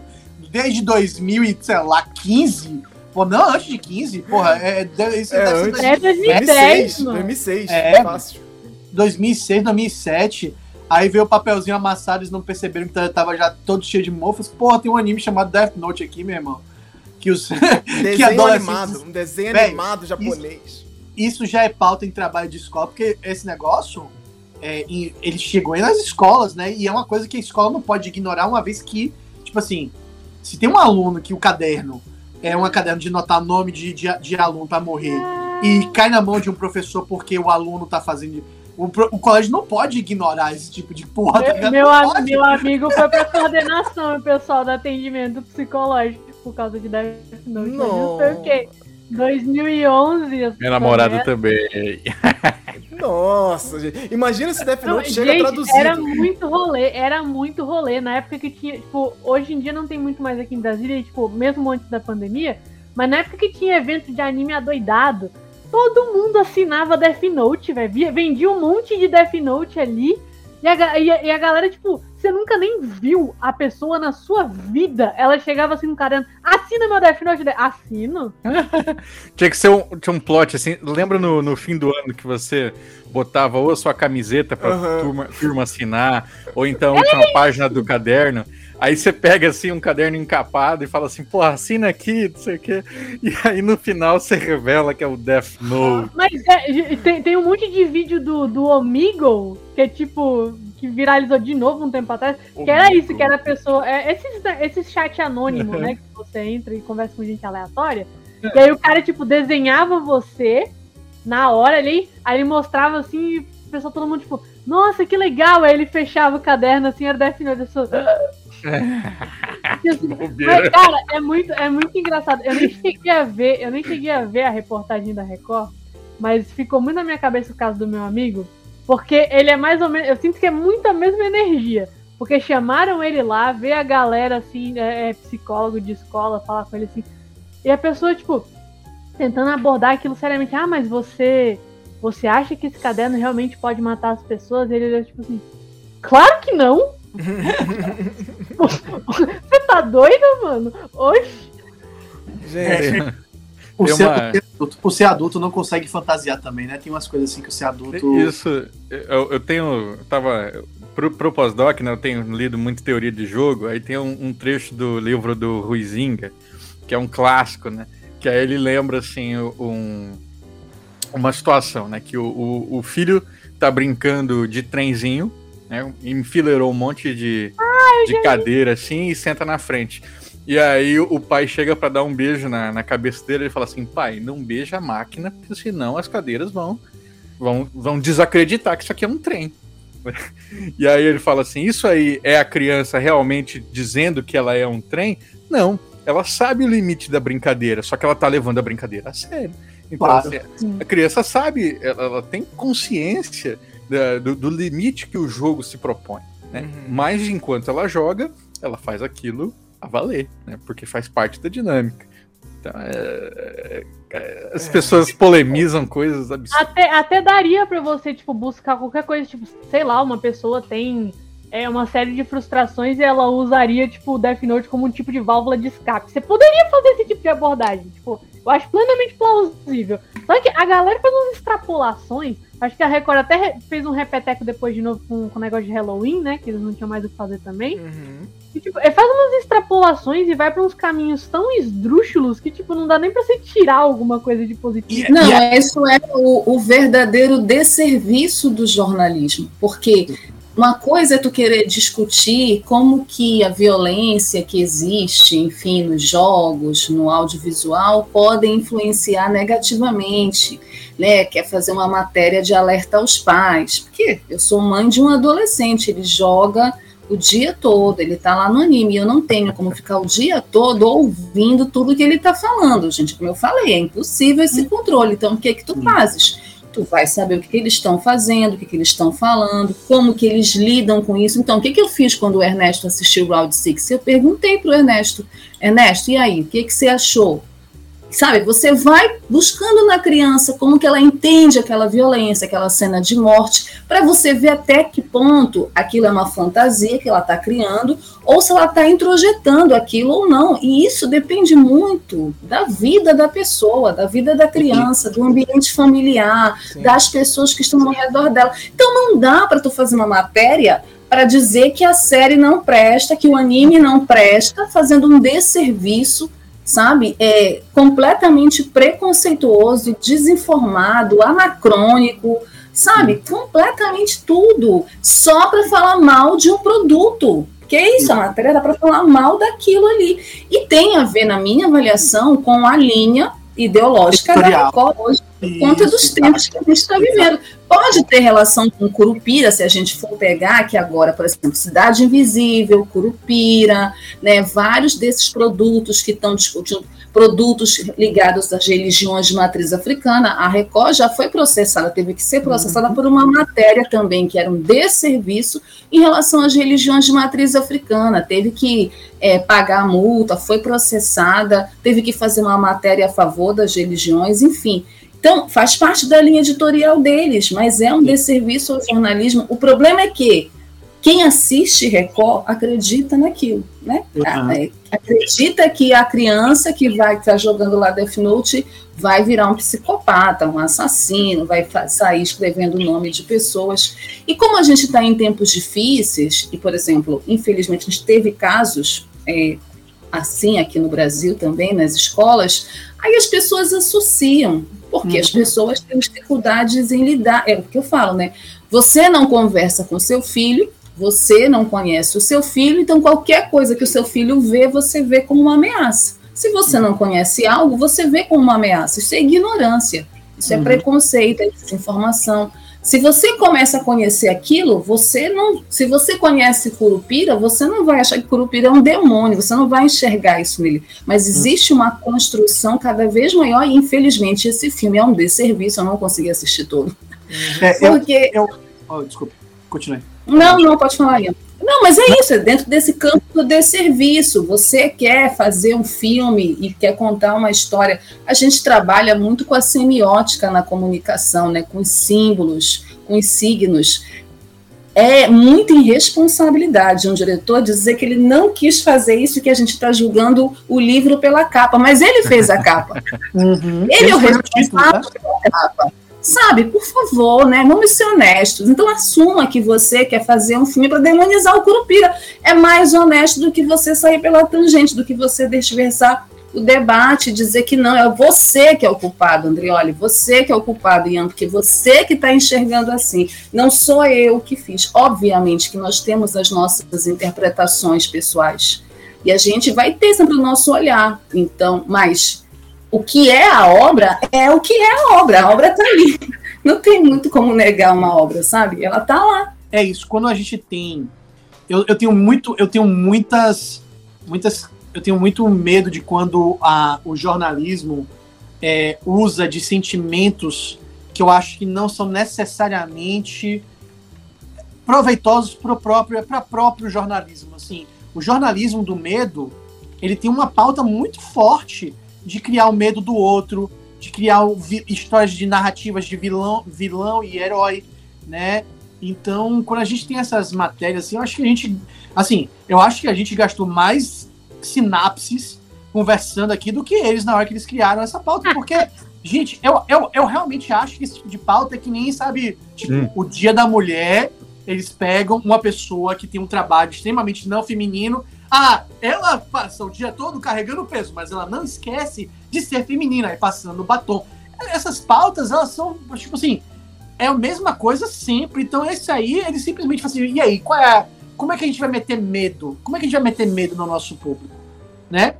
Desde 2015 Pô, não, antes de 15, porra, é, é, isso é, deve antes, é 2010, 2006, é, fácil. 2006, 2007, aí veio o papelzinho amassado, eles não perceberam que tava já todo cheio de mofas. Porra, tem um anime chamado Death Note aqui, meu irmão. Que os. (laughs) Desenho que animado, um desenho Véi, animado japonês. Isso, isso, já é pauta em trabalho de escola, porque esse negócio. É, ele chegou aí nas escolas, né? E é uma coisa que a escola não pode ignorar, uma vez que, tipo assim, se tem um aluno que o caderno é um caderno de notar nome de, de, de aluno para morrer e cai na mão de um professor porque o aluno tá fazendo. O, o colégio não pode ignorar esse tipo de porra. Tá meu, meu, meu amigo foi pra coordenação, pessoal, do atendimento psicológico por causa de Death Note. Não sei o quê. 2011. Minha namorada também. (laughs) Nossa, gente. Imagina se Death Note não, chega gente, traduzido. Era muito rolê, era muito rolê. Na época que tinha, tipo, hoje em dia não tem muito mais aqui em Brasília, tipo, mesmo antes da pandemia, mas na época que tinha evento de anime adoidado, todo mundo assinava Death Note, velho. Vendia um monte de Death Note ali. E a, e a, e a galera, tipo, você nunca nem viu a pessoa na sua vida. Ela chegava assim no cara, assina meu Death Note. Assino? (laughs) tinha que ser um, tinha um plot assim. Lembra no, no fim do ano que você botava ou a sua camiseta pra uhum. turma, turma assinar, ou então a última página do caderno. Aí você pega assim um caderno encapado e fala assim, pô, assina aqui, não sei o quê. E aí no final você revela que é o Death Note. Mas é, tem, tem um monte de vídeo do, do Omegle, que é tipo, que viralizou de novo um tempo atrás, que era isso, que era a pessoa. É, esses, esses chat anônimo, né? Que você entra e conversa com gente aleatória. E aí o cara, tipo, desenhava você na hora ali, aí ele mostrava assim, e o pessoal, todo mundo, tipo, nossa, que legal! Aí ele fechava o caderno assim, era Death Note. Eu (laughs) Mas, cara, é muito, é muito engraçado. Eu nem cheguei a ver, eu nem cheguei a ver a reportagem da Record, mas ficou muito na minha cabeça o caso do meu amigo, porque ele é mais ou menos. Eu sinto que é muito a mesma energia. Porque chamaram ele lá, ver a galera assim, é, é psicólogo de escola, falar com ele assim. E a pessoa, tipo, tentando abordar aquilo seriamente. Ah, mas você. Você acha que esse caderno realmente pode matar as pessoas? E ele é tipo assim. Claro que não! (laughs) (laughs) Você tá doido, mano? Oxi. Gente. (laughs) Por, ser, uma... adulto, por ser adulto, não consegue fantasiar também, né? Tem umas coisas assim que o ser adulto. Isso, eu, eu tenho. Eu tava. Pro, pro pós-doc, né? Eu tenho lido muito teoria de jogo. Aí tem um, um, trecho do livro do Ruizinga, que é um clássico, né? Que aí ele lembra, assim, um, uma situação, né? Que o, o, o filho tá brincando de trenzinho né? Enfileirou um monte de, Ai, de cadeira assim e senta na frente. E aí o pai chega para dar um beijo na, na cabeça dele e fala assim: pai, não beija a máquina, porque senão as cadeiras vão, vão, vão desacreditar que isso aqui é um trem. (laughs) e aí ele fala assim: isso aí é a criança realmente dizendo que ela é um trem? Não, ela sabe o limite da brincadeira, só que ela tá levando a brincadeira a sério. Então, claro. assim, a criança sabe, ela, ela tem consciência do, do, limite que o jogo se propõe. Né? Uhum. Mas enquanto ela joga, ela faz aquilo a valer, né? Porque faz parte da dinâmica. Então, é, é, é as é. pessoas polemizam coisas absurdas. Até, até daria para você, tipo, buscar qualquer coisa, tipo, sei lá, uma pessoa tem é, uma série de frustrações e ela usaria, tipo, o Death Note como um tipo de válvula de escape. Você poderia fazer esse tipo de abordagem, tipo, eu acho plenamente plausível. Só que a galera faz umas extrapolações Acho que a Record até fez um repeteco depois de novo com, com o negócio de Halloween, né? Que eles não tinham mais o que fazer também. Uhum. E, tipo, ele faz umas extrapolações e vai para uns caminhos tão esdrúxulos que, tipo, não dá nem para você tirar alguma coisa de positivo. Não, isso é o, o verdadeiro desserviço do jornalismo. Porque uma coisa é tu querer discutir como que a violência que existe, enfim, nos jogos, no audiovisual, podem influenciar negativamente né, quer fazer uma matéria de alerta aos pais. Porque eu sou mãe de um adolescente, ele joga o dia todo, ele está lá no anime, e eu não tenho como ficar o dia todo ouvindo tudo que ele está falando, gente, como eu falei, é impossível esse hum. controle, então o que é que tu fazes? Tu vai saber o que, que eles estão fazendo, o que, que eles estão falando, como que eles lidam com isso. Então, o que, que eu fiz quando o Ernesto assistiu o Round Six? Eu perguntei para o Ernesto, Ernesto, e aí, o que, que você achou? Sabe, você vai buscando na criança como que ela entende aquela violência, aquela cena de morte, para você ver até que ponto aquilo é uma fantasia que ela está criando, ou se ela está introjetando aquilo ou não. E isso depende muito da vida da pessoa, da vida da criança, do ambiente familiar, Sim. das pessoas que estão ao redor dela. Então não dá para tu fazer uma matéria para dizer que a série não presta, que o anime não presta, fazendo um desserviço sabe, é completamente preconceituoso, desinformado, anacrônico, sabe, completamente tudo, só para falar mal de um produto. Que é isso, a matéria era para falar mal daquilo ali. E tem a ver, na minha avaliação, com a linha ideológica da Record hoje, por conta dos tempos que a gente está vivendo. Pode ter relação com Curupira, se a gente for pegar aqui agora, por exemplo, Cidade Invisível, Curupira, né, vários desses produtos que estão discutindo, produtos ligados às religiões de matriz africana, a Record já foi processada, teve que ser processada uhum. por uma matéria também, que era um desserviço em relação às religiões de matriz africana, teve que é, pagar a multa, foi processada, teve que fazer uma matéria a favor das religiões, enfim. Então, faz parte da linha editorial deles, mas é um desserviço ao jornalismo. O problema é que quem assiste Record acredita naquilo, né? Uhum. Acredita que a criança que vai estar tá jogando lá Death Note vai virar um psicopata, um assassino, vai sair escrevendo o nome de pessoas. E como a gente está em tempos difíceis, e, por exemplo, infelizmente a gente teve casos é, assim aqui no Brasil também, nas escolas, aí as pessoas associam, porque uhum. as pessoas têm dificuldades em lidar. É o que eu falo, né? Você não conversa com seu filho, você não conhece o seu filho, então qualquer coisa que o seu filho vê, você vê como uma ameaça. Se você não conhece algo, você vê como uma ameaça. Isso é ignorância, isso é uhum. preconceito, é desinformação. Se você começa a conhecer aquilo, você não. Se você conhece Curupira, você não vai achar que Curupira é um demônio, você não vai enxergar isso nele. Mas uhum. existe uma construção cada vez maior, e infelizmente esse filme é um desserviço, eu não consegui assistir todo. É, Porque. Eu, eu... Oh, desculpa, continue. Não, não, pode falar aí. Não, mas é isso, é dentro desse campo de serviço. Você quer fazer um filme e quer contar uma história. A gente trabalha muito com a semiótica na comunicação, né? com os símbolos, com os signos. É muita irresponsabilidade um diretor dizer que ele não quis fazer isso, que a gente está julgando o livro pela capa, mas ele fez a capa. (laughs) Uhum. Ele, ele é o responsável né? pela capa. Sabe, por favor, né? Vamos ser honestos. Então assuma que você quer fazer um filme para demonizar o Curupira. É mais honesto do que você sair pela tangente, do que você desversar o debate, dizer que não, é você que é o culpado, Andrioli, você que é o culpado, Ian, porque você que está enxergando assim, não sou eu que fiz. Obviamente que nós temos as nossas interpretações pessoais e a gente vai ter sempre o nosso olhar, então, mas o que é a obra é o que é a obra. A obra está ali. Não tem muito como negar uma obra, sabe? Ela está lá. É isso. Quando a gente tem, eu, eu tenho muito, eu tenho muitas, muitas, eu tenho muito medo de quando a, o jornalismo é, usa de sentimentos que eu acho que não são necessariamente proveitosos para o próprio, para próprio jornalismo. Assim, o jornalismo do medo, ele tem uma pauta muito forte de criar o medo do outro, de criar histórias de narrativas de vilão, vilão e herói, né? Então, quando a gente tem essas matérias, assim, eu acho que a gente, assim, eu acho que a gente gastou mais sinapses conversando aqui do que eles na hora que eles criaram essa pauta, porque, (laughs) gente, eu, eu, eu realmente acho que esse tipo de pauta é que nem, sabe, tipo, o Dia da Mulher, eles pegam uma pessoa que tem um trabalho extremamente não feminino ah, ela passa o dia todo carregando peso, mas ela não esquece de ser feminina, e passando batom. Essas pautas, elas são, tipo assim, é a mesma coisa sempre. Então, esse aí, ele simplesmente fala assim, e aí, qual é como é que a gente vai meter medo? Como é que a gente vai meter medo no nosso público? Né?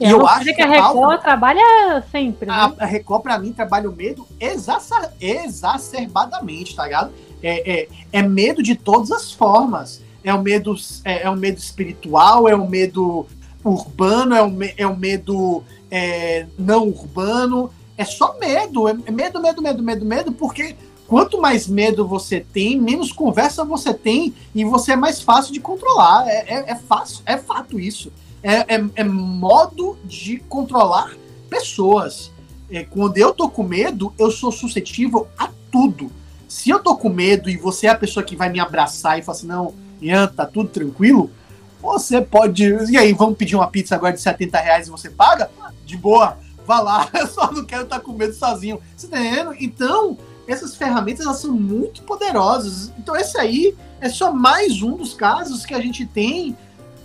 É, e eu acho que a Record pauta, trabalha sempre. Né? A, a Record, pra mim, trabalha o medo exacer, exacerbadamente, tá ligado? É, é, é medo de todas as formas é o medo, é, é o medo espiritual, é o medo urbano, é me, é o medo é, não urbano. É só medo, é medo, medo, medo, medo, medo, porque quanto mais medo você tem, menos conversa você tem e você é mais fácil de controlar. É, é, é fácil, é fato isso. É, é, é, modo de controlar pessoas. É, quando eu tô com medo, eu sou suscetível a tudo. Se eu tô com medo e você é a pessoa que vai me abraçar e falar assim, não, Ian, tá tudo tranquilo, você pode. E aí, vamos pedir uma pizza agora de 70 reais e você paga? De boa, vá lá, (laughs) eu só não quero estar tá com medo sozinho. Você tá entendendo? Então, essas ferramentas elas são muito poderosas. Então, esse aí é só mais um dos casos que a gente tem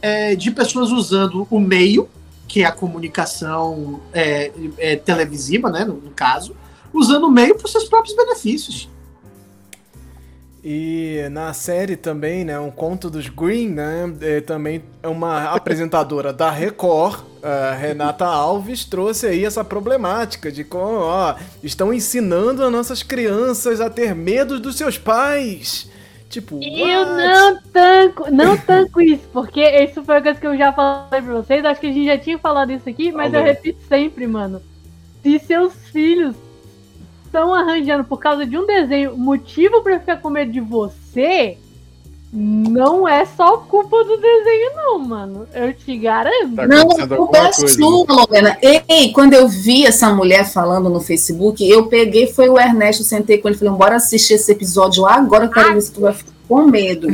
é, de pessoas usando o meio, que é a comunicação é, é, televisiva, né, no, no caso, usando o meio para seus próprios benefícios. E na série também, né, um conto dos Green, né, é, também é uma apresentadora da Record, Renata Alves, trouxe aí essa problemática de como, ó, estão ensinando as nossas crianças a ter medo dos seus pais. Tipo, eu what? não tanco, não tanco isso, porque isso foi uma coisa que eu já falei pra vocês, acho que a gente já tinha falado isso aqui, mas Falou. eu repito sempre, mano. Se seus filhos estão arranjando por causa de um desenho motivo para ficar com medo de você, Não é só culpa do desenho, não, mano. Eu te garanto. Tá não, a culpa é sua, Lorena. Ei, quando eu vi essa mulher falando no Facebook, eu peguei, foi o Ernesto, sentei com ele e falei, bora assistir esse episódio agora, eu quero ver se tu vai ficar com medo.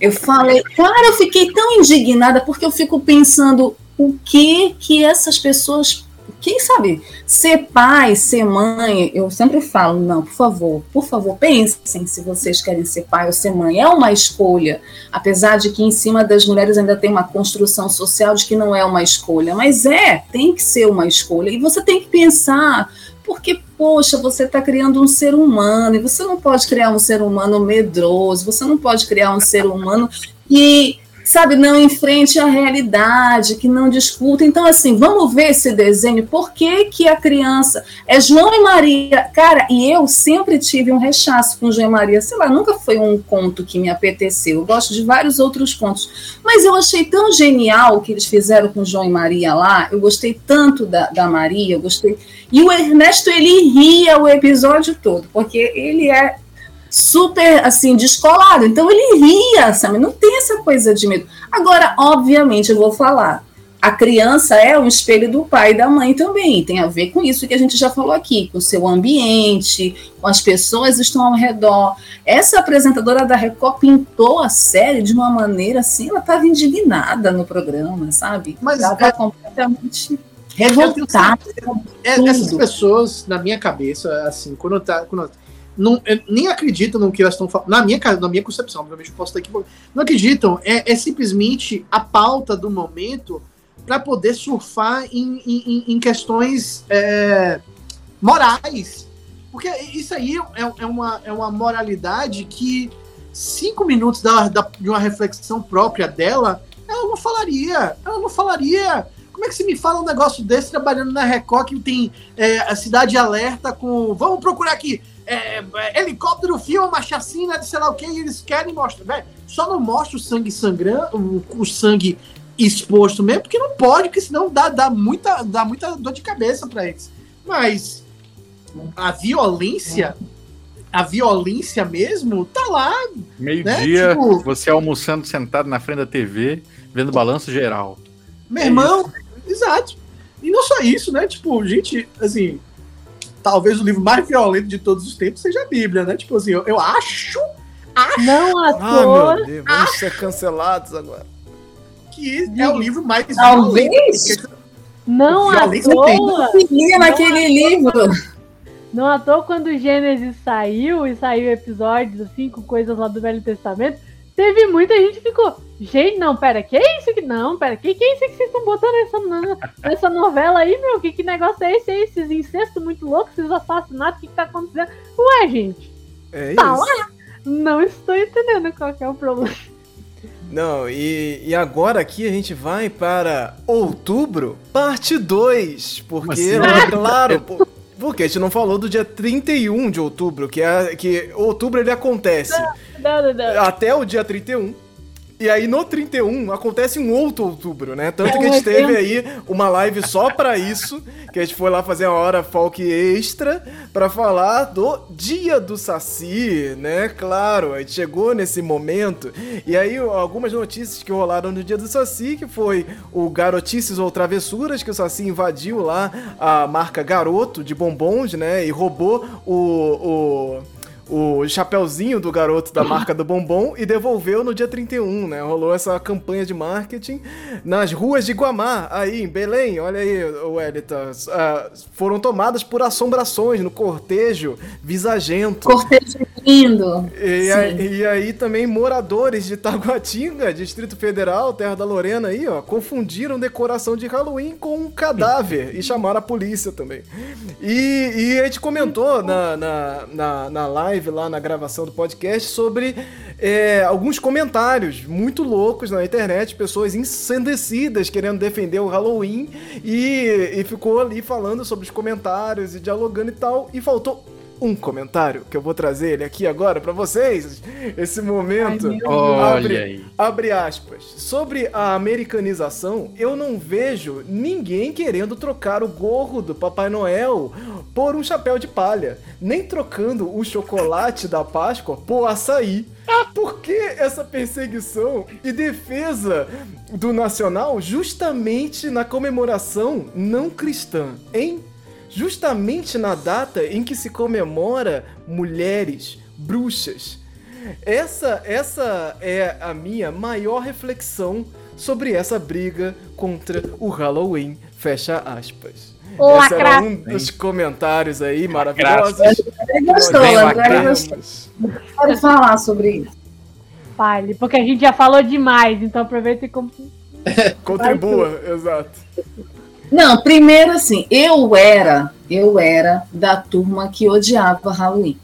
Eu falei, cara, eu fiquei tão indignada porque eu fico pensando o que que essas pessoas quem sabe, ser pai, ser mãe, eu sempre falo, não, por favor, por favor, pensem se vocês querem ser pai ou ser mãe. É uma escolha, apesar de que em cima das mulheres ainda tem uma construção social de que não é uma escolha, mas é, tem que ser uma escolha. E você tem que pensar, porque, poxa, você está criando um ser humano, e você não pode criar um ser humano medroso, você não pode criar um ser humano que sabe, não enfrente a realidade, que não discuta. Então, assim, vamos ver esse desenho, por que, que a criança é João e Maria? Cara, e eu sempre tive um rechaço com João e Maria, sei lá, nunca foi um conto que me apeteceu. Eu gosto de vários outros contos, mas eu achei tão genial o que eles fizeram com João e Maria lá, eu gostei tanto da, da Maria, eu gostei. E o Ernesto, ele ria o episódio todo, porque ele é super assim descolado. Então ele ria, sabe? Não tem essa coisa de medo. Agora, obviamente, eu vou falar. A criança é um espelho do pai e da mãe também. Tem a ver com isso que a gente já falou aqui, com o seu ambiente, com as pessoas que estão ao redor. Essa apresentadora da Record pintou a série de uma maneira assim, ela estava indignada no programa, sabe? Mas ela estava é... completamente revoltada. É, essas pessoas, na minha cabeça, assim, quando tá. Quando não, nem acreditam no que elas estão falando. Na minha, na minha concepção, obviamente, eu posso estar aqui. Não acreditam. É, é simplesmente a pauta do momento para poder surfar em, em, em questões é, morais. Porque isso aí é, é, uma, é uma moralidade que cinco minutos da, da, de uma reflexão própria dela, ela não falaria. Ela não falaria. Como é que se me fala um negócio desse trabalhando na Record que tem é, a cidade alerta com. Vamos procurar aqui é, é, helicóptero filma uma chacina de sei lá o que e eles querem mostrar. Velho, só não mostra o sangue sangrando, o, o, sangue exposto mesmo, porque não pode, porque senão dá, dá, muita, dá muita dor de cabeça para eles. Mas a violência, a violência mesmo, tá lá. Meio-dia, né? tipo, você almoçando sentado na frente da TV, vendo balanço geral. Meu é irmão, isso. exato. E não só isso, né? Tipo, gente, assim, talvez o livro mais violento de todos os tempos seja a Bíblia, né? Tipo assim, eu, eu acho, acho. Não à toa. Ah, meu Deus, vamos acho, ser cancelados agora. Que é o livro mais talvez. violento. Não à toa. Não naquele livro. Não à toa quando o Gênesis saiu e saiu episódios assim com coisas lá do Velho Testamento, teve muita gente que ficou, gente, não, pera, que é isso que não, pera, que que é isso que vocês estão botando nessa, nessa novela aí, meu? Que que negócio é esse? É esses incestos muito loucos, esses assassinatos, o que que tá acontecendo? Ué, gente. É tá isso. Lá. Não estou entendendo qual é o problema. Não, e, e agora aqui a gente vai para outubro, parte 2, porque, assim? é claro, porque a gente não falou do dia 31 de outubro, que é que outubro ele acontece. Não, não, não. Até o dia 31. E aí no 31 acontece um outro outubro, né? Tanto que a gente teve aí uma live só para isso, que a gente foi lá fazer uma hora folk extra para falar do Dia do Saci, né? Claro, a gente chegou nesse momento. E aí algumas notícias que rolaram no Dia do Saci, que foi o Garotices ou Travessuras, que o Saci invadiu lá a marca Garoto de bombons, né? E roubou o, o o chapéuzinho do garoto da marca do bombom e devolveu no dia 31, né? Rolou essa campanha de marketing nas ruas de Guamá, aí em Belém, olha aí, Wellington, uh, foram tomadas por assombrações no cortejo visagento. Cortejo lindo. E, a, e aí também moradores de Taguatinga, Distrito Federal, Terra da Lorena aí, ó, confundiram decoração de Halloween com um cadáver e chamaram a polícia também. E, e a gente comentou na, na, na, na live live lá na gravação do podcast sobre é, alguns comentários muito loucos na internet, pessoas ensandecidas querendo defender o Halloween e, e ficou ali falando sobre os comentários e dialogando e tal, e faltou um comentário que eu vou trazer ele aqui agora para vocês. Esse momento. Ai, Olha abre, aí. Abre aspas. Sobre a americanização, eu não vejo ninguém querendo trocar o gorro do Papai Noel por um chapéu de palha, nem trocando o chocolate da Páscoa por açaí. Por que essa perseguição e defesa do nacional justamente na comemoração não cristã, hein? Justamente na data em que se comemora mulheres, bruxas. Essa, essa é a minha maior reflexão sobre essa briga contra o Halloween. Fecha aspas. Esse era um dos comentários aí maravilhosos. Gostou, André gostou. Pode falar sobre isso. Fale, porque a gente já falou demais, então aproveita e (laughs) contribua, exato. Não, primeiro assim, eu era, eu era da turma que odiava Halloween.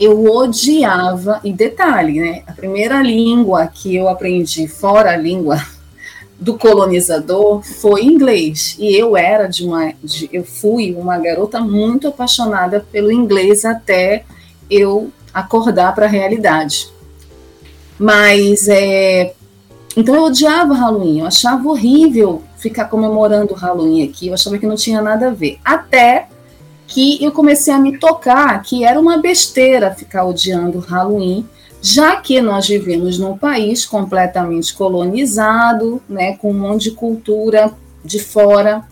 Eu odiava, e detalhe, né? A primeira língua que eu aprendi fora a língua (laughs) do colonizador foi inglês. E eu era de uma. De, eu fui uma garota muito apaixonada pelo inglês até eu acordar para a realidade. Mas é. Então eu odiava Halloween, eu achava horrível ficar comemorando Halloween aqui, eu achava que não tinha nada a ver. Até que eu comecei a me tocar que era uma besteira ficar odiando Halloween já que nós vivemos num país completamente colonizado, né, com um monte de cultura de fora,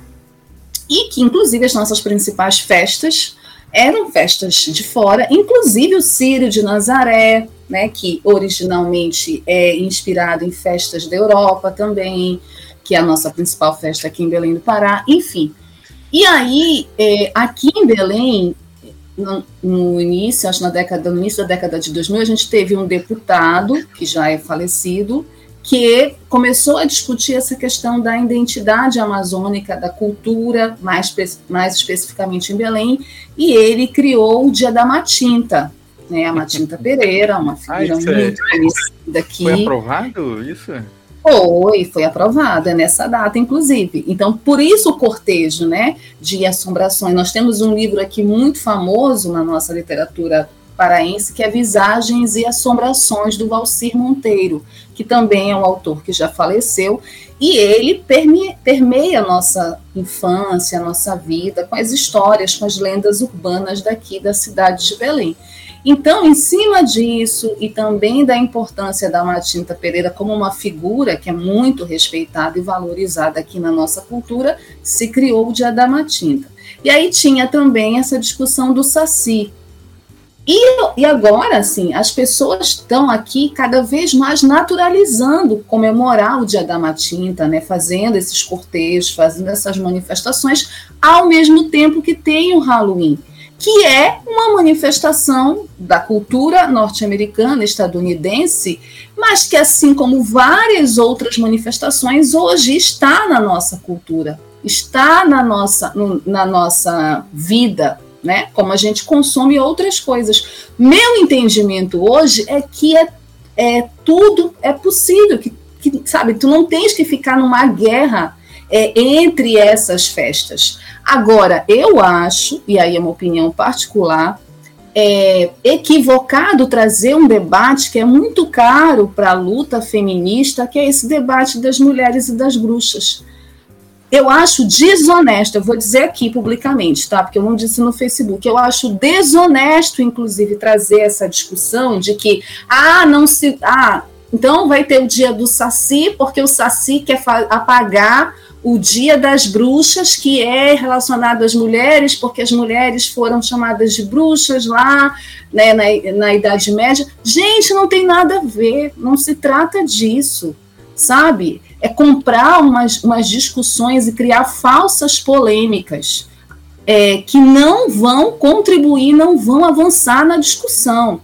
e que, inclusive, as nossas principais festas eram festas de fora, inclusive o Círio de Nazaré, né, que originalmente é inspirado em festas da Europa também, que é a nossa principal festa aqui em Belém do Pará, enfim. E aí, é, aqui em Belém, no, no, início, acho na década, no início da década de 2000, a gente teve um deputado, que já é falecido, que começou a discutir essa questão da identidade amazônica, da cultura, mais, mais especificamente em Belém, e ele criou o Dia da Matinta, né, a Matinta Pereira, uma figura Ai, muito conhecida aqui. Foi aprovado isso? Foi, foi aprovada nessa data, inclusive. Então, por isso o cortejo, né, de assombrações. Nós temos um livro aqui muito famoso na nossa literatura paraense, que é Visagens e Assombrações, do Valcir Monteiro, que também é um autor que já faleceu, e ele perme permeia a nossa infância, a nossa vida, com as histórias, com as lendas urbanas daqui da cidade de Belém. Então, em cima disso e também da importância da Matinta Pereira como uma figura que é muito respeitada e valorizada aqui na nossa cultura, se criou o Dia da Matinta. E aí tinha também essa discussão do Saci. E, e agora, assim, as pessoas estão aqui cada vez mais naturalizando comemorar o Dia da Matinta, né, fazendo esses cortejos, fazendo essas manifestações, ao mesmo tempo que tem o Halloween que é uma manifestação da cultura norte-americana, estadunidense, mas que, assim como várias outras manifestações, hoje está na nossa cultura, está na nossa, no, na nossa vida, né? Como a gente consome outras coisas. Meu entendimento hoje é que é, é tudo é possível, que, que sabe, tu não tens que ficar numa guerra é, entre essas festas. Agora, eu acho, e aí é uma opinião particular, é equivocado trazer um debate que é muito caro para a luta feminista, que é esse debate das mulheres e das bruxas. Eu acho desonesto, eu vou dizer aqui publicamente, tá? Porque eu não disse no Facebook. Eu acho desonesto, inclusive, trazer essa discussão de que, ah, não se. Ah, então vai ter o dia do Saci, porque o Saci quer apagar o Dia das Bruxas, que é relacionado às mulheres, porque as mulheres foram chamadas de bruxas lá né, na, na Idade Média. Gente, não tem nada a ver, não se trata disso, sabe? É comprar umas, umas discussões e criar falsas polêmicas é, que não vão contribuir, não vão avançar na discussão.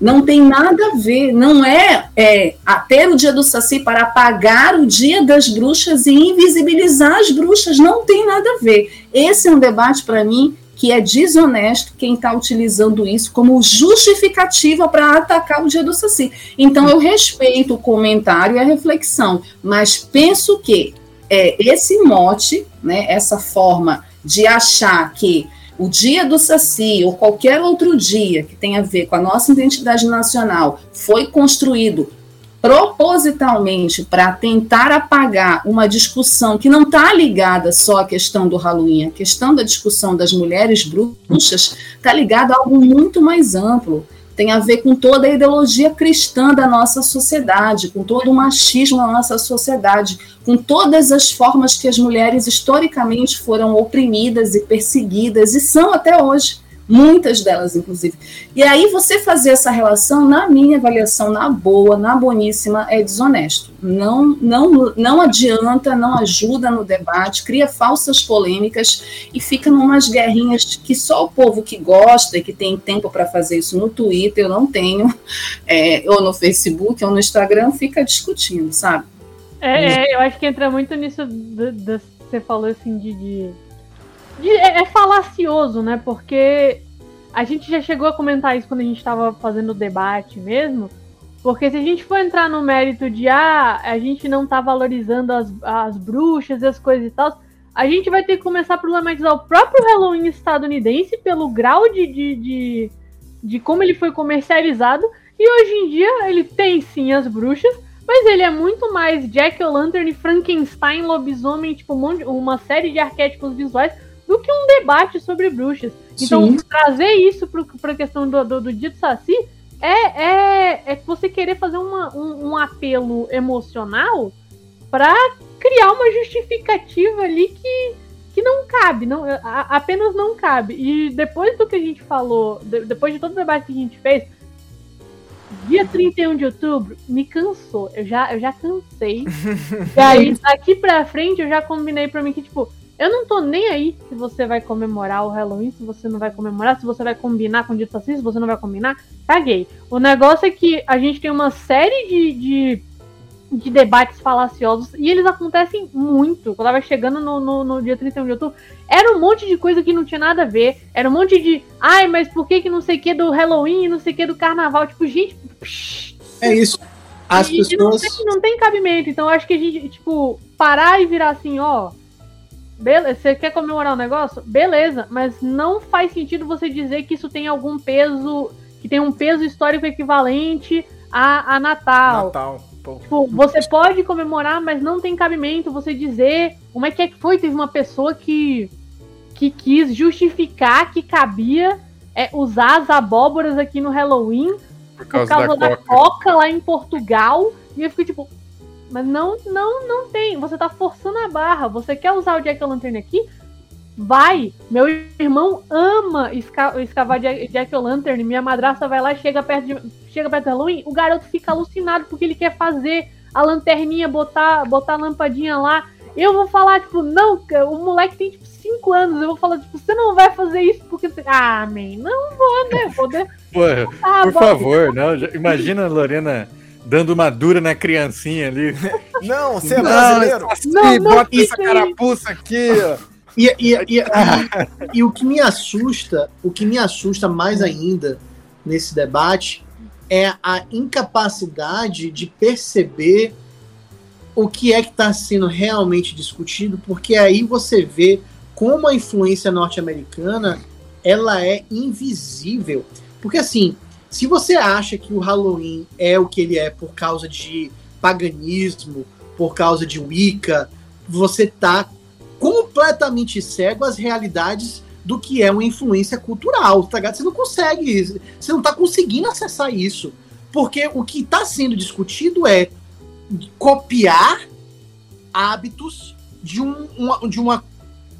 Não tem nada a ver, não é, é ter o dia do Saci para apagar o dia das bruxas e invisibilizar as bruxas, não tem nada a ver. Esse é um debate, para mim, que é desonesto quem está utilizando isso como justificativa para atacar o dia do Saci. Então, eu respeito o comentário e a reflexão, mas penso que é, esse mote, né, essa forma de achar que o dia do Saci ou qualquer outro dia que tenha a ver com a nossa identidade nacional foi construído propositalmente para tentar apagar uma discussão que não está ligada só à questão do Halloween, a questão da discussão das mulheres bruxas está ligada a algo muito mais amplo. Tem a ver com toda a ideologia cristã da nossa sociedade, com todo o machismo da nossa sociedade, com todas as formas que as mulheres historicamente foram oprimidas e perseguidas e são até hoje muitas delas, inclusive. E aí você fazer essa relação, na minha avaliação, na boa, na boníssima, é desonesto. Não, não, não adianta, não ajuda no debate, cria falsas polêmicas e fica numas guerrinhas que só o povo que gosta e que tem tempo para fazer isso no Twitter, eu não tenho, (laughs) é, ou no Facebook, ou no Instagram, fica discutindo, sabe? É, é eu acho que entra muito nisso do, do, você falou assim de, de é, é falacioso, né? Porque a gente já chegou a comentar isso quando a gente estava fazendo o debate mesmo. Porque se a gente for entrar no mérito de ah, a gente não tá valorizando as, as bruxas e as coisas e tal, a gente vai ter que começar a problematizar o próprio Halloween estadunidense pelo grau de, de, de, de como ele foi comercializado. E hoje em dia ele tem sim as bruxas, mas ele é muito mais Jack O'Lantern, Frankenstein, lobisomem, tipo, um uma série de arquétipos visuais do que um debate sobre bruxas. Então, Sim. trazer isso para a questão do, do, do Dito Saci é, é, é você querer fazer uma, um, um apelo emocional para criar uma justificativa ali que, que não cabe, não, a, apenas não cabe. E depois do que a gente falou, de, depois de todo o debate que a gente fez, dia 31 de outubro, me cansou. Eu já, eu já cansei. (laughs) e aí, daqui pra frente, eu já combinei pra mim que, tipo, eu não tô nem aí se você vai comemorar o Halloween, se você não vai comemorar, se você vai combinar com o dito assim, se você não vai combinar. Caguei. O negócio é que a gente tem uma série de, de, de debates falaciosos e eles acontecem muito. Quando eu tava chegando no, no, no, dia 31 de outubro, era um monte de coisa que não tinha nada a ver. Era um monte de. Ai, mas por que, que não sei o que do Halloween, não sei o que do carnaval? Tipo, gente. Psh, é isso. As pessoas. Não tem, não tem cabimento. Então acho que a gente, tipo, parar e virar assim, ó Beleza, você quer comemorar um negócio? Beleza, mas não faz sentido você dizer que isso tem algum peso, que tem um peso histórico equivalente a, a Natal. Natal. Tipo, você pode comemorar, mas não tem cabimento você dizer como é que, é que foi. Teve uma pessoa que, que quis justificar que cabia é, usar as abóboras aqui no Halloween por causa, por causa da, da coca. coca lá em Portugal. E eu fico tipo, mas não, não, não tem. Você tá forçando a barra. Você quer usar o Jack O'Lantern aqui? Vai! Meu irmão ama esca escavar Jack O'Lantern. Minha madrasta vai lá e chega perto, de, chega perto do Halloween. O garoto fica alucinado porque ele quer fazer a lanterninha, botar, botar a lampadinha lá. Eu vou falar, tipo, não, o moleque tem tipo 5 anos. Eu vou falar, tipo, você não vai fazer isso porque. Ah, man, não vou, né? Vou de... (laughs) Pô, ah, por favor, não. Imagina, Lorena dando uma dura na criancinha ali. (laughs) Não, você é brasileiro. Não, não, bota essa carapuça aqui, ó. (laughs) E, e, e, e, o que me assusta, o que me assusta mais ainda nesse debate é a incapacidade de perceber o que é que está sendo realmente discutido, porque aí você vê como a influência norte-americana ela é invisível. Porque assim, se você acha que o Halloween é o que ele é por causa de paganismo, por causa de Wicca, você tá completamente cego às realidades do que é uma influência cultural, tá ligado? Você não consegue, você não tá conseguindo acessar isso. Porque o que está sendo discutido é copiar hábitos de, um, uma, de uma,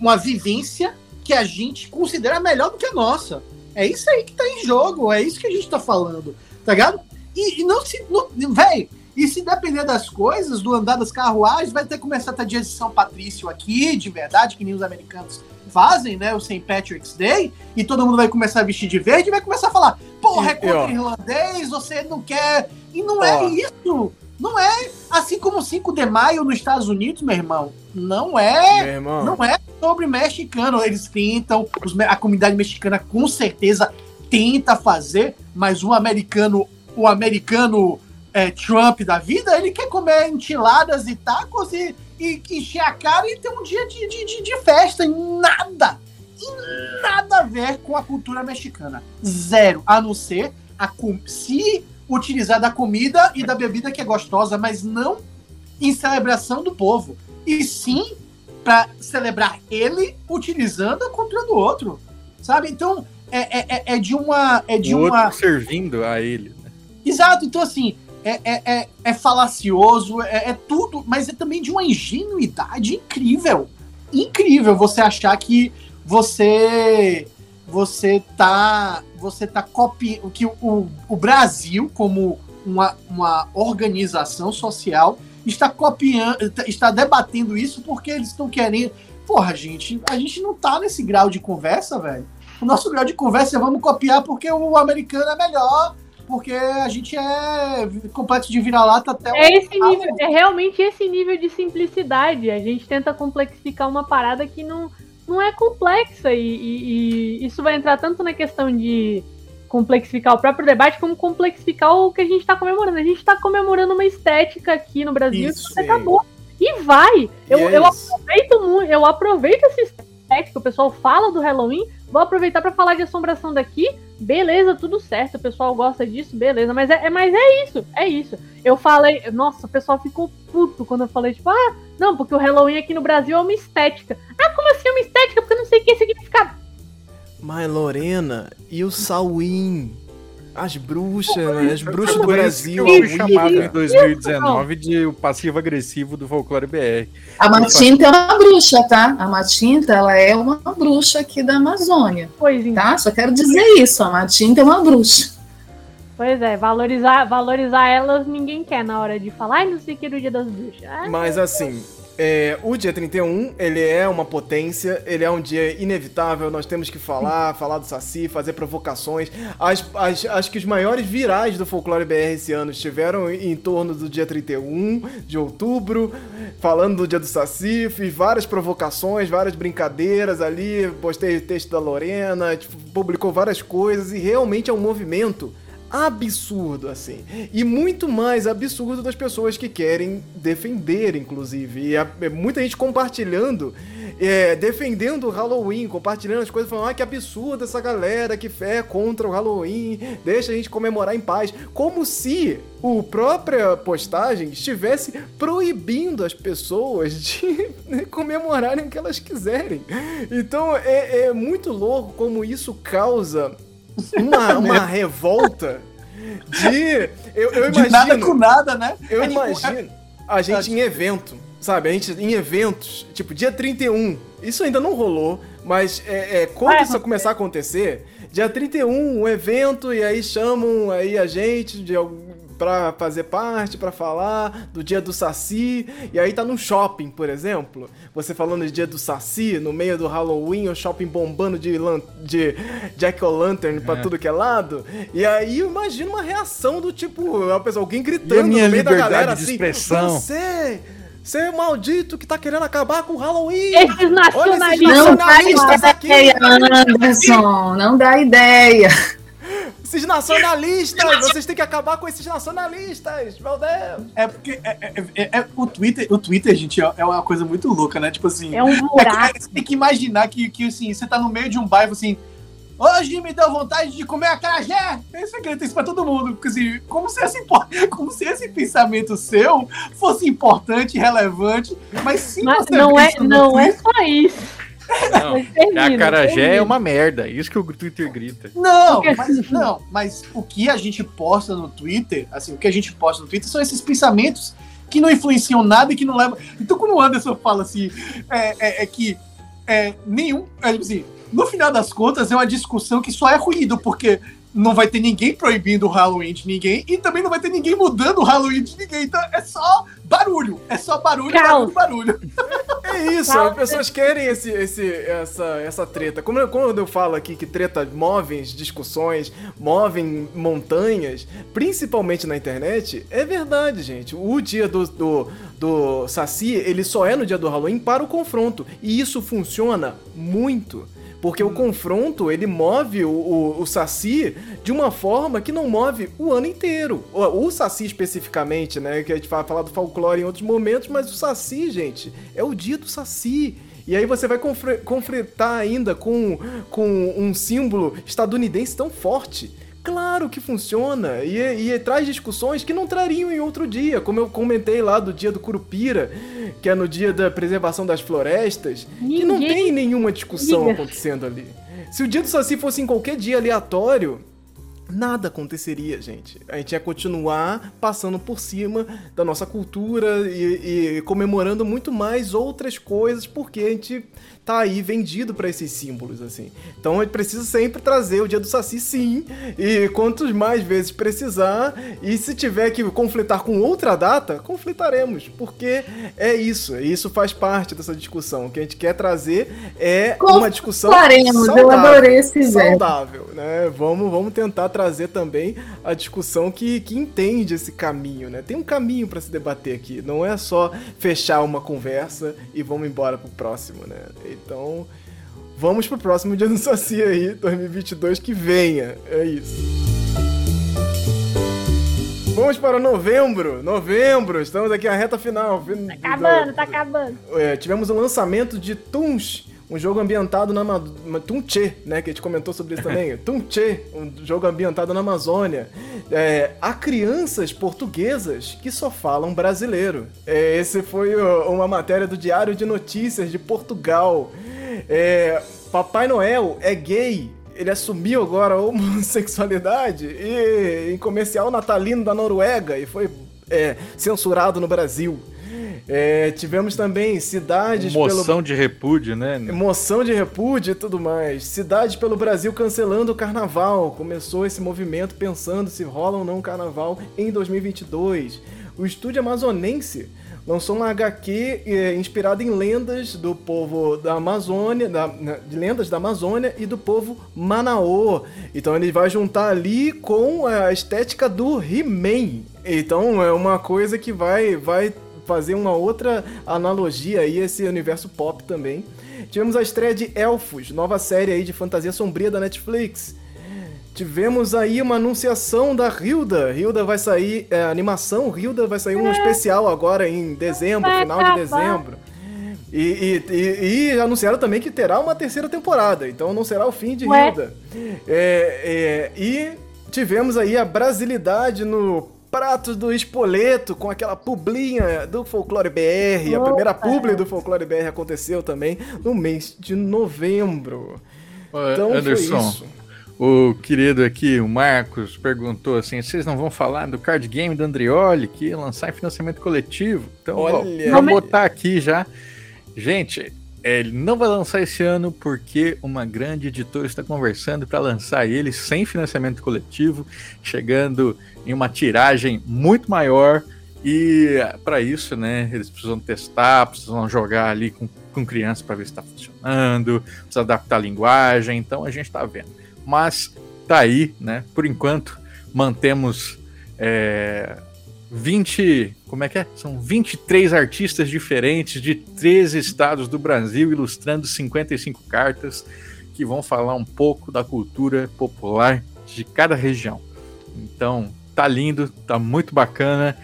uma vivência que a gente considera melhor do que a nossa. É isso aí que tá em jogo, é isso que a gente tá falando, tá ligado? E, e não se. Véi, e se depender das coisas, do andar das carruagens, vai ter que começar a ter dia de São Patrício aqui, de verdade, que nem os americanos fazem, né? O St. Patrick's Day, e todo mundo vai começar a vestir de verde e vai começar a falar: porra, é contra irlandês, você não quer. E não é isso. Não é assim como 5 de maio nos Estados Unidos, meu irmão. Não é. Não é sobre mexicano. Eles tentam, a comunidade mexicana com certeza tenta fazer, mas o americano, o americano é, Trump da vida, ele quer comer enchiladas e tacos e, e, encher a cara e ter um dia de, de, de festa. Nada, nada a ver com a cultura mexicana. Zero. A não ser a, se utilizar da comida e da bebida que é gostosa, mas não em celebração do povo. E sim para celebrar ele utilizando a cultura do outro. Sabe? Então, é, é, é de uma. É de o uma. servindo a ele. Né? Exato, então assim, é, é, é, é falacioso, é, é, tudo, mas é também de uma ingenuidade incrível. Incrível você achar que você você tá você tá copiando que o, o Brasil como uma, uma organização social está copiando está debatendo isso porque eles estão querendo. Porra gente a gente não tá nesse grau de conversa velho. O nosso grau de conversa é vamos copiar porque o americano é melhor porque a gente é complexo de vira-lata até é esse nível, é realmente esse nível de simplicidade. A gente tenta complexificar uma parada que não, não é complexa e, e, e isso vai entrar tanto na questão de complexificar o próprio debate como complexificar o que a gente está comemorando. A gente está comemorando uma estética aqui no Brasil isso, que acabou. E vai! Eu, yes. eu aproveito muito, eu aproveito essa estética, o pessoal fala do Halloween, vou aproveitar para falar de assombração daqui beleza, tudo certo, o pessoal gosta disso, beleza, mas é, é, mas é isso, é isso. Eu falei, nossa, o pessoal ficou puto quando eu falei, tipo, ah, não, porque o Halloween aqui no Brasil é uma estética. Ah, como assim é uma estética? Porque eu não sei o que significa. Mas Lorena, e o Salwin? As bruxas, né? As bruxas do Brasil. Eu fui chamado em 2019 de o passivo agressivo do folclore BR. A Matinta é uma bruxa, tá? A Matinta, ela é uma bruxa aqui da Amazônia. Pois então. Tá? Só quero dizer isso, a Matinta é uma bruxa. Pois é, valorizar, valorizar elas ninguém quer na hora de falar, ai, não sei que no dia das bruxas. Mas assim, é, o dia 31, ele é uma potência, ele é um dia inevitável, nós temos que falar, (laughs) falar do Saci, fazer provocações. As, as, acho que os maiores virais do Folclore BR esse ano estiveram em torno do dia 31 de outubro, falando do dia do Saci, fiz várias provocações, várias brincadeiras ali, postei o texto da Lorena, tipo, publicou várias coisas e realmente é um movimento absurdo, assim. E muito mais absurdo das pessoas que querem defender, inclusive. E a, é muita gente compartilhando, é, defendendo o Halloween, compartilhando as coisas, falando: ah, que absurdo essa galera que fé contra o Halloween, deixa a gente comemorar em paz. Como se o própria postagem estivesse proibindo as pessoas (laughs) de comemorarem o que elas quiserem. Então é, é muito louco como isso causa uma, (laughs) uma revolta de. Eu, eu imagino. De nada com nada, né? Eu é, tipo, imagino tipo, a gente em evento, sabe? A gente em eventos, tipo, dia 31. Isso ainda não rolou, mas é, é quando isso começar a acontecer, dia 31, um evento, e aí chamam aí a gente de para fazer parte, para falar do dia do Saci, e aí tá num shopping, por exemplo, você falando de dia do Saci, no meio do Halloween, o shopping bombando de, de Jack-o'-lantern pra é. tudo que é lado, e aí eu imagino uma reação do tipo, a pessoa, alguém gritando no meio da galera assim, expressão. você... Você é maldito que tá querendo acabar com o Halloween! Esses nacionalistas, não dá ideia, Anderson, não dá ideia. Esses nacionalistas! Vocês têm que acabar com esses nacionalistas! Meu Deus! É porque é, é, é, é o, Twitter, o Twitter, gente, é, é uma coisa muito louca, né? Tipo assim. É um buraco. você tem que imaginar que, que assim, você tá no meio de um bairro assim. Hoje me deu vontade de comer acarajé! Isso é isso pra todo mundo. Porque, assim, como, se esse, (laughs) como se esse pensamento seu fosse importante, relevante, mas sim mas não é, não é só isso. Não, a carajé é uma merda, isso que o Twitter grita. Não, mas não, mas o que a gente posta no Twitter, assim, o que a gente posta no Twitter são esses pensamentos que não influenciam nada e que não levam. Então, quando o Anderson fala assim, é, é, é que é, nenhum. É, tipo assim, no final das contas, é uma discussão que só é ruído, porque não vai ter ninguém proibindo o Halloween de ninguém e também não vai ter ninguém mudando o Halloween de ninguém. Então é só barulho. É só barulho, barulho, barulho. (laughs) É isso, as pessoas querem esse, esse, essa, essa treta. Como eu, quando eu falo aqui que treta movem discussões, movem montanhas, principalmente na internet, é verdade, gente. O dia do, do, do Saci, ele só é no dia do Halloween para o confronto. E isso funciona muito. Porque o confronto, ele move o, o, o, Saci de uma forma que não move o ano inteiro. O, o Saci especificamente, né? Que a gente vai falar do folclore em outros momentos, mas o Saci, gente, é o dia do Saci. E aí você vai confrontar ainda com, com um símbolo estadunidense tão forte. Claro que funciona e, e, traz discussões que não trariam em outro dia, como eu comentei lá do dia do Curupira, que é no dia da preservação das florestas, Ninguém... que não tem nenhuma discussão acontecendo ali. Se o dia do Saci fosse em qualquer dia aleatório, nada aconteceria, gente. A gente ia continuar passando por cima da nossa cultura e, e comemorando muito mais outras coisas, porque a gente tá aí vendido para esses símbolos, assim. Então a gente precisa sempre trazer o dia do Saci, sim, e quantos mais vezes precisar, e se tiver que conflitar com outra data, conflitaremos, porque é isso, isso faz parte dessa discussão. O que a gente quer trazer é uma discussão saudável, eu adorei esse saudável, né? Vamos, vamos tentar trazer também a discussão que, que entende esse caminho, né? Tem um caminho para se debater aqui, não é só fechar uma conversa e vamos embora pro próximo, né? Então, vamos pro próximo dia do Saci aí, 2022, que venha. É isso. Vamos para novembro. Novembro, estamos aqui na reta final. Tá acabando, tá acabando. É, tivemos o lançamento de Tuns, um jogo ambientado na Tunche, né? Que a gente comentou sobre isso (laughs) também. Tunche, um jogo ambientado na Amazônia. É, há crianças portuguesas que só falam brasileiro. É, esse foi uma matéria do Diário de Notícias de Portugal. É, Papai Noel é gay ele assumiu agora a homossexualidade e em comercial natalino da Noruega e foi é, censurado no Brasil. É, tivemos também cidades. Moção pelo... de repúdio, né? Moção de repúdio e tudo mais. Cidades pelo Brasil cancelando o carnaval. Começou esse movimento pensando se rola ou não o carnaval em 2022. O estúdio amazonense lançou uma HQ é, inspirada em lendas do povo da Amazônia, da, de lendas da Amazônia e do povo Manaô. Então ele vai juntar ali com a estética do He-Man. Então é uma coisa que vai, vai fazer uma outra analogia aí esse universo pop também. Tivemos a estreia de Elfos, nova série aí de fantasia sombria da Netflix. Tivemos aí uma anunciação da Hilda. Hilda vai sair, é, animação, Hilda vai sair um especial agora em dezembro, final de dezembro. E, e, e, e, anunciaram também que terá uma terceira temporada, então não será o fim de Hilda. É, é, e tivemos aí a brasilidade no pratos do Espoleto com aquela publinha do Folclore BR. Opa. A primeira publi do Folclore BR aconteceu também no mês de novembro. então Anderson, o querido aqui, o Marcos, perguntou assim: vocês não vão falar do card game do Andrioli que ia lançar em financiamento coletivo? Então, Olha, vamos botar aqui já. Gente, ele não vai lançar esse ano porque uma grande editora está conversando para lançar ele sem financiamento coletivo, chegando em uma tiragem muito maior. E para isso, né, eles precisam testar, precisam jogar ali com, com crianças para ver se está funcionando, precisa adaptar a linguagem. Então a gente está vendo. Mas tá aí, né? Por enquanto, mantemos é, 20. Como é que é? São 23 artistas diferentes de 13 estados do Brasil, ilustrando 55 cartas que vão falar um pouco da cultura popular de cada região. Então, tá lindo, tá muito bacana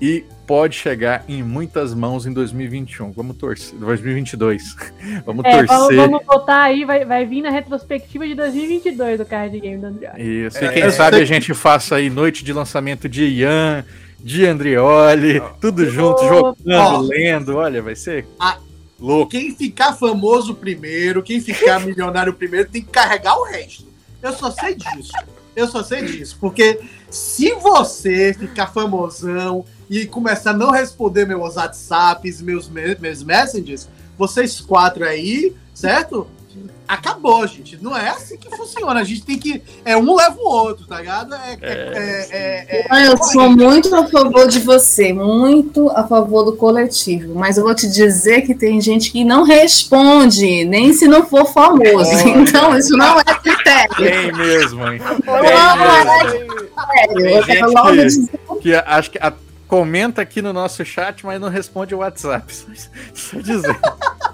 e pode chegar em muitas mãos em 2021. Vamos torcer. 2022. (laughs) vamos é, torcer. Vamos, vamos botar aí, vai, vai vir na retrospectiva de 2022 do card game do André. Isso. E quem é, sabe a gente faça aí noite de lançamento de Ian, de Andrioli, tudo junto, jogando, lendo. Olha, vai ser. A... Louco. Quem ficar famoso primeiro, quem ficar (laughs) milionário primeiro, tem que carregar o resto. Eu só sei disso. Eu só sei disso. Porque se você ficar famosão e começar a não responder meus WhatsApps, meus, meus messages, vocês quatro aí, certo? Acabou, gente. Não é assim que funciona. A gente tem que. É um leva o outro, tá ligado? É, é, é, é eu sou muito a favor de você, muito a favor do coletivo. Mas eu vou te dizer que tem gente que não responde, nem se não for famoso. então, isso não é critério. Tem mesmo, hein? Tem, mesmo. Tem gente que, que acho que a, comenta aqui no nosso chat, mas não responde o WhatsApp. (laughs) Só dizer.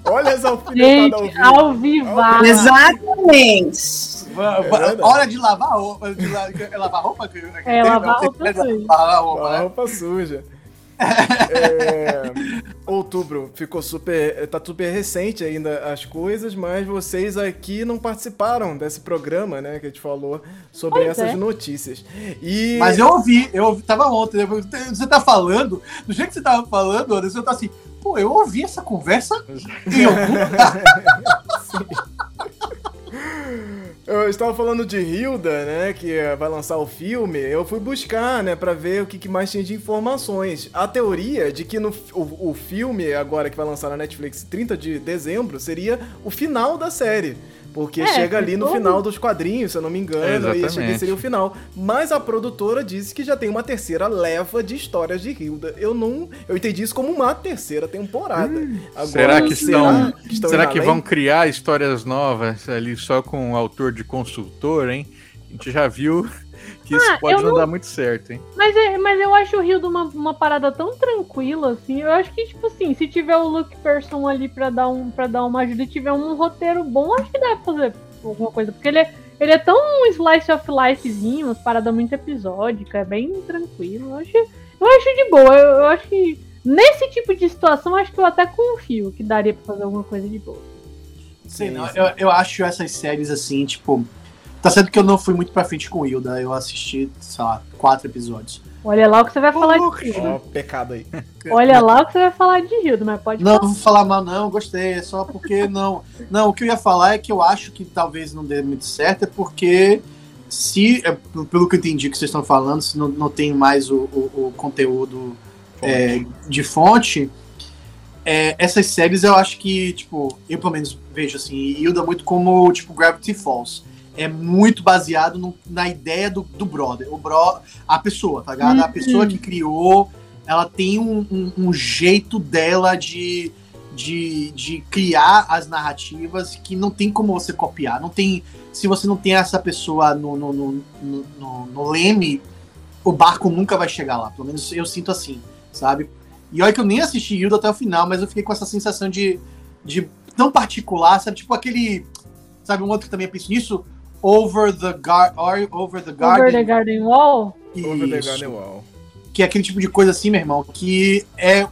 Olha as alfinetadas ao vivo. Ao vivo. Exatamente. É hora de lavar roupa. De lavar roupa? É, lavar roupa suja. Lavar roupa, lavar roupa suja. É, outubro ficou super. Tá super recente ainda as coisas, mas vocês aqui não participaram desse programa, né? Que a gente falou sobre pois essas é. notícias. E... Mas eu ouvi, eu ouvi, tava ontem. Você tá falando, do jeito que você tava falando, você tá assim, pô, eu ouvi essa conversa em algum lugar. (laughs) (laughs) Eu estava falando de Hilda, né, que vai lançar o filme. Eu fui buscar, né, para ver o que, que, mais tinha de informações. A teoria de que no, o, o filme agora que vai lançar na Netflix 30 de dezembro seria o final da série. Porque é, chega ali no final dos quadrinhos, se eu não me engano, é, e esse seria o final. Mas a produtora disse que já tem uma terceira leva de histórias de Hilda. Eu não. Eu entendi isso como uma terceira temporada. Hum, Agora, será que estão. que estão será que vão criar histórias novas ali só com o autor de consultor, hein? A gente já viu que isso ah, pode não, não, dar muito certo, hein? Mas, é, mas eu acho o Rio uma, uma parada tão tranquila, assim. Eu acho que, tipo assim, se tiver o Luke Person ali pra dar, um, pra dar uma ajuda e tiver um roteiro bom, acho que dá pra fazer alguma coisa. Porque ele é, ele é tão um slice of lifezinho, umas paradas muito episódicas, é bem tranquilo. Eu acho, eu acho de boa. Eu, eu acho que nesse tipo de situação, acho que eu até confio que daria pra fazer alguma coisa de boa. Sim, não, eu, eu acho essas séries assim, tipo Tá certo que eu não fui muito pra frente com Hilda, eu assisti, sei lá, quatro episódios. Olha lá o que você vai falar de Hilda. Ó, pecado aí. (laughs) Olha lá o que você vai falar de Hilda, mas pode Não, falar. vou falar mal não, gostei, é só porque não... Não, o que eu ia falar é que eu acho que talvez não dê muito certo, é porque se, é, pelo que eu entendi que vocês estão falando, se não, não tem mais o, o, o conteúdo é, de fonte, é, essas séries eu acho que, tipo, eu pelo menos vejo assim, Hilda muito como, tipo, Gravity Falls é muito baseado no, na ideia do, do brother. O bro, a pessoa, tá ligado? Uhum. A pessoa que criou, ela tem um, um, um, jeito dela de, de, de criar as narrativas que não tem como você copiar. Não tem. Se você não tem essa pessoa no, no, no, no, no leme, o barco nunca vai chegar lá. Pelo menos eu sinto assim, sabe? E olha que eu nem assisti Hilda até o final, mas eu fiquei com essa sensação de, de tão particular, sabe? Tipo aquele. Sabe, um outro que também penso nisso? Over the, gar over the Garden. Over the Garden Wall? Isso. Over the Garden Wall. Que é aquele tipo de coisa assim, meu irmão, que é,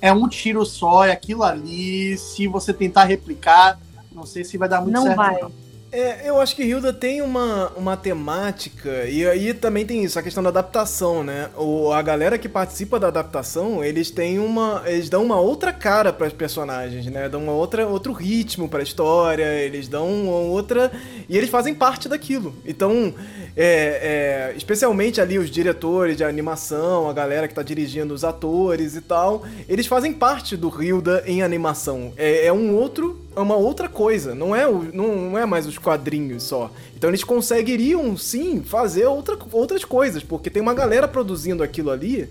é um tiro só, é aquilo ali. Se você tentar replicar, não sei se vai dar muito não certo. Vai. Não. É, eu acho que Hilda tem uma, uma temática, e aí também tem isso, a questão da adaptação, né? O, a galera que participa da adaptação, eles têm uma. Eles dão uma outra cara para os personagens, né? Dão uma outra, outro ritmo para a história, eles dão uma outra. E eles fazem parte daquilo. Então, é, é, especialmente ali os diretores de animação, a galera que tá dirigindo os atores e tal, eles fazem parte do Hilda em animação. É, é um outro é uma outra coisa, não é, o, não é mais os quadrinhos só. Então eles conseguiriam sim fazer outra, outras coisas, porque tem uma galera produzindo aquilo ali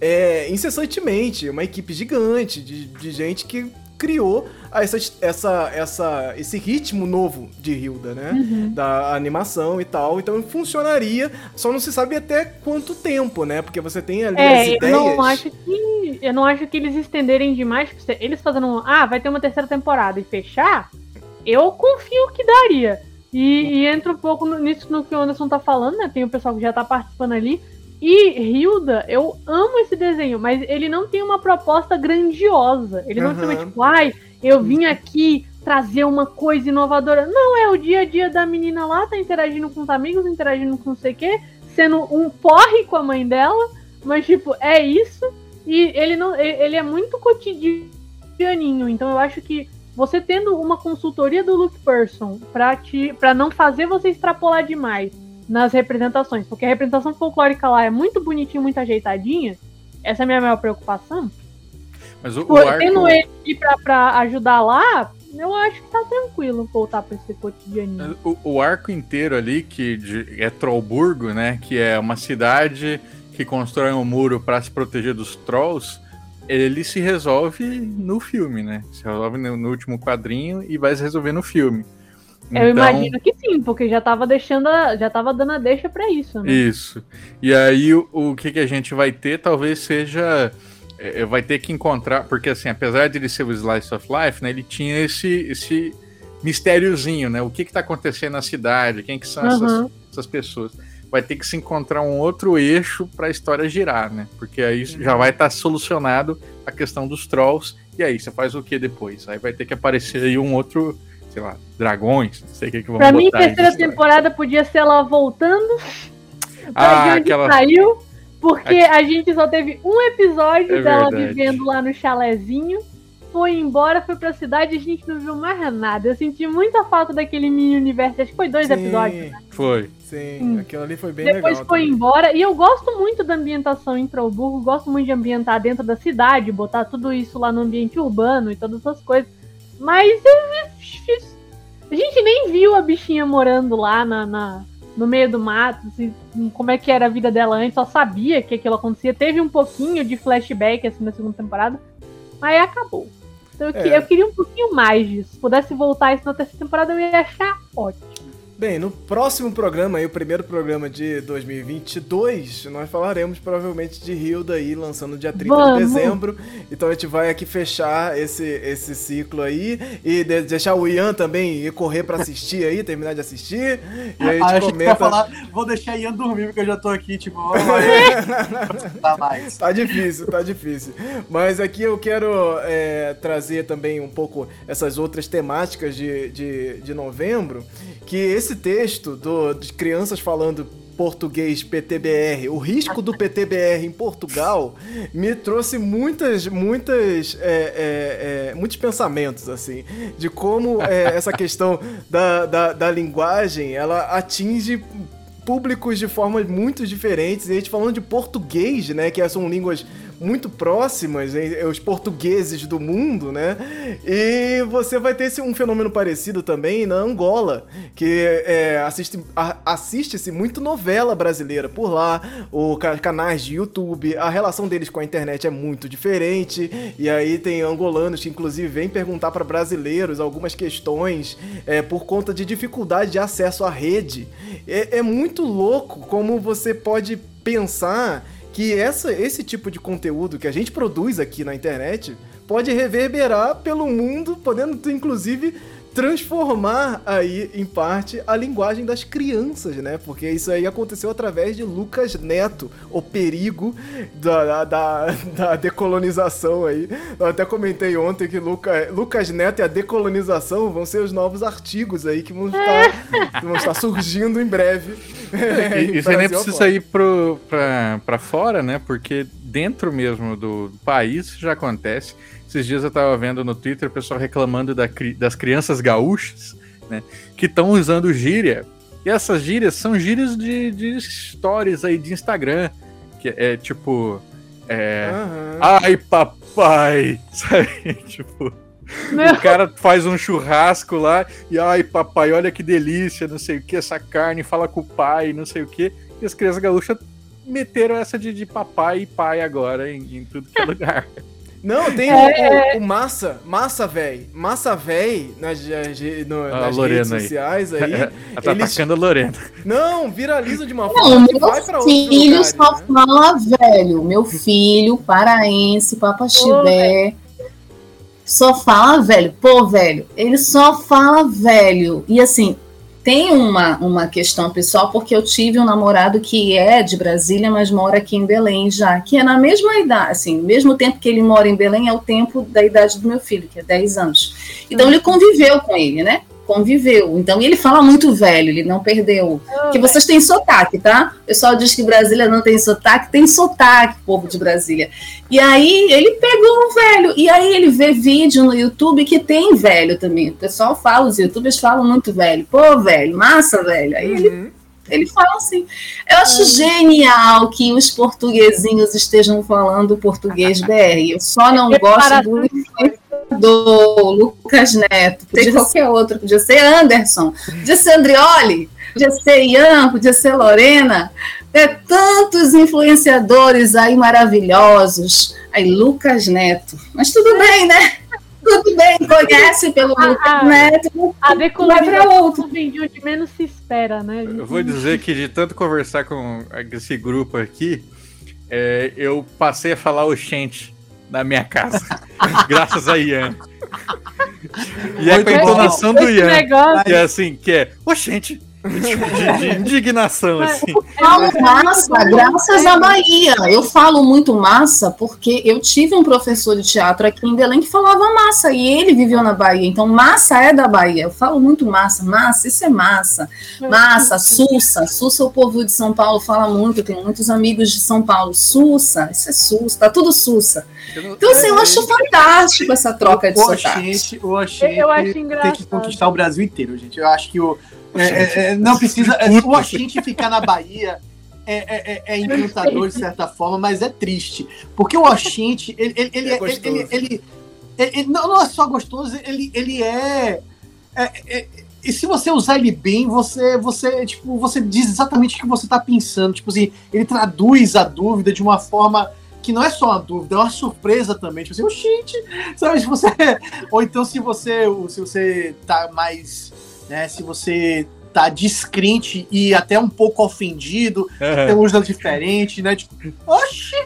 é, incessantemente, uma equipe gigante de, de gente que criou essa, essa, essa, esse ritmo novo de Hilda, né? Uhum. Da animação e tal. Então funcionaria, só não se sabe até quanto tempo, né? Porque você tem ali é, as ideias. Eu não acho que. Eu não acho que eles estenderem demais. Eles fazendo. Ah, vai ter uma terceira temporada e fechar. Eu confio que daria. E, e entra um pouco nisso no que o Anderson tá falando, né? Tem o pessoal que já tá participando ali. E Hilda, eu amo esse desenho, mas ele não tem uma proposta grandiosa. Ele não uhum. tem uma tipo, ai, eu vim aqui trazer uma coisa inovadora. Não, é o dia a dia da menina lá, tá interagindo com os amigos, interagindo com não sei o quê, sendo um porre com a mãe dela, mas tipo, é isso. E ele não ele é muito cotidianinho, então eu acho que você tendo uma consultoria do Luke Person para te para não fazer você extrapolar demais nas representações, porque a representação folclórica lá é muito bonitinha, muito ajeitadinha. Essa é a minha maior preocupação. Mas o, o arco... Tendo ele pra, pra ajudar lá, eu acho que tá tranquilo voltar pra esse cotidianinho. O, o arco inteiro ali, que de, é Trollburgo, né? Que é uma cidade que constrói um muro para se proteger dos trolls. Ele se resolve no filme, né? Se resolve no, no último quadrinho e vai se resolver no filme. Eu então, imagino que sim, porque já tava deixando, a, já tava dando a deixa para isso, né? Isso. E aí o, o que, que a gente vai ter talvez seja é, é, vai ter que encontrar, porque assim, apesar de ele ser o Slice of Life, né, ele tinha esse esse mistériozinho, né? O que que tá acontecendo na cidade, quem que são uhum. essas, essas pessoas. Vai ter que se encontrar um outro eixo para a história girar, né? Porque aí já vai estar tá solucionado a questão dos trolls. E aí, você faz o que depois? Aí vai ter que aparecer aí um outro sei lá, dragões, não sei o que, que vão Pra mim, terceira temporada podia ser ela voltando pra ah, onde aquela... saiu, porque a gente só teve um episódio é dela verdade. vivendo lá no chalezinho. foi embora, foi pra cidade e a gente não viu mais nada. Eu senti muita falta daquele mini universo. Acho que foi dois Sim, episódios. Né? Foi. Sim, hum. aquilo ali foi bem Depois legal. Depois foi também. embora. E eu gosto muito da ambientação em Trollburgo. Gosto muito de ambientar dentro da cidade, botar tudo isso lá no ambiente urbano e todas essas coisas. Mas a gente nem viu a bichinha morando lá na, na no meio do mato, assim, como é que era a vida dela antes, só sabia que aquilo acontecia. Teve um pouquinho de flashback assim na segunda temporada, mas acabou. Então eu, é. eu queria um pouquinho mais disso. Se pudesse voltar isso na terceira temporada, eu ia achar ótimo. Bem, no próximo programa, aí, o primeiro programa de 2022, nós falaremos provavelmente de Hilda aí, lançando dia 30 Vamos. de dezembro. Então a gente vai aqui fechar esse, esse ciclo aí e de, deixar o Ian também ir correr pra assistir aí, terminar de assistir. E aí a gente ah, comenta... falar, vou deixar Ian dormir porque eu já tô aqui, tipo, (laughs) tá mais. Tá difícil, tá difícil. Mas aqui eu quero é, trazer também um pouco essas outras temáticas de, de, de novembro, que esse texto do, de crianças falando português PTBR, o risco do PTBR em Portugal me trouxe muitas, muitas, é, é, é, muitos pensamentos assim de como é, essa questão da, da, da linguagem ela atinge públicos de formas muito diferentes. E a gente falando de português, né, que são línguas muito próximas, os portugueses do mundo, né? E você vai ter um fenômeno parecido também na Angola, que é, assiste, assiste-se muito novela brasileira por lá, o canais de YouTube, a relação deles com a internet é muito diferente, e aí tem angolanos que inclusive vêm perguntar para brasileiros algumas questões é, por conta de dificuldade de acesso à rede. É, é muito louco como você pode pensar que essa, esse tipo de conteúdo que a gente produz aqui na internet pode reverberar pelo mundo, podendo inclusive transformar aí, em parte, a linguagem das crianças, né? Porque isso aí aconteceu através de Lucas Neto, o perigo da, da, (laughs) da decolonização aí. Eu até comentei ontem que Luca, Lucas Neto e a decolonização vão ser os novos artigos aí que vão estar, (laughs) que vão estar surgindo em breve. (laughs) É, e, você nem precisa ir pro, pra, pra fora, né? Porque dentro mesmo do país já acontece. Esses dias eu tava vendo no Twitter o pessoal reclamando da, das crianças gaúchas, né? Que estão usando gíria. E essas gírias são gírias de, de stories aí de Instagram. Que é tipo. É, uhum. Ai, papai! (laughs) Sabe? tipo. Meu. O cara faz um churrasco lá e ai, papai, olha que delícia, não sei o que, essa carne, fala com o pai, não sei o que. E as crianças gaúchas meteram essa de, de papai e pai agora em, em tudo que é (laughs) lugar. Não, tem é... o, o, Massa, Massa Véi. Massa Véi nas, no, nas redes sociais aí. (laughs) Ela tá eles... atacando a Lorena. Não, viraliza de uma forma não, que vai pra outro filho só né? fala velho. Meu filho, paraense, papaxibé. Só fala velho. Pô, velho. Ele só fala velho. E assim, tem uma, uma questão pessoal, porque eu tive um namorado que é de Brasília, mas mora aqui em Belém já, que é na mesma idade, assim, mesmo tempo que ele mora em Belém é o tempo da idade do meu filho, que é 10 anos. Então ele conviveu com ele, né? Conviveu. Então, ele fala muito velho, ele não perdeu. Oh, que vocês têm sotaque, tá? O pessoal diz que Brasília não tem sotaque, tem sotaque, povo de Brasília. E aí ele pegou o velho. E aí ele vê vídeo no YouTube que tem velho também. O pessoal fala, os youtubers falam muito velho. Pô, velho, massa, velho. Aí uhum. ele ele fala assim. Eu acho é. genial que os portuguesinhos estejam falando português BR. Eu só não gosto do do Lucas Neto, podia ser qualquer outro, podia ser Anderson, podia ser Andrioli, podia ser Ian, podia ser Lorena. É, tantos influenciadores aí maravilhosos. Aí, Lucas Neto. Mas tudo bem, né? Tudo bem, conhece pelo a, Lucas a, Neto. A decoloração vem de onde menos se espera, né? Eu vou dizer que de tanto conversar com esse grupo aqui, é, eu passei a falar o Xente na minha casa. (laughs) graças a Ian. E é com a entonação do Ian. Negócio... Que é assim, que é, ô gente, de, de indignação, assim. Eu falo massa, graças à Bahia. Eu falo muito massa porque eu tive um professor de teatro aqui em Belém que falava massa e ele viveu na Bahia. Então, massa é da Bahia. Eu falo muito massa, massa, isso é massa. Massa, Sussa. Sussa, o povo de São Paulo fala muito. Eu tenho muitos amigos de São Paulo. Sussa, isso é Sussa, tá tudo Sussa. Então, assim, eu acho fantástico essa troca de sotaque. Eu acho engraçado. tem que conquistar o Brasil inteiro, gente. Eu acho que o é, é, é, não precisa. É, o Oxente ficar na Bahia é, é, é, encantador de certa forma, mas é triste. Porque o Oxente, ele, ele, ele, ele, ele, ele, não, não é só gostoso, ele, ele é, E se você usar ele bem, você, você, tipo, você diz exatamente o que você está pensando. Tipo assim, ele traduz a dúvida de uma forma que não é só uma dúvida, é uma surpresa também. Tipo assim, oxente, sabe? Se você, (laughs) ou então se você, se você tá mais né? Se você tá descrente e até um pouco ofendido, uhum. tem um uso diferente, né? Tipo, oxi!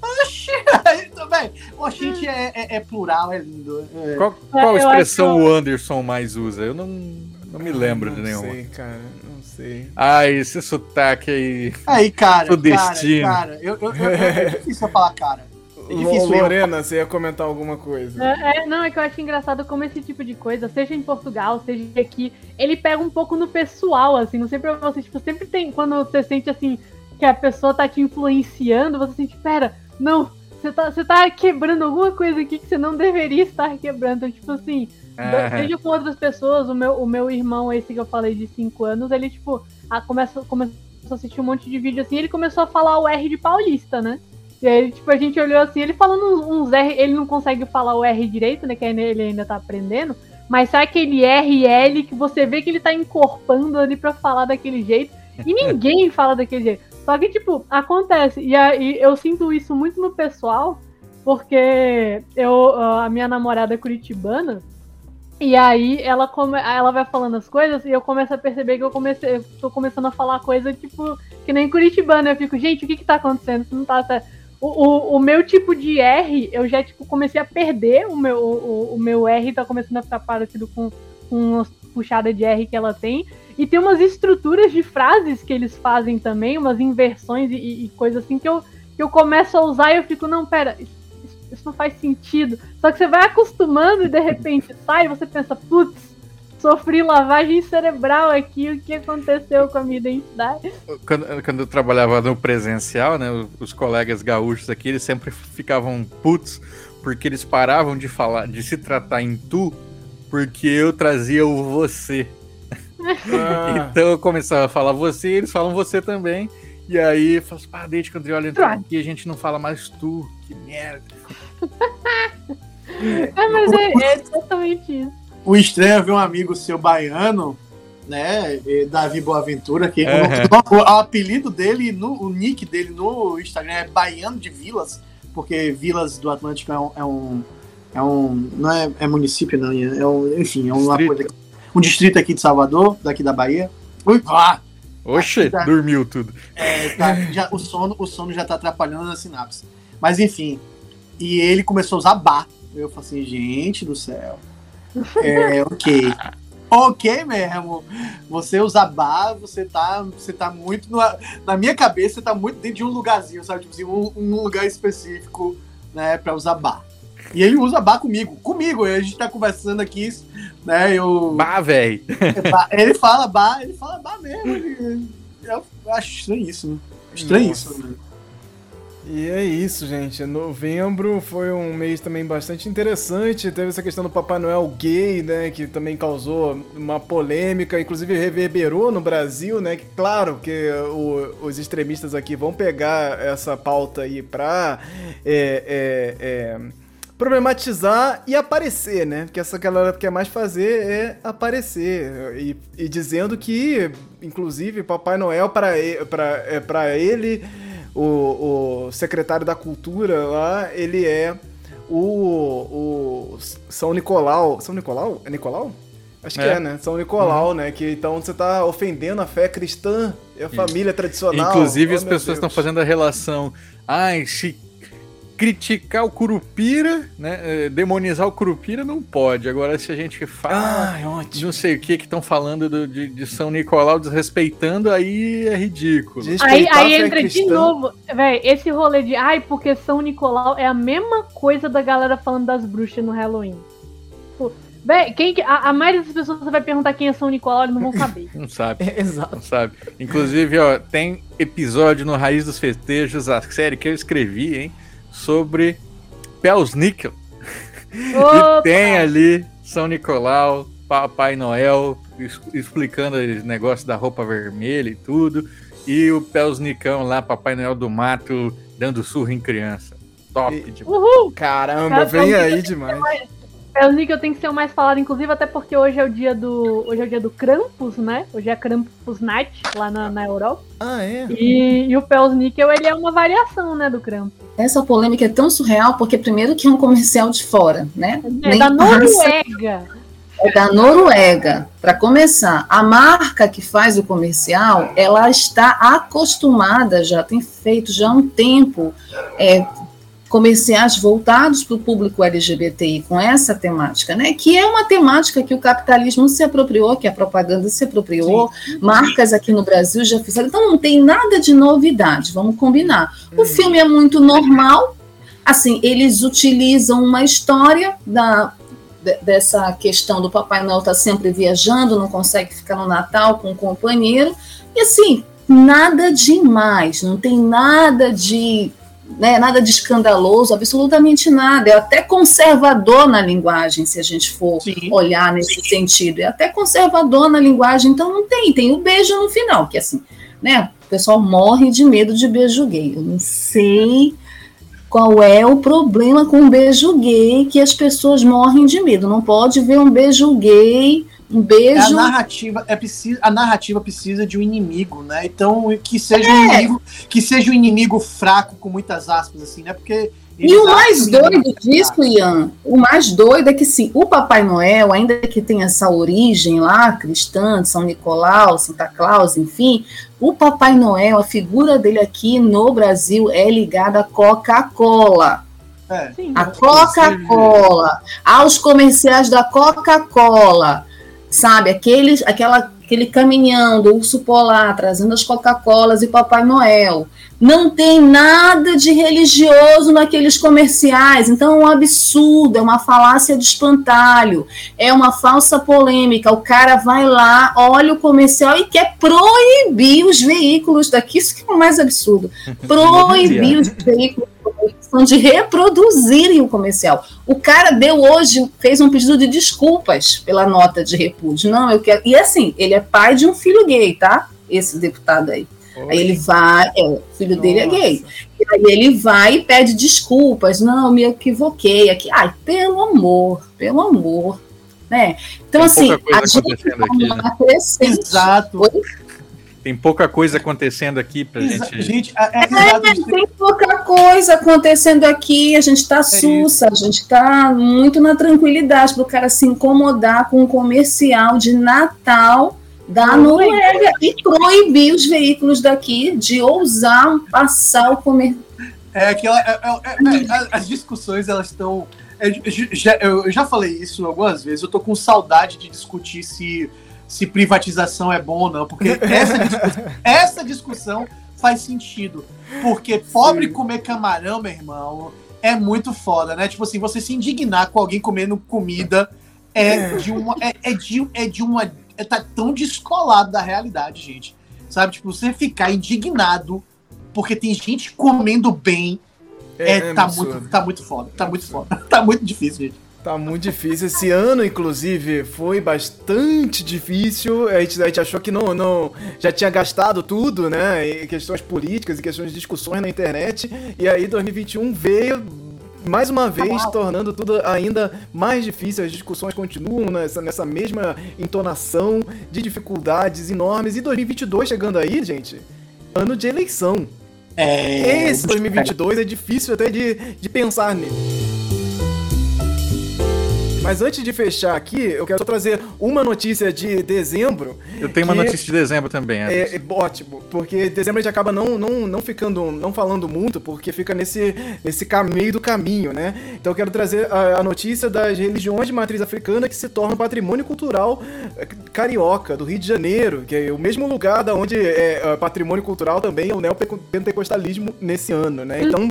Oxi! (laughs) Também. Oxi é, é, é, plural, é lindo. É. Qual, qual expressão o Anderson mais usa? Eu não, não me lembro não de nenhuma. Não sei, cara. Não sei. Ai, esse sotaque aí. Aí, cara. Sudestino. Cara, cara eu, eu, eu, é difícil falar cara. É difícil Lorena, você ia comentar alguma coisa. É, é, não, é que eu acho engraçado como esse tipo de coisa, seja em Portugal, seja aqui, ele pega um pouco no pessoal, assim, não sei pra você, tipo, sempre tem, quando você sente, assim, que a pessoa tá te influenciando, você sente, pera, não, você tá, você tá quebrando alguma coisa aqui que você não deveria estar quebrando, então, tipo assim, é. seja com outras pessoas, o meu, o meu irmão, esse que eu falei de 5 anos, ele, tipo, a, começa, começou a assistir um monte de vídeo assim, ele começou a falar o R de paulista, né? E aí, tipo, a gente olhou assim, ele falando uns, R, ele não consegue falar o R direito, né? Que ele ainda tá aprendendo. Mas sabe aquele R e L que você vê que ele tá encorpando ali pra falar daquele jeito. E (laughs) ninguém fala daquele jeito. Só que, tipo, acontece. E aí eu sinto isso muito no pessoal, porque eu, a minha namorada é curitibana. E aí ela, come, ela vai falando as coisas e eu começo a perceber que eu comecei, eu tô começando a falar coisa, tipo, que nem curitibana. Eu fico, gente, o que que tá acontecendo? Isso não tá certo. O, o, o, meu tipo de R, eu já tipo, comecei a perder o meu, o, o meu R, tá começando a ficar parecido com, com uma puxada de R que ela tem. E tem umas estruturas de frases que eles fazem também, umas inversões e, e coisas assim que eu, que eu começo a usar e eu fico, não, pera, isso, isso não faz sentido. Só que você vai acostumando e de repente sai e você pensa, putz, sofri lavagem cerebral aqui, o que aconteceu com a minha identidade. Quando, quando eu trabalhava no presencial, né, os colegas gaúchos aqui, eles sempre ficavam putos, porque eles paravam de falar, de se tratar em tu, porque eu trazia o você. Ah. (laughs) então eu começava a falar você, eles falam você também. E aí, eu falo assim, ah, desde que o Andrioli entrou aqui, a gente não fala mais tu, que merda. (laughs) é, mas é, é exatamente isso o estranho é ver um amigo seu baiano, né? Davi Boaventura, que o, o, apelido dele, no, o nick dele no Instagram é Baiano de Vilas, porque Vilas do Atlântico é um. É um, é um não é, é município, não, é um, enfim, é uma coisa, um distrito aqui de Salvador, daqui da Bahia. Ui, ah, Oxe, tá, dormiu tudo. É, tá, já, o, sono, o sono já tá atrapalhando a sinapse. Mas enfim, e ele começou a usar bar. Eu falei assim, gente do céu. É, ok. Ok mesmo. Você usa bar, você tá, você tá muito. No, na minha cabeça, você tá muito dentro de um lugarzinho, sabe? Tipo assim, um, um lugar específico, né, pra usar bar. E ele usa bar comigo. Comigo, a gente tá conversando aqui, né? Eu. Bar, velho. É, ele fala bar, ele fala bar mesmo. Ele, eu acho estranho isso, né? Estranho Nossa. isso, né? E é isso, gente. Novembro foi um mês também bastante interessante. Teve essa questão do Papai Noel gay, né? Que também causou uma polêmica, inclusive reverberou no Brasil, né? Que claro que o, os extremistas aqui vão pegar essa pauta aí pra. É, é, é, problematizar e aparecer, né? Porque essa galera quer mais fazer é aparecer. E, e dizendo que, inclusive, Papai Noel para ele, o, o secretário da cultura lá, ele é o, o São Nicolau. São Nicolau? É Nicolau? Acho que é, é né? São Nicolau, uhum. né? Que então você tá ofendendo a fé cristã e a família tradicional. Inclusive, oh, as pessoas estão fazendo a relação. Ai, se criticar o Curupira, né? É, demonizar o Curupira não pode. Agora, se a gente fala ah, é não sei o que que estão falando do, de, de, São Nicolau desrespeitando, aí é ridículo. Aí, aí entra de novo, velho, esse rolê de ai, porque São Nicolau é a mesma coisa da galera falando das bruxas no Halloween. Pô, Véi, quem, a, a, maioria das pessoas você vai perguntar quem é São Nicolau, eles não vão saber. (laughs) não sabe. É, exato. Não sabe. Inclusive, ó, tem episódio no Raiz dos Festejos, a série que eu escrevi, hein? Sobre Pels Níquel. (laughs) e tem ali São Nicolau, Papai Noel, explicando os negócios da roupa vermelha e tudo. E o Pels Nicão lá, Papai Noel do Mato, dando surra em criança. Top e... demais. Uhul! Caramba, vem aí demais. É o níquel tem que ser o mais falado, inclusive, até porque hoje é o dia do. Hoje é o dia do Krampus, né? Hoje é Krampus Night, lá na, na Europa. Ah, é? E, e o Pels Níquel, ele é uma variação, né, do Krampus. Essa polêmica é tão surreal, porque primeiro que é um comercial de fora, né? É Nem da Noruega. É da Noruega. Para começar, a marca que faz o comercial, ela está acostumada, já tem feito já há um tempo, é, comerciais voltados para o público LGBTI com essa temática, né? Que é uma temática que o capitalismo se apropriou, que a propaganda se apropriou, Sim. marcas aqui no Brasil já fizeram. Então não tem nada de novidade, vamos combinar. O hum. filme é muito normal, assim, eles utilizam uma história da dessa questão do Papai Noel estar tá sempre viajando, não consegue ficar no Natal com o um companheiro, e assim, nada demais, não tem nada de né, nada de escandaloso, absolutamente nada. É até conservador na linguagem, se a gente for Sim. olhar nesse Sim. sentido. É até conservador na linguagem, então não tem. Tem o beijo no final, que assim, né? O pessoal morre de medo de beijo gay. Eu não sei qual é o problema com o beijo gay que as pessoas morrem de medo. Não pode ver um beijo gay um beijo. A narrativa é precisa, a narrativa precisa de um inimigo, né? Então que seja é. um inimigo, que seja um inimigo fraco com muitas aspas assim, né? Porque e o mais doido disso, Ian, o mais doido é que sim, o Papai Noel, ainda que tenha essa origem lá, cristã, São Nicolau, Santa Claus, enfim, o Papai Noel, a figura dele aqui no Brasil é ligada à Coca-Cola. É, a Coca-Cola, aos comerciais da Coca-Cola sabe? Aqueles, aquela, aquele caminhão do urso polar trazendo as Coca-Colas e Papai Noel. Não tem nada de religioso naqueles comerciais, então é um absurdo, é uma falácia de espantalho, é uma falsa polêmica. O cara vai lá, olha o comercial e quer proibir os veículos daqui, isso que é o mais absurdo. (laughs) Proibir os veículos de reproduzirem o comercial. O cara deu hoje, fez um pedido de desculpas pela nota de repúdio. Não, eu quero. E assim, ele é pai de um filho gay, tá? Esse deputado aí. Oi. Aí ele vai, é, o filho Nossa. dele é gay. E aí ele vai e pede desculpas. Não, me equivoquei aqui. Ai, pelo amor, pelo amor. Né? Então, Tem assim, a gente aqui, né? Exato. Oi? Tem pouca coisa acontecendo aqui pra Exa gente. gente é, é, é, tem pouca coisa acontecendo aqui, a gente tá é sussa, isso. a gente tá muito na tranquilidade para o cara se incomodar com um comercial de Natal da Noruega e proibir os veículos daqui de ousar passar o comercial. É aquela. É, é, é, as discussões elas estão. eu já falei isso algumas vezes, eu tô com saudade de discutir se se privatização é bom ou não, porque essa, discussão, essa discussão faz sentido. Porque pobre Sim. comer camarão, meu irmão, é muito foda, né? Tipo assim, você se indignar com alguém comendo comida é, é. de uma. É, é, de, é de uma. É, tá tão descolado da realidade, gente. Sabe? Tipo, você ficar indignado porque tem gente comendo bem. É, é, é tá, muito, tá muito foda. Tá muito foda. (laughs) Tá muito difícil, gente. Tá muito difícil. Esse ano, inclusive, foi bastante difícil. A gente, a gente achou que não, não já tinha gastado tudo, né? Questões políticas e questões de discussões na internet. E aí 2021 veio mais uma vez tornando tudo ainda mais difícil. As discussões continuam nessa, nessa mesma entonação de dificuldades enormes. E 2022 chegando aí, gente, ano de eleição. É... Esse 2022 é difícil até de, de pensar nele. Mas antes de fechar aqui, eu quero só trazer uma notícia de dezembro. Eu tenho uma notícia de dezembro também. É, é, ótimo, porque dezembro a gente acaba não, não, não ficando, não falando muito, porque fica nesse, nesse meio do caminho, né? Então eu quero trazer a, a notícia das religiões de matriz africana que se tornam patrimônio cultural é, carioca, do Rio de Janeiro, que é o mesmo lugar da onde é, é patrimônio cultural também é o neopentecostalismo nesse ano, né? Então,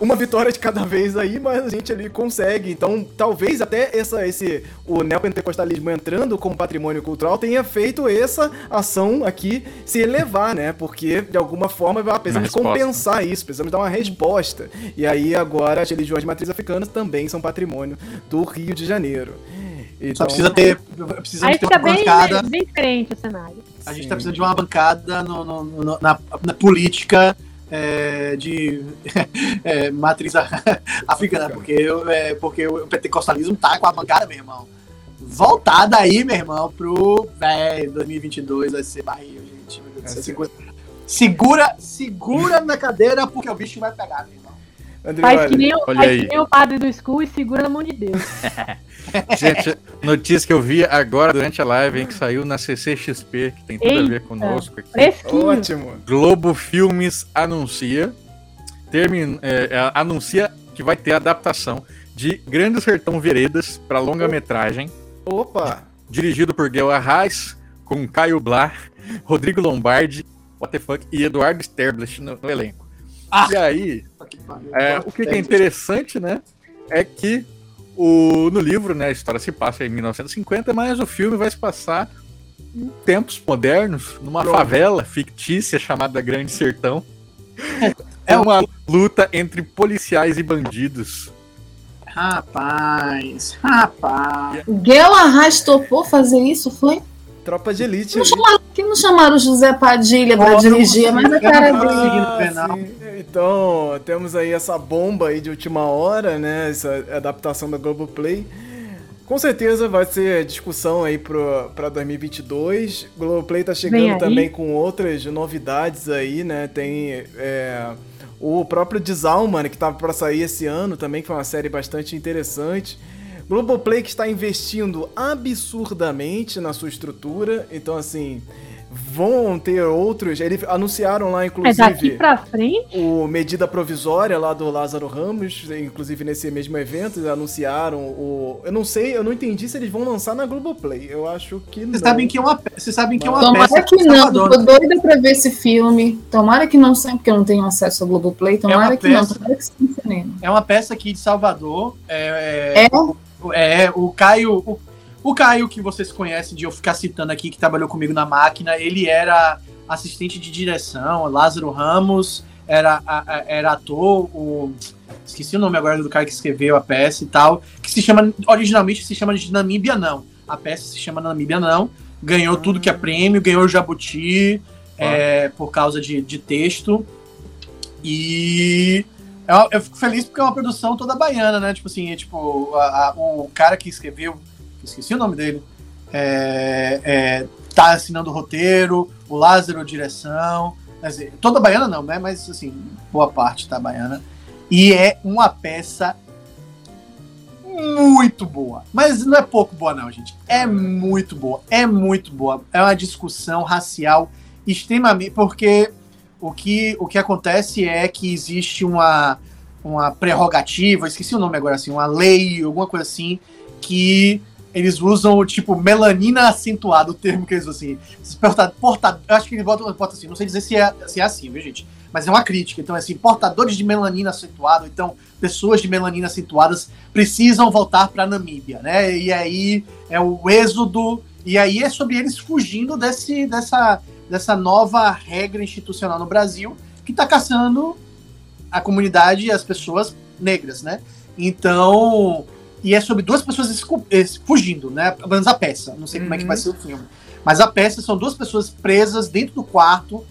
uma vitória de cada vez aí, mas a gente ali consegue. Então, talvez até essa, esse, o neopentecostalismo entrando como patrimônio cultural tenha feito essa ação aqui se elevar, né? Porque, de alguma forma, precisamos compensar isso, precisamos dar uma resposta. E aí, agora, as religiões de matriz africanas também são patrimônio do Rio de Janeiro. Então... Só precisa ter, precisa Aí ter uma bem, bancada. Bem diferente o cenário. A gente está precisando de uma bancada no, no, no, na, na, política é, de (laughs) é, matriz (laughs) africana, porque, eu, é, porque o pentecostalismo tá com a bancada, meu irmão. Voltada aí, meu irmão, pro véio, 2022 vai ser barril, gente. Segura, segura, segura na cadeira porque o bicho vai pegar, meu irmão. André, faz que nem, faz que nem o padre do school e segura na mão de Deus. (laughs) Gente, notícia que eu vi agora durante a live, hein, que saiu na CCXP, que tem tudo Eita, a ver conosco aqui. Fresquinho. Ótimo. Globo Filmes anuncia, termina, é, é, anuncia que vai ter adaptação de Grande Sertão Veredas para longa-metragem. Opa! Dirigido por Gail Arraes, com Caio Blar, Rodrigo Lombardi, what the fuck, e Eduardo Sterblich no, no elenco. Ah, e aí, é, o que, é interessante, né, é que o, no livro, né, a história se passa em 1950, mas o filme vai se passar em tempos modernos, numa Pronto. favela fictícia chamada Grande Sertão. (laughs) É uma luta entre policiais e bandidos. Rapaz, rapaz. Guela Arras topou fazer isso, foi? Tropa de Elite. Não chamaram, que não chamaram o José Padilha para dirigir, mas a cara dele. Ah, então, temos aí essa bomba aí de última hora, né? Essa adaptação da Globoplay. Com certeza vai ser discussão aí para 2022. Globoplay tá chegando também com outras novidades aí, né? Tem é, o próprio Desalma, que tava para sair esse ano também, que foi uma série bastante interessante. Globoplay que está investindo absurdamente na sua estrutura, então assim, vão ter outros. Eles anunciaram lá, inclusive. É daqui pra frente? O medida provisória lá do Lázaro Ramos, inclusive nesse mesmo evento, eles anunciaram o. Eu não sei, eu não entendi se eles vão lançar na Globoplay. Eu acho que não. Vocês sabem que é uma, vocês sabem que é uma Tomara peça. que não, tô doida pra ver esse filme. Tomara que não sempre, porque eu não tenho acesso ao Globoplay. Tomara é que peça, não, tomara que sim, É uma peça aqui de Salvador. É. é... é é, o Caio. O, o Caio, que vocês conhecem, de eu ficar citando aqui, que trabalhou comigo na máquina, ele era assistente de direção, Lázaro Ramos, era, era ator, o, esqueci o nome agora do cara que escreveu a peça e tal, que se chama, originalmente se chama de Namíbia Não. A peça se chama Namíbia Não, ganhou tudo que é prêmio, ganhou o Jabuti é, por causa de, de texto. E eu, eu, fico feliz porque é uma produção toda baiana, né? Tipo assim, é, tipo, a, a, o cara que escreveu, esqueci o nome dele, é, é, tá assinando o roteiro, o Lázaro direção. Dizer, toda baiana não, né? Mas assim, boa parte tá baiana. E é uma peça muito boa. Mas não é pouco boa, não, gente. É muito boa. É muito boa. É uma discussão racial extremamente. Porque o que, o que acontece é que existe uma, uma prerrogativa, esqueci o nome agora assim, uma lei, alguma coisa assim, que eles usam tipo melanina acentuada, o termo que eles usam assim. Porta, acho que eles botam, botam assim, não sei dizer se é, se é assim, viu, gente? Mas é uma crítica. Então, é assim, portadores de melanina acentuada, então pessoas de melanina acentuadas precisam voltar para Namíbia, né? E aí é o êxodo, e aí é sobre eles fugindo desse, dessa dessa nova regra institucional no Brasil que está caçando a comunidade e as pessoas negras, né? Então, e é sobre duas pessoas fugindo, né? Pelo menos a peça. Não sei uhum. como é que vai uhum. ser o filme. Mas a peça são duas pessoas presas dentro do quarto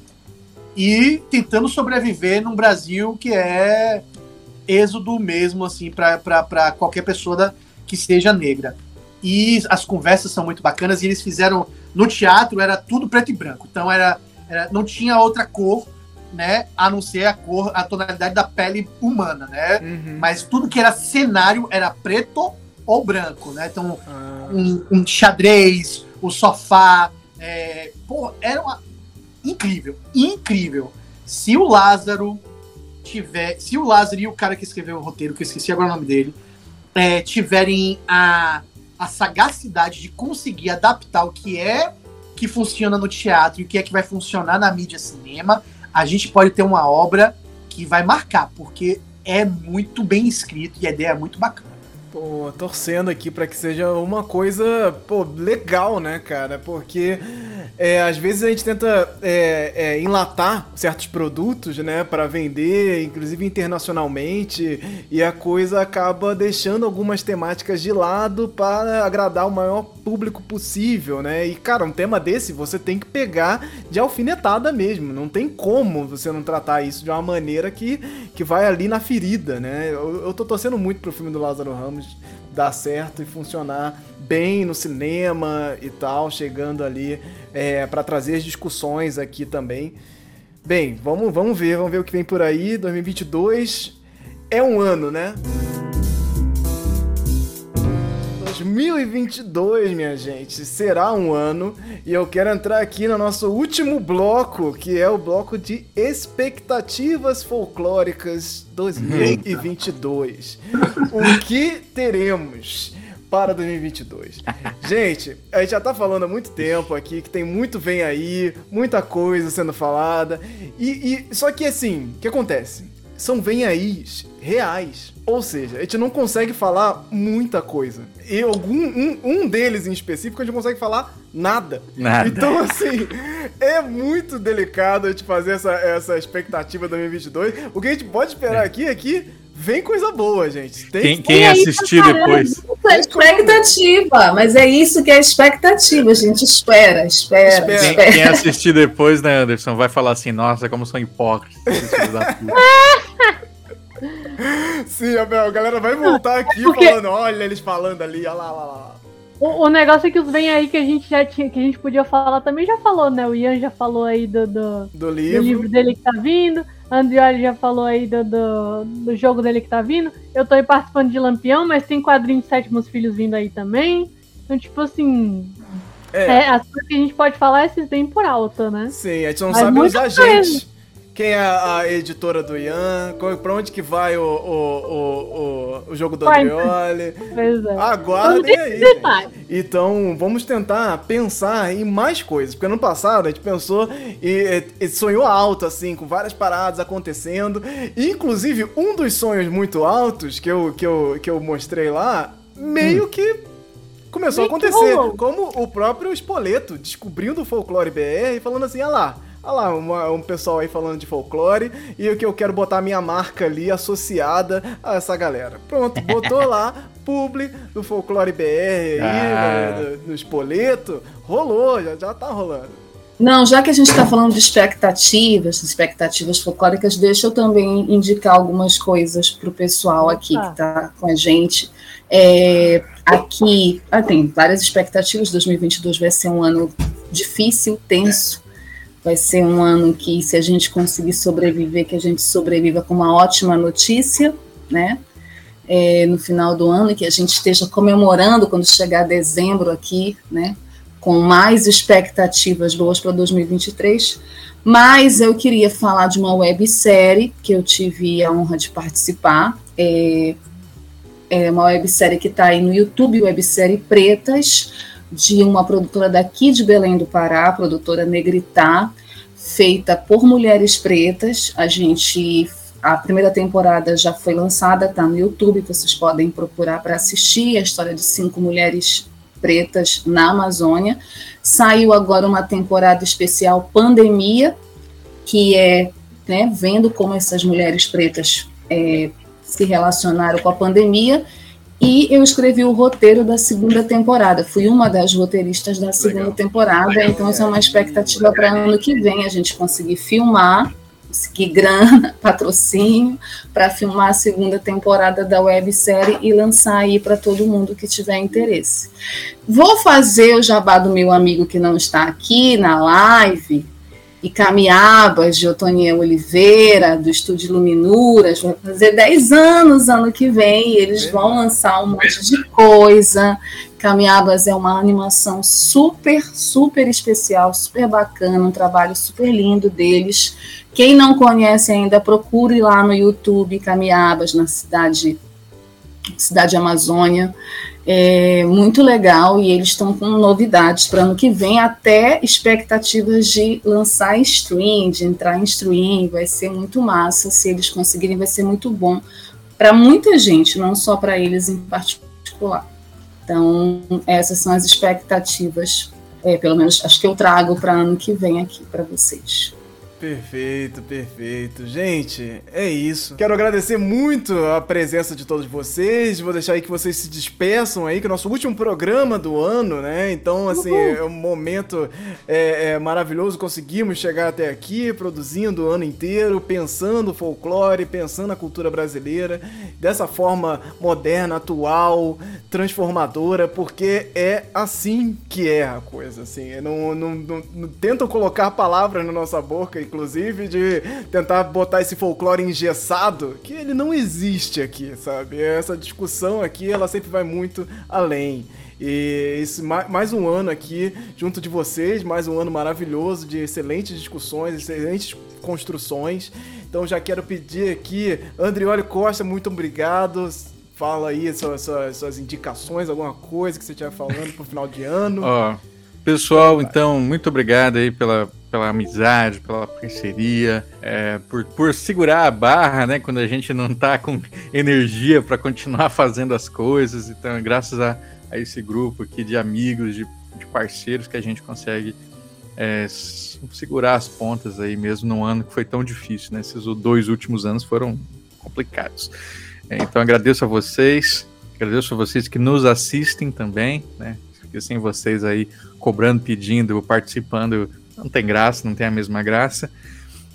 e tentando sobreviver num Brasil que é êxodo mesmo, assim, para qualquer pessoa da, que seja negra. E as conversas são muito bacanas e eles fizeram no teatro era tudo preto e branco, então era, era não tinha outra cor, né, a não ser a cor, a tonalidade da pele humana, né? Uhum. Mas tudo que era cenário era preto ou branco, né? Então, ah. um, um, xadrez, o sofá. É, pô, era uma. Incrível, incrível. Se o Lázaro tiver. Se o Lázaro e o cara que escreveu o roteiro, que eu esqueci agora o nome dele, é, tiverem a, a sagacidade de conseguir adaptar o que é que funciona no teatro e o que é que vai funcionar na mídia cinema, a gente pode ter uma obra que vai marcar, porque é muito bem escrito e a ideia é muito bacana. Pô, torcendo aqui para que seja uma coisa, pô, legal, né, cara? Porque é, às vezes a gente tenta é, é, enlatar certos produtos, né, para vender, inclusive internacionalmente, e a coisa acaba deixando algumas temáticas de lado para agradar o maior público possível, né? E, cara, um tema desse você tem que pegar de alfinetada mesmo. Não tem como você não tratar isso de uma maneira que, que vai ali na ferida, né? Eu, eu tô torcendo muito pro filme do Lázaro Ramos dar certo e funcionar bem no cinema e tal, chegando ali é, para trazer as discussões aqui também. Bem, vamos, vamos ver, vamos ver o que vem por aí. 2022 é um ano, né? 2022, minha gente, será um ano e eu quero entrar aqui no nosso último bloco, que é o bloco de expectativas folclóricas 2022. o que teremos? para 2022. Gente, a gente já tá falando há muito tempo aqui que tem muito vem aí, muita coisa sendo falada. E, e só que assim, o que acontece? São vem aí reais. Ou seja, a gente não consegue falar muita coisa. E algum um, um deles em específico a gente não consegue falar nada. Nada. Então, assim, é muito delicado a gente fazer essa, essa expectativa 2022. O que a gente pode esperar é. aqui é que vem coisa boa, gente. Tem quem, quem assistir depois. É expectativa, mas é isso que é expectativa, gente. Espera, espera. espera. Quem, espera. quem assistir depois, né, Anderson, vai falar assim: nossa, como são hipócritas. (laughs) Sim, Abel, a galera vai voltar aqui Porque... falando, olha eles falando ali, olha lá, olha lá. O, o, negócio é que os vem aí que a gente já tinha, que a gente podia falar também já falou, né? O Ian já falou aí do, do, do, livro. do livro dele que tá vindo. Andrioli já falou aí do, do, do, jogo dele que tá vindo. Eu tô aí participando de Lampião, mas tem quadrinho de Sétimos Filhos vindo aí também. Então, tipo assim. É. é as coisas que a gente pode falar é esses bem por alta, né? Sim, a gente não mas sabe os agentes. Quem é a editora do Ian, pra onde que vai o, o, o, o, jogo do Andrioli. (laughs) É. Aguardem aí. Então, vamos tentar pensar em mais coisas, porque ano passado a gente pensou e, e sonhou alto, assim, com várias paradas acontecendo. E, inclusive, um dos sonhos muito altos que eu, que eu, que eu mostrei lá, meio hum. que começou a acontecer. Como o próprio Spoleto descobrindo o folclore BR e falando assim, ah lá, Olha lá, uma, um pessoal aí falando de folclore e o que eu quero botar minha marca ali associada a essa galera. Pronto, botou lá, publi do Folclore BR aí, ah. no, no Espoleto, rolou, já, já tá rolando. Não, já que a gente está falando de expectativas, expectativas folclóricas, deixa eu também indicar algumas coisas para o pessoal aqui que está com a gente. É, aqui, ah, tem várias expectativas. 2022 vai ser um ano difícil, tenso. Vai ser um ano que, se a gente conseguir sobreviver, que a gente sobreviva com uma ótima notícia, né? É, no final do ano, que a gente esteja comemorando quando chegar dezembro aqui, né? Com mais expectativas boas para 2023. Mas eu queria falar de uma websérie que eu tive a honra de participar. É, é uma websérie que está aí no YouTube, websérie Pretas de uma produtora daqui de Belém do Pará, produtora Negritar, feita por mulheres pretas. A gente a primeira temporada já foi lançada, está no YouTube, vocês podem procurar para assistir a história de cinco mulheres pretas na Amazônia. Saiu agora uma temporada especial Pandemia, que é né, vendo como essas mulheres pretas é, se relacionaram com a pandemia e eu escrevi o roteiro da segunda temporada. Fui uma das roteiristas da segunda Legal. temporada, então essa é uma expectativa para ano que vem a gente conseguir filmar, conseguir grana, (laughs) patrocínio, para filmar a segunda temporada da websérie e lançar aí para todo mundo que tiver interesse. Vou fazer o jabá do meu amigo que não está aqui na live, e Camiabas, de Otoniel Oliveira, do Estúdio Luminuras, vai fazer 10 anos ano que vem, e eles vão lançar um monte de coisa. Camiabas é uma animação super, super especial, super bacana, um trabalho super lindo deles. Quem não conhece ainda, procure lá no YouTube Camiabas, na cidade, cidade Amazônia. É muito legal e eles estão com novidades para ano que vem, até expectativas de lançar em stream, de entrar em stream, vai ser muito massa. Se eles conseguirem, vai ser muito bom para muita gente, não só para eles em particular. Então, essas são as expectativas, é, pelo menos as que eu trago para ano que vem aqui para vocês. Perfeito, perfeito. Gente, é isso. Quero agradecer muito a presença de todos vocês. Vou deixar aí que vocês se despeçam aí, que é o nosso último programa do ano, né? Então, assim, Uhul. é um momento é, é, maravilhoso. Conseguimos chegar até aqui, produzindo o ano inteiro, pensando folclore, pensando a cultura brasileira, dessa forma moderna, atual, transformadora, porque é assim que é a coisa, assim. Não, não, não, não tentam colocar palavras na nossa boca inclusive, de tentar botar esse folclore engessado, que ele não existe aqui, sabe? Essa discussão aqui, ela sempre vai muito além. E esse, mais um ano aqui junto de vocês, mais um ano maravilhoso de excelentes discussões, excelentes construções. Então já quero pedir aqui, Andrioli Costa, muito obrigado. Fala aí suas, suas, suas indicações, alguma coisa que você estiver falando pro final de ano. Oh, pessoal, então, muito obrigado aí pela, pela amizade, pela parceria, é, por, por segurar a barra, né? Quando a gente não tá com energia para continuar (laughs) fazendo as coisas. Então, é graças a, a esse grupo aqui de amigos, de, de parceiros, que a gente consegue é, segurar as pontas aí mesmo num ano que foi tão difícil, né? Esses dois últimos anos foram complicados. É, então, agradeço a vocês, agradeço a vocês que nos assistem também, né? Porque sem vocês aí cobrando, pedindo, participando, não tem graça, não tem a mesma graça.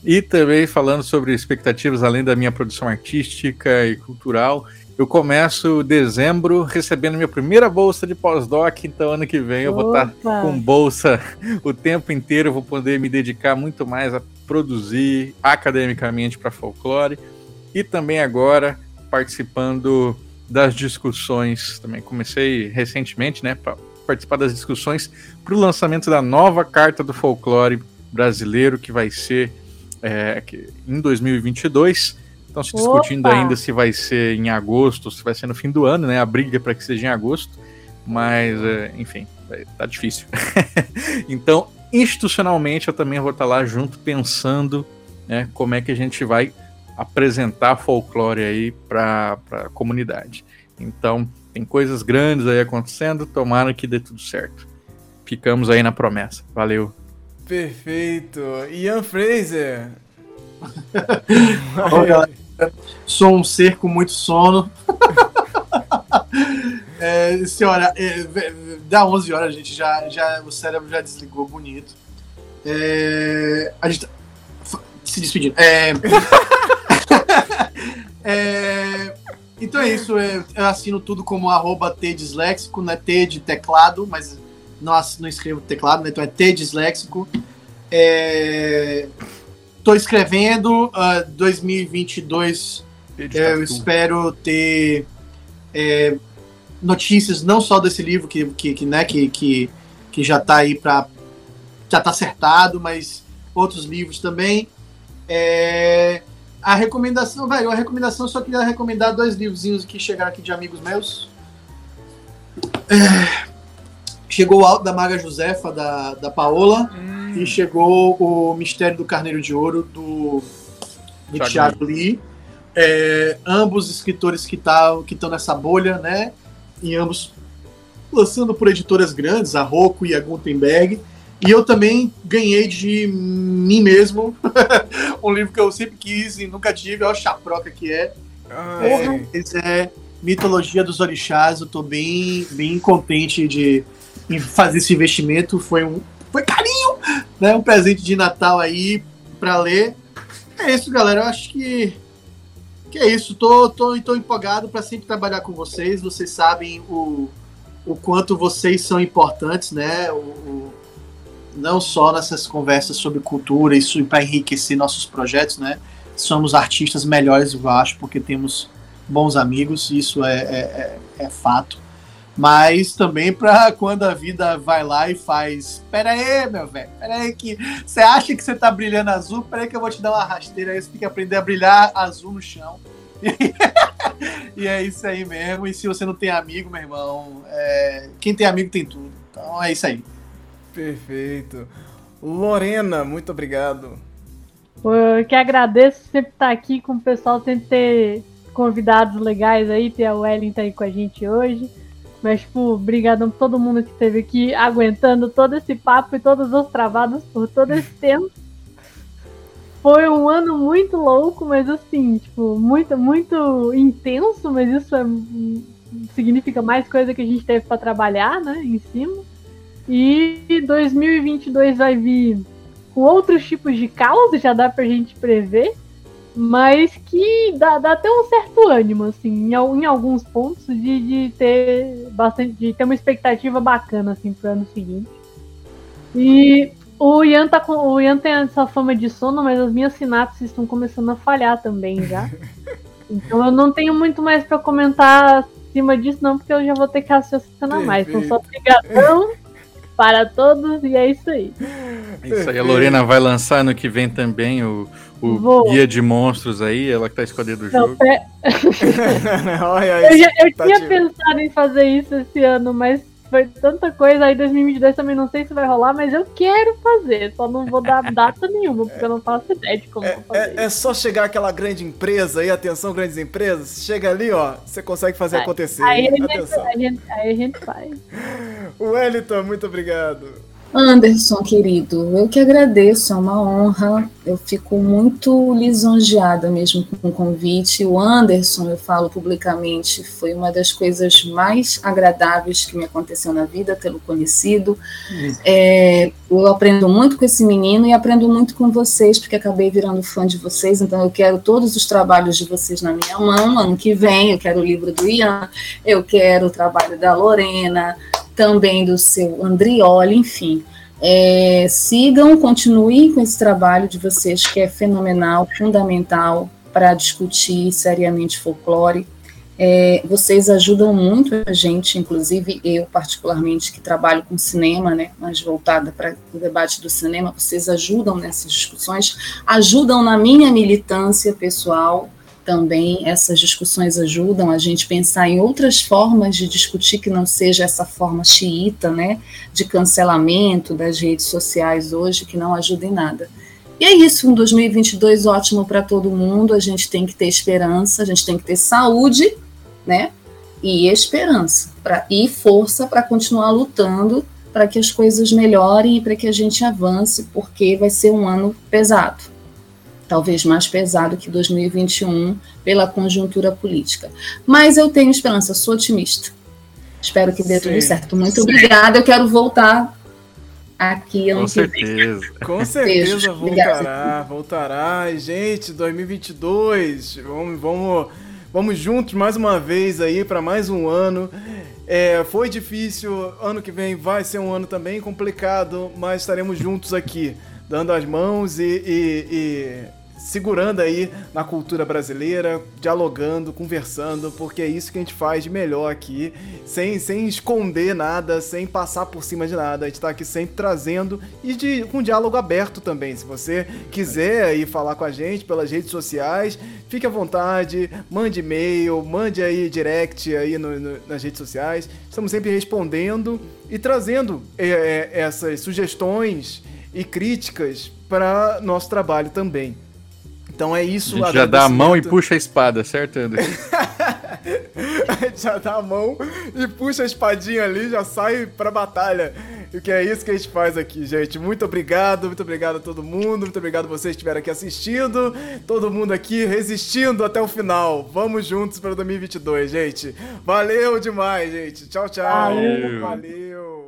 E também falando sobre expectativas além da minha produção artística e cultural, eu começo dezembro recebendo minha primeira bolsa de pós-doc, então ano que vem eu Opa. vou estar com bolsa (laughs) o tempo inteiro, vou poder me dedicar muito mais a produzir academicamente para folclore e também agora participando das discussões, também comecei recentemente, né, participar das discussões para o lançamento da nova carta do folclore brasileiro, que vai ser é, em 2022. Estão se discutindo Opa. ainda se vai ser em agosto, se vai ser no fim do ano, né? A briga é para que seja em agosto, mas, é, enfim, tá difícil. (laughs) então, institucionalmente, eu também vou estar lá junto pensando né, como é que a gente vai apresentar folclore aí para a comunidade. Então, tem coisas grandes aí acontecendo, tomara que dê tudo certo. Ficamos aí na promessa. Valeu. Perfeito. Ian Fraser. (laughs) Sou um ser com muito sono. (laughs) é, senhora, é, dá 11 horas, gente, já, já, o cérebro já desligou bonito. É, a gente tá se despedindo. É, (laughs) é, então é isso, eu, eu assino tudo como arroba T disléxico, não é T de teclado, mas não, não escrevo teclado, né? então é T disléxico. É, tô escrevendo uh, 2022. É, eu espero ter é, notícias não só desse livro que, que, que, né, que, que, que já está aí para já tá acertado, mas outros livros também. É, a recomendação, velho, a recomendação, eu só queria recomendar dois livrozinhos que chegaram aqui de amigos meus. É, chegou o Alto da Maga Josefa, da, da Paola, hum. e chegou o Mistério do Carneiro de Ouro, do, do Thiago Lee. É, ambos escritores que estão que nessa bolha, né? E ambos lançando por editoras grandes, a Rocco e a Gutenberg. E eu também ganhei de mim mesmo (laughs) um livro que eu sempre quis e nunca tive, olha a chaproca que é. Ai. É, é Mitologia dos Orixás. Eu tô bem, bem contente de fazer esse investimento. Foi um foi carinho, né? Um presente de Natal aí para ler. É isso, galera. Eu acho que que é isso. Tô, tô, tô empolgado para sempre trabalhar com vocês. Vocês sabem o, o quanto vocês são importantes, né? O, o não só nessas conversas sobre cultura, isso para enriquecer nossos projetos, né? Somos artistas melhores, eu acho, porque temos bons amigos, isso é, é, é, é fato. Mas também para quando a vida vai lá e faz. Pera aí, meu velho, pera aí que. Você acha que você tá brilhando azul? Pera aí que eu vou te dar uma rasteira aí, você tem que aprender a brilhar azul no chão. (laughs) e é isso aí mesmo. E se você não tem amigo, meu irmão, é... quem tem amigo tem tudo. Então é isso aí. Perfeito. Lorena, muito obrigado. Eu que agradeço sempre estar aqui com o pessoal, sempre ter convidados legais aí, ter a Wellington aí com a gente hoje. Mas, tipo, obrigado a todo mundo que esteve aqui aguentando todo esse papo e todas as travadas por todo esse (laughs) tempo. Foi um ano muito louco, mas assim, tipo, muito, muito intenso, mas isso é, significa mais coisa que a gente teve para trabalhar, né, em cima. E 2022 vai vir com outros tipos de caos, já dá pra gente prever, mas que dá, dá até um certo ânimo, assim, em, em alguns pontos, de, de ter bastante, de ter uma expectativa bacana, assim, pro ano seguinte. E o Ian, tá com, o Ian tem essa fama de sono, mas as minhas sinapses estão começando a falhar também já. (laughs) Então eu não tenho muito mais para comentar acima disso, não, porque eu já vou ter que raciocinar mais. Então só obrigadão para todos e é isso aí. Isso aí, a Lorena vai lançar no que vem também o, o guia de monstros aí, ela que tá escolhendo o jogo. Pé... (laughs) eu, já, eu tá tinha pensado em fazer isso esse ano, mas foi tanta coisa. Aí 2022 também não sei se vai rolar, mas eu quero fazer. Só não vou dar (laughs) data nenhuma, porque eu não faço ideia de como é, vou fazer. É, é, só chegar aquela grande empresa aí, atenção, grandes empresas. Chega ali, ó, você consegue fazer acontecer. Aí a, gente, aí a gente faz. (laughs) Wellington, muito obrigado. Anderson, querido, eu que agradeço, é uma honra. Eu fico muito lisonjeada mesmo com o convite. O Anderson, eu falo publicamente, foi uma das coisas mais agradáveis que me aconteceu na vida, tê-lo conhecido. É, eu aprendo muito com esse menino e aprendo muito com vocês, porque acabei virando fã de vocês, então eu quero todos os trabalhos de vocês na minha mão. Ano que vem, eu quero o livro do Ian, eu quero o trabalho da Lorena também do seu Andrioli, enfim. É, sigam, continuem com esse trabalho de vocês que é fenomenal, fundamental para discutir seriamente folclore. É, vocês ajudam muito a gente, inclusive eu particularmente que trabalho com cinema, né, mais voltada para o debate do cinema, vocês ajudam nessas discussões, ajudam na minha militância pessoal, também essas discussões ajudam a gente pensar em outras formas de discutir que não seja essa forma xiita, né, de cancelamento das redes sociais hoje, que não ajuda em nada. E é isso, um 2022 ótimo para todo mundo, a gente tem que ter esperança, a gente tem que ter saúde, né, e esperança, pra, e força para continuar lutando para que as coisas melhorem e para que a gente avance, porque vai ser um ano pesado talvez mais pesado que 2021 pela conjuntura política. Mas eu tenho esperança, sou otimista. Espero que dê Sim. tudo certo. Muito Sim. obrigada. Eu quero voltar aqui ano Com certeza. (laughs) Com certeza voltará, voltará. E, gente, 2022, vamos, vamos, vamos juntos mais uma vez aí para mais um ano. É, foi difícil, ano que vem vai ser um ano também complicado, mas estaremos juntos aqui, dando as mãos e, e, e segurando aí na cultura brasileira, dialogando, conversando, porque é isso que a gente faz de melhor aqui, sem, sem esconder nada, sem passar por cima de nada. A gente está aqui sempre trazendo e de, com diálogo aberto também. Se você quiser aí falar com a gente pelas redes sociais, fique à vontade, mande e-mail, mande aí direct aí no, no, nas redes sociais. Estamos sempre respondendo e trazendo é, é, essas sugestões e críticas para nosso trabalho também. Então é isso. A gente já dá a mão e puxa a espada, certo, André? (laughs) a gente já dá a mão e puxa a espadinha ali, já sai pra batalha. E que é isso que a gente faz aqui, gente. Muito obrigado, muito obrigado a todo mundo, muito obrigado a vocês que estiveram aqui assistindo, todo mundo aqui resistindo até o final. Vamos juntos para 2022, gente. Valeu demais, gente. Tchau, tchau. Valeu. Valeu.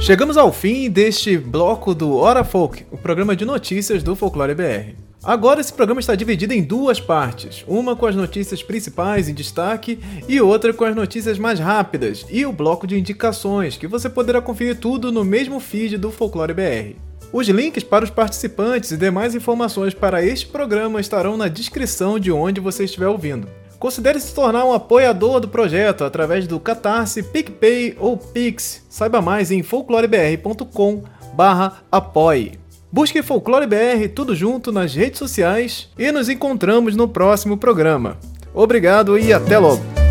Chegamos ao fim deste bloco do Hora Folk, o programa de notícias do Folclore BR. Agora esse programa está dividido em duas partes, uma com as notícias principais em destaque e outra com as notícias mais rápidas e o bloco de indicações, que você poderá conferir tudo no mesmo feed do Folclore BR. Os links para os participantes e demais informações para este programa estarão na descrição de onde você estiver ouvindo. Considere se tornar um apoiador do projeto através do Catarse, PicPay ou Pix. Saiba mais em folclorebr.com/apoie. Busque Folclore BR tudo junto nas redes sociais e nos encontramos no próximo programa. Obrigado e até logo!